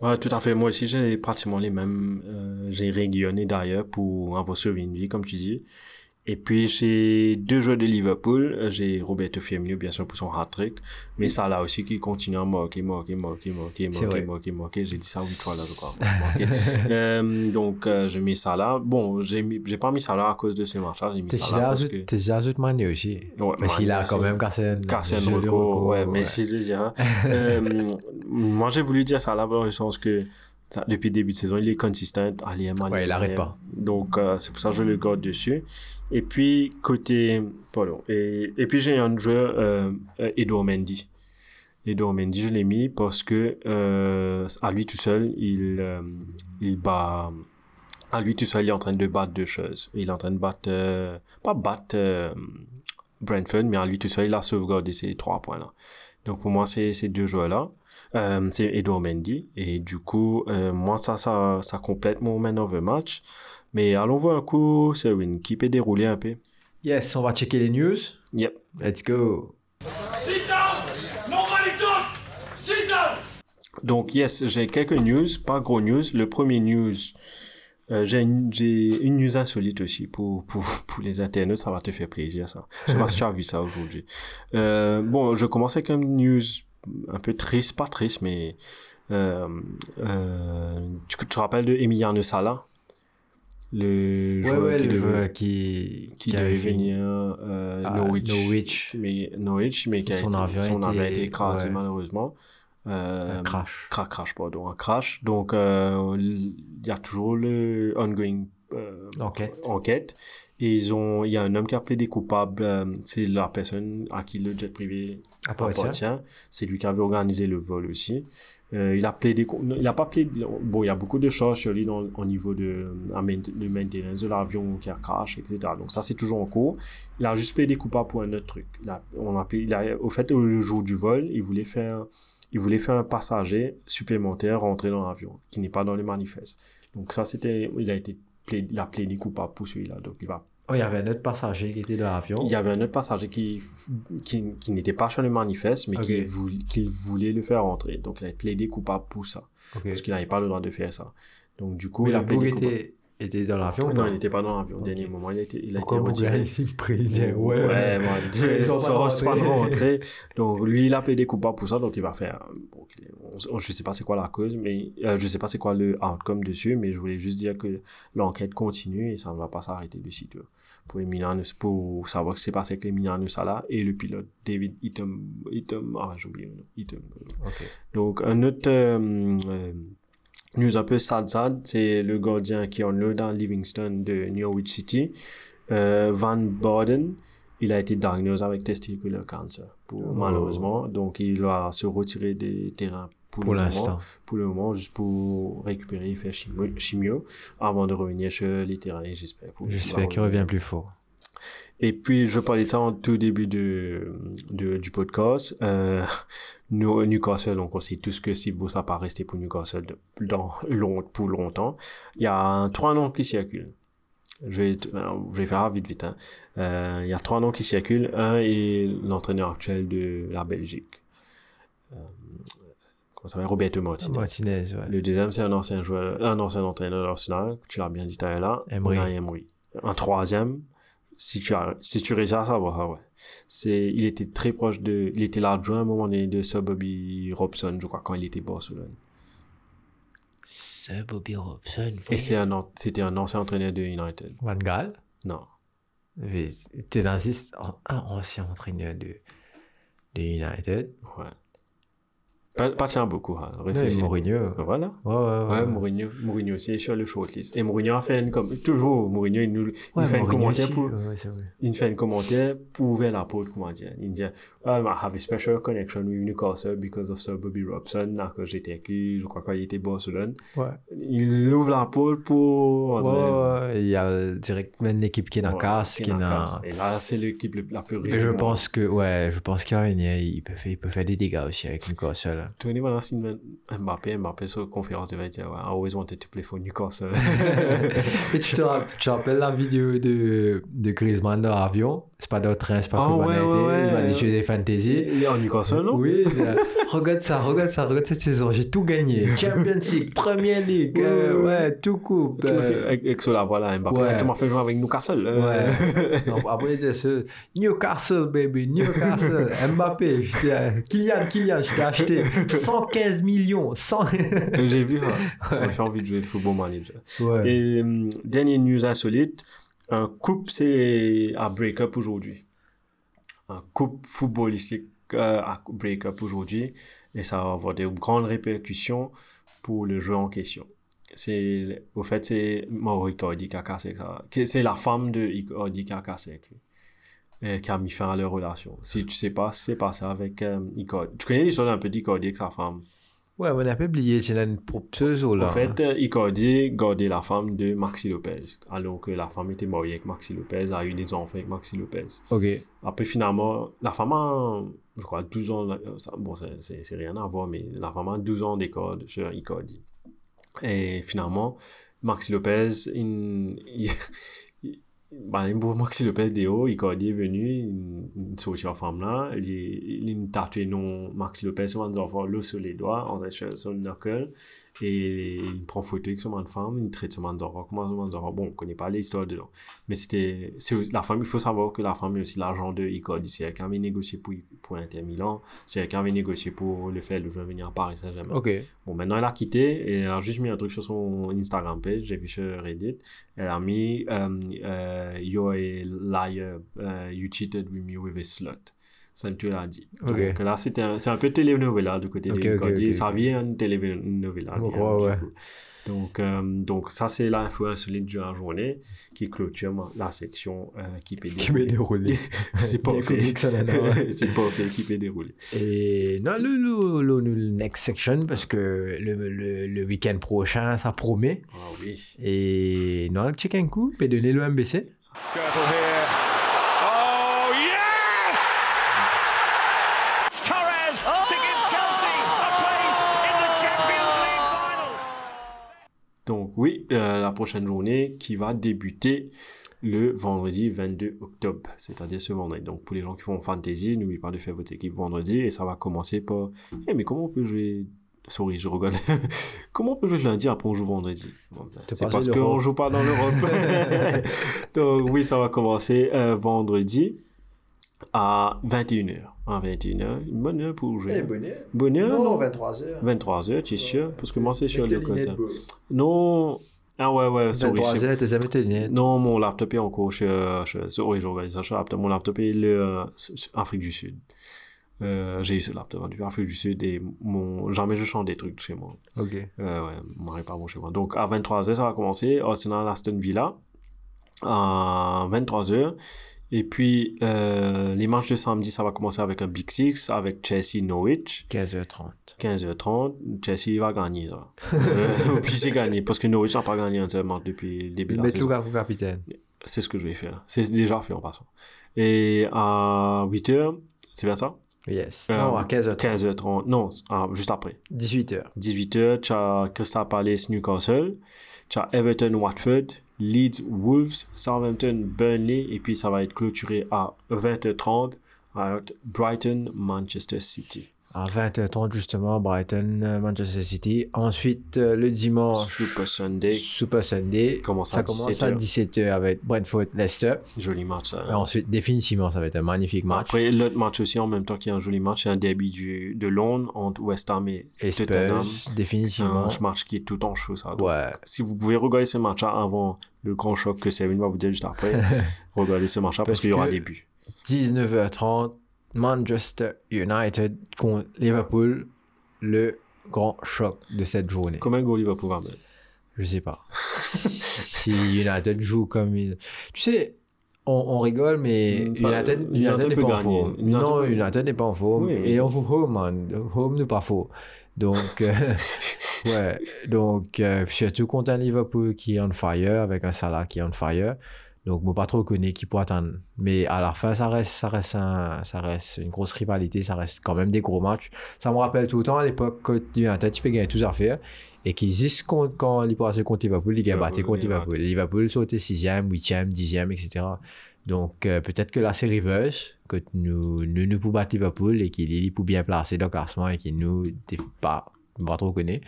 Speaker 2: Ouais, tout à fait. Moi aussi, j'ai pratiquement les mêmes. euh, j'ai rayonné d'ailleurs pour avoir sauvé une vie, comme tu dis. Et puis, j'ai deux joueurs de Liverpool. J'ai Roberto Firmino, bien sûr, pour son hat-trick. Mais ça, là aussi, qui continue à marquer, marquer, marquer, marquer, marquer, marquer, marquer. J'ai dit ça huit fois, là, je crois. [LAUGHS] Euh, donc, euh, j'ai mis ça là. Bon, j'ai mis, j'ai pas mis ça là à cause de ce match-là. J'ai mis
Speaker 1: T'es
Speaker 2: ça là parce que...
Speaker 1: déjà ajoute Mané aussi.
Speaker 2: Ouais,
Speaker 1: Parce qu'il a quand même cassé un,
Speaker 2: Cassé un
Speaker 1: joli
Speaker 2: record, ouais, si je le dirais. [LAUGHS] euh, moi, j'ai voulu dire ça là dans le sens que ça, depuis le début de saison, il est consistant. Allez, man,
Speaker 1: Ouais, il arrête pas.
Speaker 2: Donc, euh, c'est pour ça que je le garde dessus. Et puis, côté. Pardon. Et, et puis, j'ai un joueur, euh, euh, Edouard Mendy. Edouard Mendy, je l'ai mis parce que, euh, à lui tout seul, il, il bat. À lui tout seul, il est en train de battre deux choses. Il est en train de battre. pas battre. Brentford, mais à lui tout seul, il a sauvegardé ces trois points-là. Donc pour moi, c'est ces deux joueurs-là. Euh, c'est Edouard Mendy. Et du coup, euh, moi, ça, ça, ça complète mon man of the match. Mais allons voir un coup, c'est une qui peut dérouler un peu.
Speaker 1: Yes, on va checker les news.
Speaker 2: Yep.
Speaker 1: Let's go.
Speaker 5: Sit down! Nobody talk! Sit down!
Speaker 2: Donc, yes, j'ai quelques news, pas gros news. Le premier news, euh, j'ai une, j'ai une news insolite aussi pour, pour, pour les internautes, ça va te faire plaisir, ça. Je sais pas si tu as vu ça aujourd'hui. Euh, bon, je commence avec une news un peu triste, pas triste, mais, euh, euh, tu tu te rappelles de Emiliano Sala? Le joueur
Speaker 1: ouais,
Speaker 2: qui
Speaker 1: le
Speaker 2: devait-
Speaker 1: joueur qui,
Speaker 2: devait venir euh,
Speaker 1: à
Speaker 2: Norwich.
Speaker 1: Norwich.
Speaker 2: Mais, Norwich, mais qui a
Speaker 1: Son
Speaker 2: été,
Speaker 1: a
Speaker 2: avion a
Speaker 1: été-
Speaker 2: été écrasé
Speaker 1: ouais.
Speaker 2: malheureusement. Euh,
Speaker 1: Un crash.
Speaker 2: Cra- crash, pardon, un crash. Donc, euh, il y a toujours le ongoing
Speaker 1: Enquête.
Speaker 2: enquête. Et ils ont, il y a un homme qui a plaidé coupable. euh, c'est la personne à qui le jet privé
Speaker 1: Appartient.
Speaker 2: appartient. C'est lui qui avait organisé le vol aussi. Euh, il a plaidé, il a pas plaidé, bon, il y a beaucoup de choses sur lui dans, au niveau de, la maintenance de l'avion qui a crash, etc. Donc ça, c'est toujours en cours. Il a juste plaidé coupable pour un autre truc. Il a, on a, il a, au fait, le jour du vol, il voulait faire, il voulait faire un passager supplémentaire rentrer dans l'avion, qui n'est pas dans le manifeste. Donc ça, c'était, il a été plaidé, il a plaidé coupable pour celui-là. Donc il va
Speaker 1: Oh, il y avait un autre passager qui était dans l'avion.
Speaker 2: il y avait un autre passager qui, qui, qui n'était pas sur le manifeste, mais qui, voulait, qui voulait le faire rentrer. Donc, il a plaidé coupable pour ça. Parce qu'il n'avait pas le droit de faire ça. Donc, du coup,
Speaker 1: Mais
Speaker 2: il a plaidé
Speaker 1: bug
Speaker 2: coupable.
Speaker 1: était, était dans l'avion
Speaker 2: Non, il n'était pas dans l'avion. Au dernier moment, il a été, il a été retiré.
Speaker 1: Ouais,
Speaker 2: Ouais, bon,
Speaker 1: Ils sont pas rentrés.
Speaker 2: rentrer. Donc, lui, il a plaidé coupable pour ça, donc il va faire. bon, on- je sais pas c'est quoi la cause, mais euh, je sais pas c'est quoi le outcome dessus, mais je voulais juste dire que l'enquête continue et ça ne va pas s'arrêter de sitôt. Pour, pour savoir ce qui s'est passé avec Emiliano Sala et le pilote David Item. Item ah, j'ai oublié le nom. Item. Donc, un autre euh, euh, news un peu sad sad, c'est le gardien qui est en dans Livingston de Norwich City, euh, Van Borden. Il a été diagnosé avec testicular cancer, pour,
Speaker 1: Oh.
Speaker 2: malheureusement. Donc, il va se retirer des terrains pour,
Speaker 1: Pour
Speaker 2: le
Speaker 1: l'instant.
Speaker 2: moment. Pour le moment, juste pour récupérer et faire chimio, chimio avant de revenir sur les terrains, j'espère.
Speaker 1: J'espère qu'il revient plus fort.
Speaker 2: Et puis, je parlais de ça en tout début de, de- du podcast. Euh, nous, Newcastle, donc on sait tous que Steve Bruce va pas rester pour Newcastle de- dans, long, pour longtemps. Il y a trois noms qui circulent. Je vais, euh, je vais faire vite, vite. hein. Euh, il y a trois noms qui circulent. Un est l'entraîneur actuel de la Belgique. Euh, comment ça s'appelle? Roberto Martinez.
Speaker 1: Martinez, ouais.
Speaker 2: Le deuxième, c'est un ancien joueur, un ancien entraîneur d'Arsenal, tu l'as bien dit tout à l'heure,
Speaker 1: Emery.
Speaker 2: Emery. Un troisième, si tu as, si tu réussis à savoir, ah ouais. C'est, il était très proche de, il était l'adjoint à un moment donné de Sir Bobby Robson, je crois, quand il était Barcelone.
Speaker 1: C'est Bobby Robson.
Speaker 2: Et c'est un, c'était un ancien entraîneur de United.
Speaker 1: Van Gaal?
Speaker 2: Non.
Speaker 1: T'es un un ancien entraîneur de, de United.
Speaker 2: Ouais. Pas, pas beaucoup, hein. Réfléchis.
Speaker 1: Mourinho.
Speaker 2: Voilà.
Speaker 1: Ouais, ouais, ouais.
Speaker 2: Ouais, Mourinho, Mourinho aussi est sur le shortlist. Et Mourinho a fait une, comme, toujours, Mourinho, il nous, il fait un
Speaker 1: Mourinho
Speaker 2: commentaire
Speaker 1: aussi.
Speaker 2: pour, il fait un commentaire pour ouvrir la porte, comment dire. Il dit, um, I have a special connection with Newcastle because of Sir Bobby Robson, là, quand j'étais avec lui, je crois qu'il était Barcelone.
Speaker 1: Ouais.
Speaker 2: Il ouvre la porte pour,
Speaker 1: Ouais, il y a directement une équipe qui est dans casse,
Speaker 2: qui est dans. Et là, c'est l'équipe la plus riche.
Speaker 1: Je pense que, ouais, je pense qu'il il peut faire, il peut faire des dégâts aussi avec Newcastle.
Speaker 2: Tony Van Assen, Mbappé, Mbappé sur conférence de veille, dire, ouais, I always wanted to play for Newcastle. [LAUGHS]
Speaker 1: Et tu te, tu te rappelles la vidéo de, de Griezmann dans l'avion? C'est pas dans le train, c'est pas comme
Speaker 2: ouais, ouais,
Speaker 1: été, il va
Speaker 2: ouais.
Speaker 1: aller jouer des fantasy.
Speaker 2: Il est en Newcastle, non?
Speaker 1: Oui, regarde ça, regarde ça, regarde cette saison, j'ai tout gagné. Champions League, Premier League,
Speaker 2: Ouais,
Speaker 1: euh,
Speaker 2: ouais.
Speaker 1: ouais, tout coupe.
Speaker 2: Tu m'as
Speaker 1: euh,
Speaker 2: fait, avec, avec cela, voilà, Mbappé.
Speaker 1: Ouais.
Speaker 2: Tu m'as fait jouer avec Newcastle. euh.
Speaker 1: Ouais. [LAUGHS] Non, après, c'est ce Newcastle, baby, Newcastle, Mbappé, Kylian, Kylian, je t'ai acheté 115 millions, 100...
Speaker 2: J'ai vu, [LAUGHS] ouais. ça m'a fait envie de jouer football manager.
Speaker 1: Ouais.
Speaker 2: Et hum, dernière news insolite, un couple c'est à break-up aujourd'hui. Un couple footballistique euh, à break-up aujourd'hui et ça va avoir de grandes répercussions pour le jeu en question. C'est, au fait, c'est Mauro Icardi qui a cassé ça. qui- C'est la femme de Icardi qui a cassé avec lui. Et qui a mis fin à leur relation. Si tu sais pas ce qui s'est passé avec euh. Tu connais l'histoire d'un petit Icardi avec sa femme?
Speaker 1: Ouais, on a pas oublié, c'est là une propteuse ou là.
Speaker 2: En fait, euh, Icardi gardait la femme de Maxi Lopez, alors que la femme était mariée avec Maxi Lopez, a eu des enfants avec Maxi Lopez.
Speaker 1: Ok.
Speaker 2: Après, finalement, la femme a, je crois, 12 ans, bon, c'est- rien à voir, mais la femme a 12 ans d'école sur Icardi. Et finalement, Maxi Lopez, il, [LAUGHS] il, il, il pour Maxi Lopez de haut, Icardi est venu, il, il sortit en femme là, il, il, il tatoué non Maxi Lopez sur un enfant l'eau sur les doigts, en sur son knuckle, et il prend photo avec son femme, il traite son enfant, comment son enfant, bon, on connaît pas l'histoire dedans. Mais c'était, c'est la femme, il faut savoir que la femme est aussi l'agent de Icardi, c'est elle qui avait négocié pour, pour Inter Milan, c'est elle qui avait négocié pour le fait de jouer venir à Paris Saint-Germain.
Speaker 1: Ok.
Speaker 2: Bon, maintenant, elle a quitté et elle a juste mis un truc sur son Instagram page, j'ai vu sur Reddit. Elle a mis um, uh, You're a liar, uh, you cheated with me with a slut. Ça, tu l'as dit.
Speaker 1: Ok.
Speaker 2: Donc là, c'était un- c'est un peu télénovela du côté
Speaker 1: Ok,
Speaker 2: de
Speaker 1: ok,
Speaker 2: Icardi.
Speaker 1: ok,
Speaker 2: Ça vient une bien,
Speaker 1: crois,
Speaker 2: du
Speaker 1: ouais.
Speaker 2: Donc, euh, donc ça, c'est l'info insolite de la journée qui clôture la section euh, qui peut
Speaker 1: Qui m'est déroulé. [LAUGHS]
Speaker 2: c'est pas fait. [LAUGHS] c'est pas fait qui peut dérouler.
Speaker 1: Et non, le, le, le, le next section, parce que le, le, le week-end prochain, ça promet.
Speaker 2: Ah oui.
Speaker 1: Et non, check un coup, peut donner le MBC.
Speaker 5: Skirtle here. Oh, yes! It's Torres to give Chelsea a place in the Champions League final.
Speaker 2: Donc oui, euh, la prochaine journée qui va débuter le vendredi 22 octobre, c'est-à-dire ce vendredi. Donc pour les gens qui font fantasy, n'oubliez pas de faire votre équipe vendredi et ça va commencer par Eh mais comment on peut jouer? Sorry, je regarde. [LAUGHS] comment on peut jouer lundi après on joue vendredi? Bon, ben, C'est parce qu'on
Speaker 1: l'Europe.
Speaker 2: joue pas dans l'Europe. [LAUGHS] [LAUGHS] Donc oui, ça va commencer euh, vendredi à 21h. À 21h, une bonne heure pour jouer. Bonne heure non
Speaker 1: 23h.
Speaker 2: 23h, tu es sûr Parce que moi, c'est sur le côté. Non. Ah ouais, ouais, sorry. je sais
Speaker 1: 23h, t'es jamais tes lunettes.
Speaker 2: non, mon laptop est encore chez... oui, je regarde ça. Mon laptop est le, euh, Afrique du Sud. Euh, j'ai eu ce laptop depuis Afrique du Sud et mon... jamais je chante des trucs chez moi.
Speaker 1: Ok.
Speaker 2: Euh, ouais, mon n'est pas bon chez moi. Donc, à 23h, ça va commencer. Arsenal Aston Villa. À 23h. Et puis, euh, les matchs de samedi, ça va commencer avec un Big Six, avec Chelsea Norwich.
Speaker 1: 15h30.
Speaker 2: 15h30, Chelsea va gagner. Là. Euh, obligé [LAUGHS] de gagner, parce que Norwich n'a pas gagné un seul match depuis le début de la saison.
Speaker 1: Lukaku capitaine.
Speaker 2: C'est ce que je vais faire. C'est déjà fait en passant. Et à 8h, c'est bien ça?
Speaker 1: Yes.
Speaker 2: Euh,
Speaker 1: non, à 15h30.
Speaker 2: 15h30, non, ah, juste après.
Speaker 1: 18h.
Speaker 2: 18h, tu as Crystal Palace Newcastle, tu as Everton Watford, Leeds Wolves, Southampton Burnley, et puis ça va être clôturé à 20h30 à Brighton Manchester City.
Speaker 1: À 20h30, justement, Brighton, euh, Manchester City. Ensuite, euh, le dimanche,
Speaker 2: Super Sunday,
Speaker 1: Super Sunday.
Speaker 2: Commence
Speaker 1: ça
Speaker 2: à
Speaker 1: commence
Speaker 2: 17h.
Speaker 1: à 17h avec Brentford, Leicester.
Speaker 2: joli match.
Speaker 1: Et ensuite, définitivement, ça va être un magnifique match.
Speaker 2: Après, l'autre match aussi, en même temps qu'il y a un joli match, c'est un derby du, de Londres entre West Ham et,
Speaker 1: Et
Speaker 2: Tottenham.
Speaker 1: Spurs,
Speaker 2: C'est
Speaker 1: définitivement.
Speaker 2: un match qui est tout en chaud, ça. Donc,
Speaker 1: Ouais.
Speaker 2: Si vous pouvez regarder ce match-là avant le grand choc que Sevin va vous dire juste après, [LAUGHS] regardez ce match-là parce,
Speaker 1: Parce
Speaker 2: qu'il y aura des buts.
Speaker 1: 19h30, Manchester United contre Liverpool. Le grand choc de cette journée.
Speaker 2: Combien de goals il va pouvoir mettre
Speaker 1: Je sais pas. [LAUGHS] si United joue comme il... Tu sais, on, on rigole, mais
Speaker 2: Mm, ça-
Speaker 1: United,
Speaker 2: United
Speaker 1: United n'est pas en forme.
Speaker 2: United
Speaker 1: non, United n'est pas en forme. Et on joue home, man. Home n'est pas faux. Donc, euh, [LAUGHS] ouais. Donc, euh, surtout contre un Liverpool qui est on fire, avec un Salah qui est on fire. Donc, moi, pas trop connais qui peut attendre. Mais à la fin, ça reste, ça reste un, ça reste une grosse rivalité. Ça reste quand même des gros matchs. Ça me rappelle tout le temps à l'époque quand United, tu peux gagner tous affaires. Et qu'ils disent quand, quand ils passaient contre Liverpool, ils gagnent
Speaker 2: Liverpool,
Speaker 1: contre Liverpool. Liverpool sautait 6e, 8e, 10e, etc. Donc, euh, peut-être que là, c'est reverse, que nous, nous, nous pouvons battre Liverpool et qu'il est pour bien placé dans le classement et qu'il nous, pas, pas trop connaît.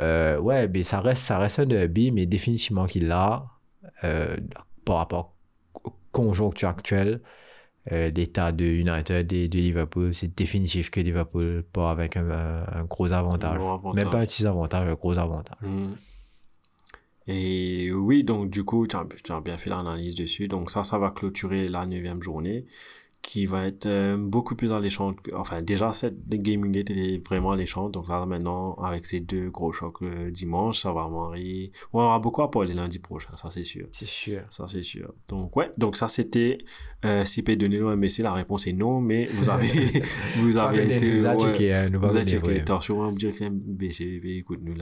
Speaker 1: Euh, ouais, mais ça reste, ça reste un derby, mais définitivement qu'il l'a, euh, par rapport au conjoncture actuelle, euh, l'état de United et de Liverpool, c'est définitif que Liverpool part avec un, gros avantage.
Speaker 2: gros avantage.
Speaker 1: Même pas un petit avantage, un gros avantage.
Speaker 2: Mm. Et oui, donc du coup, tu as, tu as bien fait l'analyse dessus. Donc ça, ça va clôturer la neuvième journée qui va être euh, beaucoup plus alléchante. Enfin, déjà, cette gaming était vraiment alléchante. Donc là, maintenant, avec ces deux gros chocs le dimanche, ça va marier. On aura beaucoup à parler lundi prochain, ça c'est sûr.
Speaker 1: C'est sûr.
Speaker 2: Ça, c'est sûr. Donc, ouais. Donc, ça, c'était euh, nous un message. La réponse est non, mais vous avez, [LAUGHS] [LAUGHS] vous avez été.
Speaker 1: vous avez
Speaker 2: ouais,
Speaker 1: checké, hein, nous
Speaker 2: vous avez mais écoute-nous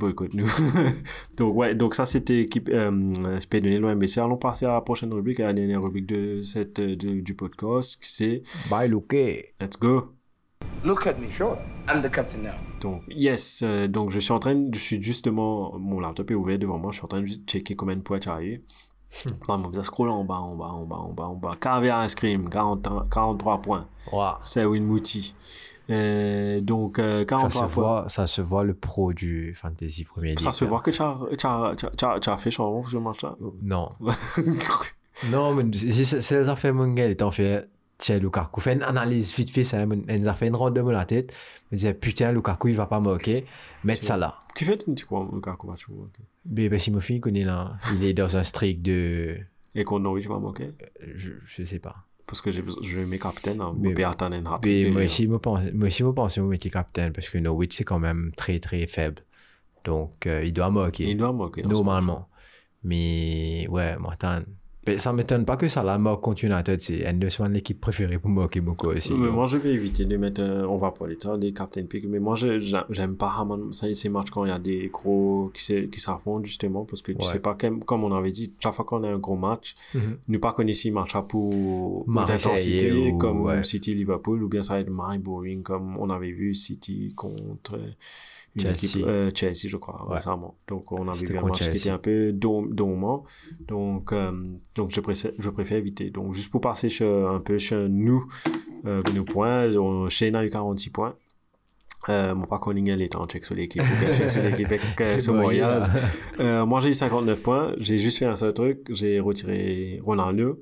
Speaker 2: là. ouais. Boycott-nous. [LAUGHS] donc, ouais. Donc, ça, c'était équipe, euh, SP donner l'OMBC. Allons passer à la prochaine rubrique, à la dernière rubrique de cette, euh, de- du podcast. C'est
Speaker 1: Bye, Luke.
Speaker 2: Let's go.
Speaker 4: Look at me, sure. I'm the captain now.
Speaker 2: Donc, yes, euh, donc je suis en train, de- je suis justement, mon laptop est ouvert devant moi, je suis en train de checker combien de points tu as eu. Bon, bon, ça scroll en bas, en bas, en bas, en bas, en bas. Caviar Ice Cream, 40 43 points.
Speaker 1: Wow.
Speaker 2: C'est Mouti. Euh, donc, euh,
Speaker 1: Ça
Speaker 2: 43
Speaker 1: se, voit, ça se voit le pro du Fantasy Premier.
Speaker 2: Ça se voit que tu as, tu tu tu tu fait changement pour ce match-là.
Speaker 1: Non. [LAUGHS] Non, mais c'est les affaires, mon gars, étant fait. Tiens, Lukaku fait une analyse vite fait, ça, mon- elle nous a fait une ronde dans la tête. Je me disais, putain, Lukaku, il va pas marquer. Mettre ça là.
Speaker 2: Qui fait, tu crois, Lukaku va jouer, ok.
Speaker 1: Mais ben, Simofi, il connaît là. Il est dans un streak de.
Speaker 2: Et contre Norwich, va manquer.
Speaker 1: Je, je sais pas.
Speaker 2: Parce que je mets capitaine, hein,
Speaker 1: Mais- moi aussi, je pense, que vous mettez capitaine parce que Norwich, c'est quand même très, très faible. Donc, euh, il doit marquer.
Speaker 2: Il doit ce
Speaker 1: Normalement. Mais, ouais, Martin. Mais ça m'étonne pas que ça la marque contre United. C'est Anderson, l'équipe préférée pour marquer beaucoup aussi.
Speaker 2: Mais
Speaker 1: donc.
Speaker 2: moi, je vais éviter de mettre, euh, on va parler de ça, des Captain Pick, mais moi, j'aime pas ça, ces matchs quand il y a des gros qui se- qui s'affrontent, justement, parce que tu
Speaker 1: Ouais.
Speaker 2: sais pas, comme, comme on avait dit, chaque fois qu'on a un gros match,
Speaker 1: Mhm.
Speaker 2: ne pas connaître si match à pour d'intensité,
Speaker 1: ou-
Speaker 2: comme
Speaker 1: ouais.
Speaker 2: City-Liverpool, ou bien ça va être mind boring, comme on avait vu City contre une
Speaker 1: Chelsea.
Speaker 2: équipe, euh, Chelsea, je crois,
Speaker 1: Ouais.
Speaker 2: récemment. Donc, on avait vu un match qui était un peu dormant. Donc, euh, donc je préfère, je préfère éviter. Donc, juste pour passer sur- un peu sur nous, euh, nos points, on, Shane a eu 46 points. Euh, mon pas Conningham est en check sur l'équipe, sur l'équipe [LAUGHS] euh, sur Moyaz. Euh, moi, j'ai eu 59 points. J'ai juste fait un seul truc. J'ai retiré Ronaldo.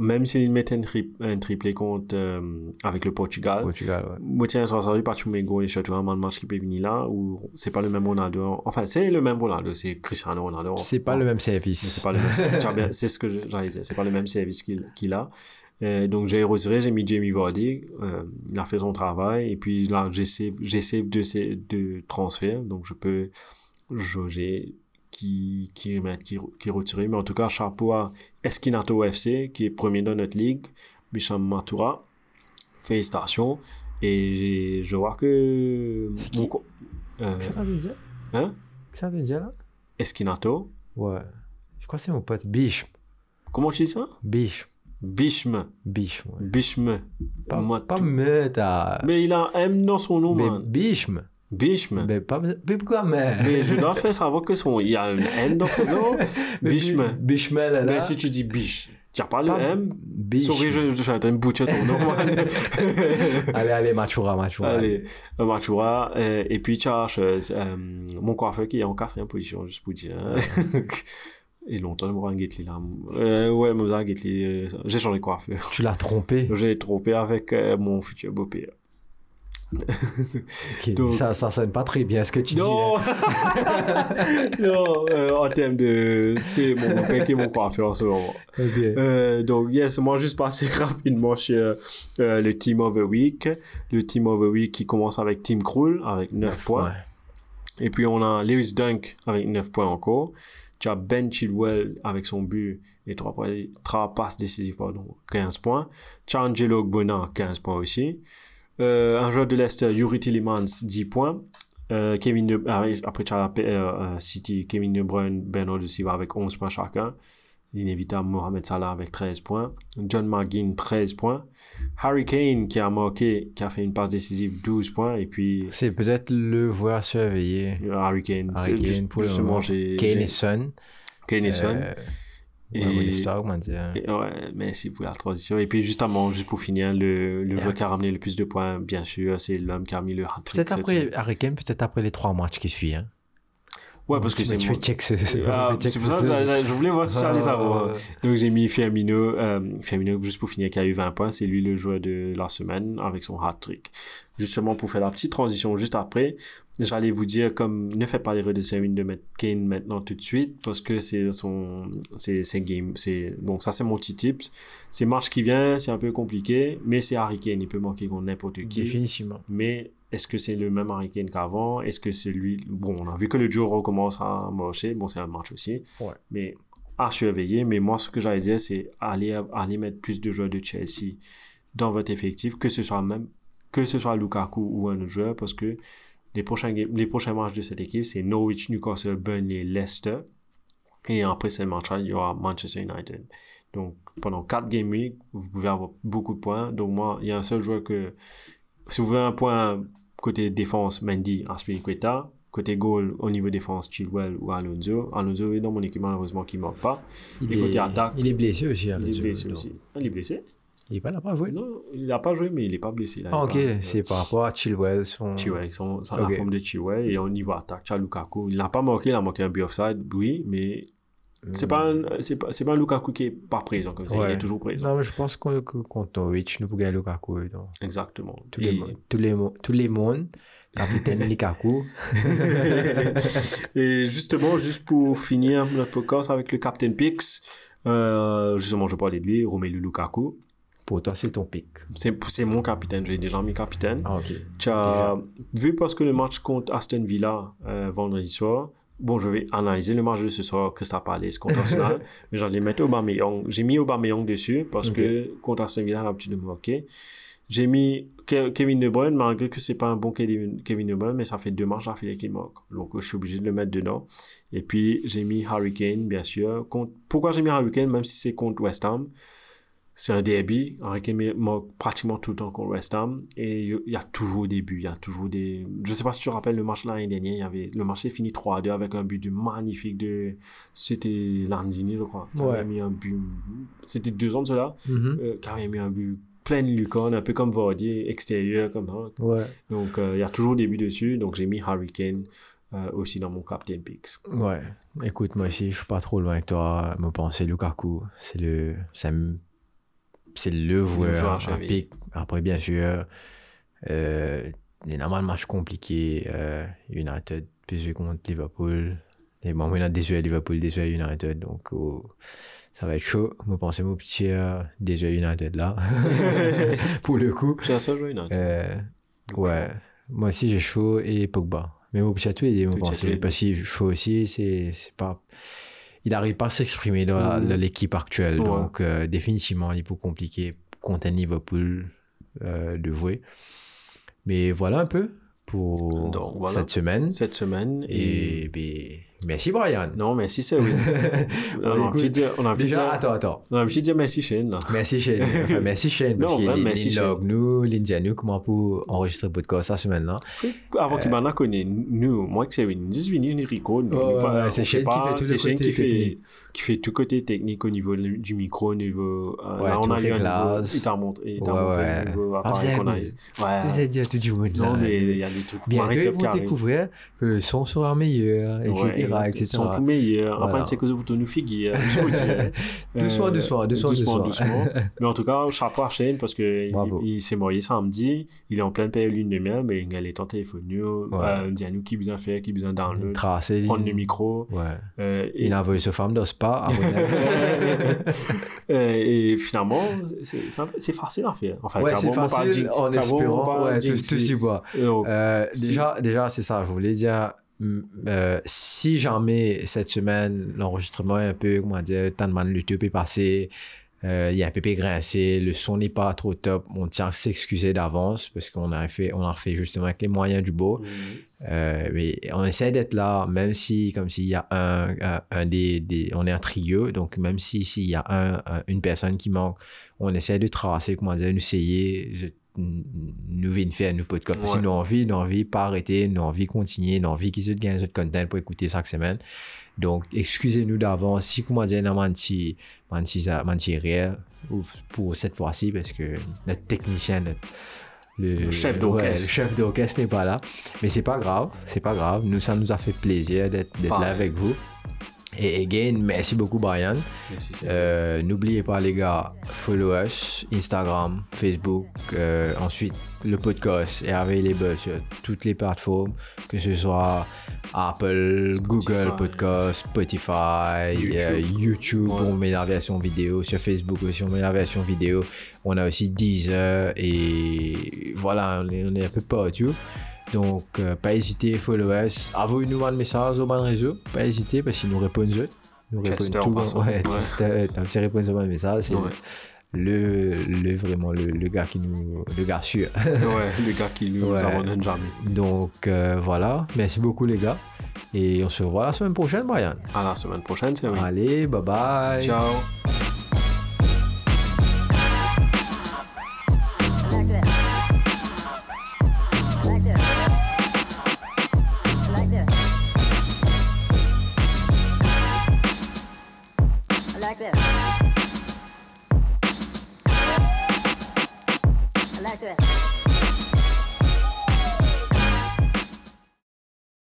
Speaker 2: Même s'il mettait un, tri- un triplé contre, euh, avec le Portugal.
Speaker 1: Portugal, ouais.
Speaker 2: Moi, tiens, ça sorti par Chumego et surtout le match qui peut venir là, où c'est pas le même Ronaldo. Enfin, c'est le même Ronaldo, c'est Cristiano Ronaldo.
Speaker 1: C'est pas le même service.
Speaker 2: c'est pas le même c'est ce que j'allais dire c'est pas le même service qu'il qu'il a Euh, donc j'ai retiré j'ai mis Jamie Vardy euh, il a fait son travail et puis là j'essaie j'essaie de de transferts donc je peux jauger qui qui remettre qui, qui retirer mais en tout cas chapeau à Esquinato FC qui est premier dans notre ligue Bicham Matura félicitations et je vois que
Speaker 1: C'est qui?
Speaker 2: mon co- euh,
Speaker 1: Ça veut dire
Speaker 2: hein?
Speaker 1: Ça veut dire là?
Speaker 2: Esquinato
Speaker 1: Ouais. Je crois que c'est mon pote. Biche.
Speaker 2: comment tu dis ça?
Speaker 1: Biche.
Speaker 2: Bichm
Speaker 1: Biche, ouais.
Speaker 2: Bichm.
Speaker 1: Pas,
Speaker 2: Moi,
Speaker 1: pas
Speaker 2: tout-
Speaker 1: me, t'as.
Speaker 2: Mais il a un M dans son nom,
Speaker 1: Mais
Speaker 2: man.
Speaker 1: Bichm.
Speaker 2: Bichm.
Speaker 1: Mais pas. Mais pourquoi, mais.
Speaker 2: Mais je dois faire savoir que son, il y a un M dans son nom. Bichm.
Speaker 1: Bichmel, là.
Speaker 2: Mais si tu dis biche, tu n'as pas le M.
Speaker 1: Biche.
Speaker 2: Sorry, je, je suis en train de butcher ton nom. [LAUGHS]
Speaker 1: Allez, allez, Machura, Machura.
Speaker 2: Allez, euh, Machura. euh, et puis, as euh, euh, mon coiffeur qui est en quatrième position, juste pour dire. [LAUGHS] Et longtemps, je me Getli là. Euh, ouais, Mozart Getli, euh, j'ai changé de coiffeur.
Speaker 1: Tu l'as trompé.
Speaker 2: J'ai trompé avec euh, mon futur beau-père. Donc-
Speaker 1: Ça, ça sonne pas très bien ce que tu
Speaker 2: Non,
Speaker 1: dis. là. [LAUGHS]
Speaker 2: non euh, en termes de... C'est mon père qui mon coiffeur en ce moment. Euh, donc, yes, moi, juste passer [LAUGHS] rapidement sur euh, le Team of the Week. Le Team of the Week qui commence avec Team Krul avec 9 points.
Speaker 1: Ouais.
Speaker 2: Et puis, on a Lewis Dunk avec 9 points encore. Tu as Ben Chilwell avec son but et 3, passes décisives, pardon, 15 points. Tu as Angelo Gbona, 15 points aussi. Euh, un joueur de Leicester, Yuri Tillemans, 10 points. Euh, Kevin de, ah après, as euh, euh, City, Kevin De Bruyne, Bernardo Silva avec 11 points chacun. L'inévitable Mohamed Salah avec 13 points. John McGinn, 13 points. Harry Kane qui a marqué, qui a fait une passe décisive, 12 points. Et puis,
Speaker 1: C'est peut-être le voir surveiller.
Speaker 2: Harry Kane.
Speaker 1: Harry Kane
Speaker 2: juste-
Speaker 1: pour
Speaker 2: justement.
Speaker 1: Kane et Son.
Speaker 2: Kane et Son. Et-
Speaker 1: ouais, bonne histoire, comment dire.
Speaker 2: Et ouais, merci pour la transition. Et puis, justement, juste pour finir, le, le joueur qui a ramené le plus de points, bien sûr, c'est l'homme qui a mis le hat-trick.
Speaker 1: Peut-être après, peut-être après les trois matchs qui suivent. Hein.
Speaker 2: Ouais, parce que c'est
Speaker 1: tu check ce-
Speaker 2: Ah, c'est pour
Speaker 1: ce-
Speaker 2: ça que je voulais voir si j'allais savoir.
Speaker 1: Ouais, ouais.
Speaker 2: Donc j'ai mis Firmino, euh, Firmino juste pour finir qui a eu 20 points, c'est lui le joueur de la semaine avec son hat-trick. Justement pour faire la petite transition juste après, j'allais vous dire comme ne faites pas l'erreur de de mettre Kane maintenant tout de suite parce que c'est son c'est game c'est donc ça c'est mon petit tips. C'est match qui vient, c'est un peu compliqué, mais c'est Harry Kane, il peut manquer contre n'importe qui.
Speaker 1: Définitivement.
Speaker 2: Mais est-ce que c'est le même Harry Kane qu'avant? Est-ce que c'est lui Bon, on a vu que le duo recommence à marcher. Bon, c'est un match aussi.
Speaker 1: Ouais.
Speaker 2: Mais à surveiller. Mais moi, ce que j'allais dire, c'est aller, aller mettre plus de joueurs de Chelsea dans votre effectif, que ce soit même que ce soit Lukaku ou un autre joueur, parce que les prochains, les prochains matchs de cette équipe, c'est Norwich, Newcastle, Burnley, Leicester. Et après ces matchs-là, il y aura Manchester United. Donc, pendant 4 game week, vous pouvez avoir beaucoup de points. Donc, moi, il y a un seul joueur que, si vous voulez un point côté défense, Mendy, Aspilicueta. Côté goal, au niveau défense, Chilwell ou Alonso. Alonso est dans mon équipe, malheureusement, qui ne marque pas.
Speaker 1: Il
Speaker 2: Et côté
Speaker 1: est,
Speaker 2: attaque,
Speaker 1: il est blessé aussi.
Speaker 2: il
Speaker 1: Alonso,
Speaker 2: est blessé aussi. Ah, il est blessé
Speaker 1: Il est pas là pour jouer.
Speaker 2: Non, il n'a pas joué, mais il n'est pas blessé. Là,
Speaker 1: Ah,
Speaker 2: Il
Speaker 1: ok,
Speaker 2: est pas-
Speaker 1: c'est par rapport à Chilwell. Son...
Speaker 2: Chilwell, son, son-
Speaker 1: Ok.
Speaker 2: la forme de Chilwell. Et au niveau attaque, tu as Lukaku. Il n'a pas marqué, il a marqué un but offside, oui, mais c'est pas, c'est pas, c'est pas un Lukaku qui est pas présent comme ça. Il est toujours présent.
Speaker 1: Non, mais je pense que que contre Norwich, nous pouvons Lukaku. Donc,
Speaker 2: Exactement.
Speaker 1: tous,
Speaker 2: Et-
Speaker 1: les, tous, les, tous les mondes, capitaine [LAUGHS] Lukaku.
Speaker 2: Et justement, juste pour finir notre podcast avec le Captain Pix, euh, justement, je parlais de lui, Romelu Lukaku,
Speaker 1: Pour toi, c'est ton pic.
Speaker 2: C'est c'est mon capitaine, j'ai déjà mis capitaine.
Speaker 1: Ah, ok.
Speaker 2: Tu as vu parce que le match contre Aston Villa euh, vendredi soir, bon, je vais analyser le match de ce soir, Crystal Palace contre Arsenal, mais j'allais mettre Aubameyang. J'ai mis Aubameyang dessus parce que contre Villa, il a l'habitude de me marquer. J'ai mis Ke- Kevin De Bruyne, malgré que c'est pas un bon Kevin De Bruyne, mais ça fait deux matchs d'affilée qu'il marque. Donc, je suis obligé de le mettre dedans. Et puis, j'ai mis Harry Kane, bien sûr. Contre... Pourquoi j'ai mis Harry Kane, même si c'est contre West Ham? C'est un derby. Harry Kane marque pratiquement tout le temps contre West Ham. Et il y a toujours des buts. Il y a toujours des. Je sais pas si tu te rappelles le match l'année dernière. Il y avait... Le match s'est fini 3-2 avec un but de magnifique de. C'était Lanzini, je crois. Qui
Speaker 1: Ouais.
Speaker 2: avait mis un but. C'était deux ans de cela.
Speaker 1: Mhm.
Speaker 2: euh, qui avait mis un but plein de lucarne, un peu comme Vardy, extérieur, comme ça.
Speaker 1: Ouais.
Speaker 2: Donc, euh, il y a toujours des buts dessus. Donc, j'ai mis Harry Kane euh, aussi dans mon Captain Picks.
Speaker 1: Ouais. Écoute, moi aussi, je suis pas trop loin avec toi. Me penser Lukaku, c'est le, ça me- c'est le
Speaker 2: joueur
Speaker 1: joueur
Speaker 2: achevé.
Speaker 1: à pic. Après, bien sûr, euh, il y a normalement match compliqué. Euh, United, PSG contre Liverpool. Et bon, on a déçu à Liverpool, déçu à United. Donc, oh, ça va être chaud. Me penser mon petit euh, déçu à United là. [LAUGHS] Pour le coup.
Speaker 2: J'ai un seul joueur United.
Speaker 1: Euh, ouais. Moi aussi, j'ai chaud et Pogba. Mais au tous les deux,
Speaker 2: Tout
Speaker 1: on
Speaker 2: chat tous les
Speaker 1: pensait.
Speaker 2: deux.
Speaker 1: Parce que chaud aussi, c'est pas. Il n'arrive pas à s'exprimer dans l'équipe actuelle.
Speaker 2: Ouais.
Speaker 1: Donc, euh, définitivement, il est plus compliqué contre un Liverpool euh, de jouer. Mais voilà un peu pour
Speaker 2: Donc, voilà.
Speaker 1: cette semaine.
Speaker 2: Cette semaine. Et.
Speaker 1: Et ben, merci, Brian.
Speaker 2: Non, merci, c'est oui. [LAUGHS] on a
Speaker 1: Écoute,
Speaker 2: dire. On
Speaker 1: Déjà,
Speaker 2: dire-
Speaker 1: attends, attends.
Speaker 2: on a de dire merci, Shane, là.
Speaker 1: Merci Shane. [LAUGHS] Enfin, merci Shane.
Speaker 2: Non, merci, Shane.
Speaker 1: nous, nous, comment pour enregistrer le podcast cette semaine-là.
Speaker 2: Avant qu'il m'en a connu, nous, moi que c'est une 18 ni Rico,
Speaker 1: c'est Shane qui fait tout le
Speaker 2: c'est Shane
Speaker 1: côté
Speaker 2: qui fait,
Speaker 1: technique.
Speaker 2: qui fait tout côté technique au niveau du micro, au niveau, euh, là, on a eu un
Speaker 1: réglage.
Speaker 2: il t'a montré, il t'a montré
Speaker 1: ouais.
Speaker 2: un nouveau appareil
Speaker 1: vous
Speaker 2: qu'on a
Speaker 1: avez-
Speaker 2: eu.
Speaker 1: Tu
Speaker 2: Ouais.
Speaker 1: sais dire tout du monde
Speaker 2: Non,
Speaker 1: là.
Speaker 2: mais il y a des trucs
Speaker 1: Bientôt,
Speaker 2: Marie
Speaker 1: ils
Speaker 2: Top
Speaker 1: vont
Speaker 2: Carré.
Speaker 1: découvrir que le son sera meilleur, etc.
Speaker 2: Ouais,
Speaker 1: etc.
Speaker 2: Ils sont plus meilleurs.
Speaker 1: Voilà.
Speaker 2: Après, c'est que vous vous dis. [LAUGHS]
Speaker 1: Doucement,
Speaker 2: Euh,
Speaker 1: doucement, doucement,
Speaker 2: doucement,
Speaker 1: doucement.
Speaker 2: Mais en tout cas, chapeau à Shane parce que
Speaker 1: Bravo.
Speaker 2: il, il s'est marié samedi. Il est en pleine période lune de mer, mais il est en téléphone. Nous,
Speaker 1: Ouais.
Speaker 2: euh, dit à nous qui besoin faire, qui besoin download,
Speaker 1: Tracer.
Speaker 2: prendre le micro.
Speaker 1: Ouais.
Speaker 2: Euh, et,
Speaker 1: Il a envoyé ce femme de spa. [LAUGHS]
Speaker 2: euh, et finalement, c'est facile à faire. Enfin,
Speaker 1: ouais,
Speaker 2: ça
Speaker 1: c'est
Speaker 2: vaut pas
Speaker 1: facile en espérant. Ouais, tout.
Speaker 2: Euh,
Speaker 1: Euh, déjà, déjà c'est ça. Je voulais dire, euh, si jamais cette semaine, l'enregistrement est un peu, comment dire, tant de man, le tube est passé, euh, il y a un peu grincé, le son n'est pas trop top, on tient à s'excuser d'avance parce qu'on a fait, on a fait justement avec les moyens du beau.
Speaker 2: Mhm.
Speaker 1: Euh, mais on essaie d'être là, même si, comme s'il y a un, un, un des, des- On est un trio, donc même si s'il y a un, un- une personne qui manque, on essaie de tracer, comment dire, nous essayer, je- nous venir faire nos podcasts. Parce que
Speaker 2: Ouais.
Speaker 1: nous envie, nous envie pas arrêter, nous envie continuer, nous envie qu'ils aient gagnent de content pour écouter chaque semaine. Donc, excusez-nous d'avance si, comment dire, non, menti, menti, menti rire ou- pour cette fois-ci, parce que notre technicien, notre- le,
Speaker 2: Le chef
Speaker 1: ouais,
Speaker 2: d'orchestre.
Speaker 1: le chef d'orchestre n'est pas là. Mais c'est pas grave, c'est pas grave. Nous, ça nous a fait plaisir d'être là avec vous. Et again, merci beaucoup, Brian. Euh, N'oubliez pas, les gars, follow us, Instagram, Facebook. euh, ensuite, le podcast est available sur toutes les plateformes, que ce soit Apple, Google Podcast, Spotify,
Speaker 2: YouTube.
Speaker 1: euh, YouTube,
Speaker 2: Ouais.
Speaker 1: on met la version vidéo. Sur Facebook aussi, on met la version vidéo. On a aussi Deezer et voilà, on est, on est un peu partout. Donc, euh, pas hésiter, follow us. Envoyez-nous un message au bon réseau. Pas hésiter parce qu'ils nous répondent. eux. Nous répondent
Speaker 2: en
Speaker 1: tout. Ouais,
Speaker 2: Ouais.
Speaker 1: Chester, t'as un petit réponse au bon message.
Speaker 2: Ouais.
Speaker 1: le, le, vraiment le, le gars qui nous. Le gars sûr.
Speaker 2: ouais, le gars qui nous
Speaker 1: Ouais.
Speaker 2: abandonne jamais.
Speaker 1: Donc, euh, voilà. Merci beaucoup, les gars. Et on se revoit la semaine prochaine, Brian.
Speaker 2: À la semaine prochaine, c'est.
Speaker 1: Allez, bye bye.
Speaker 2: Ciao.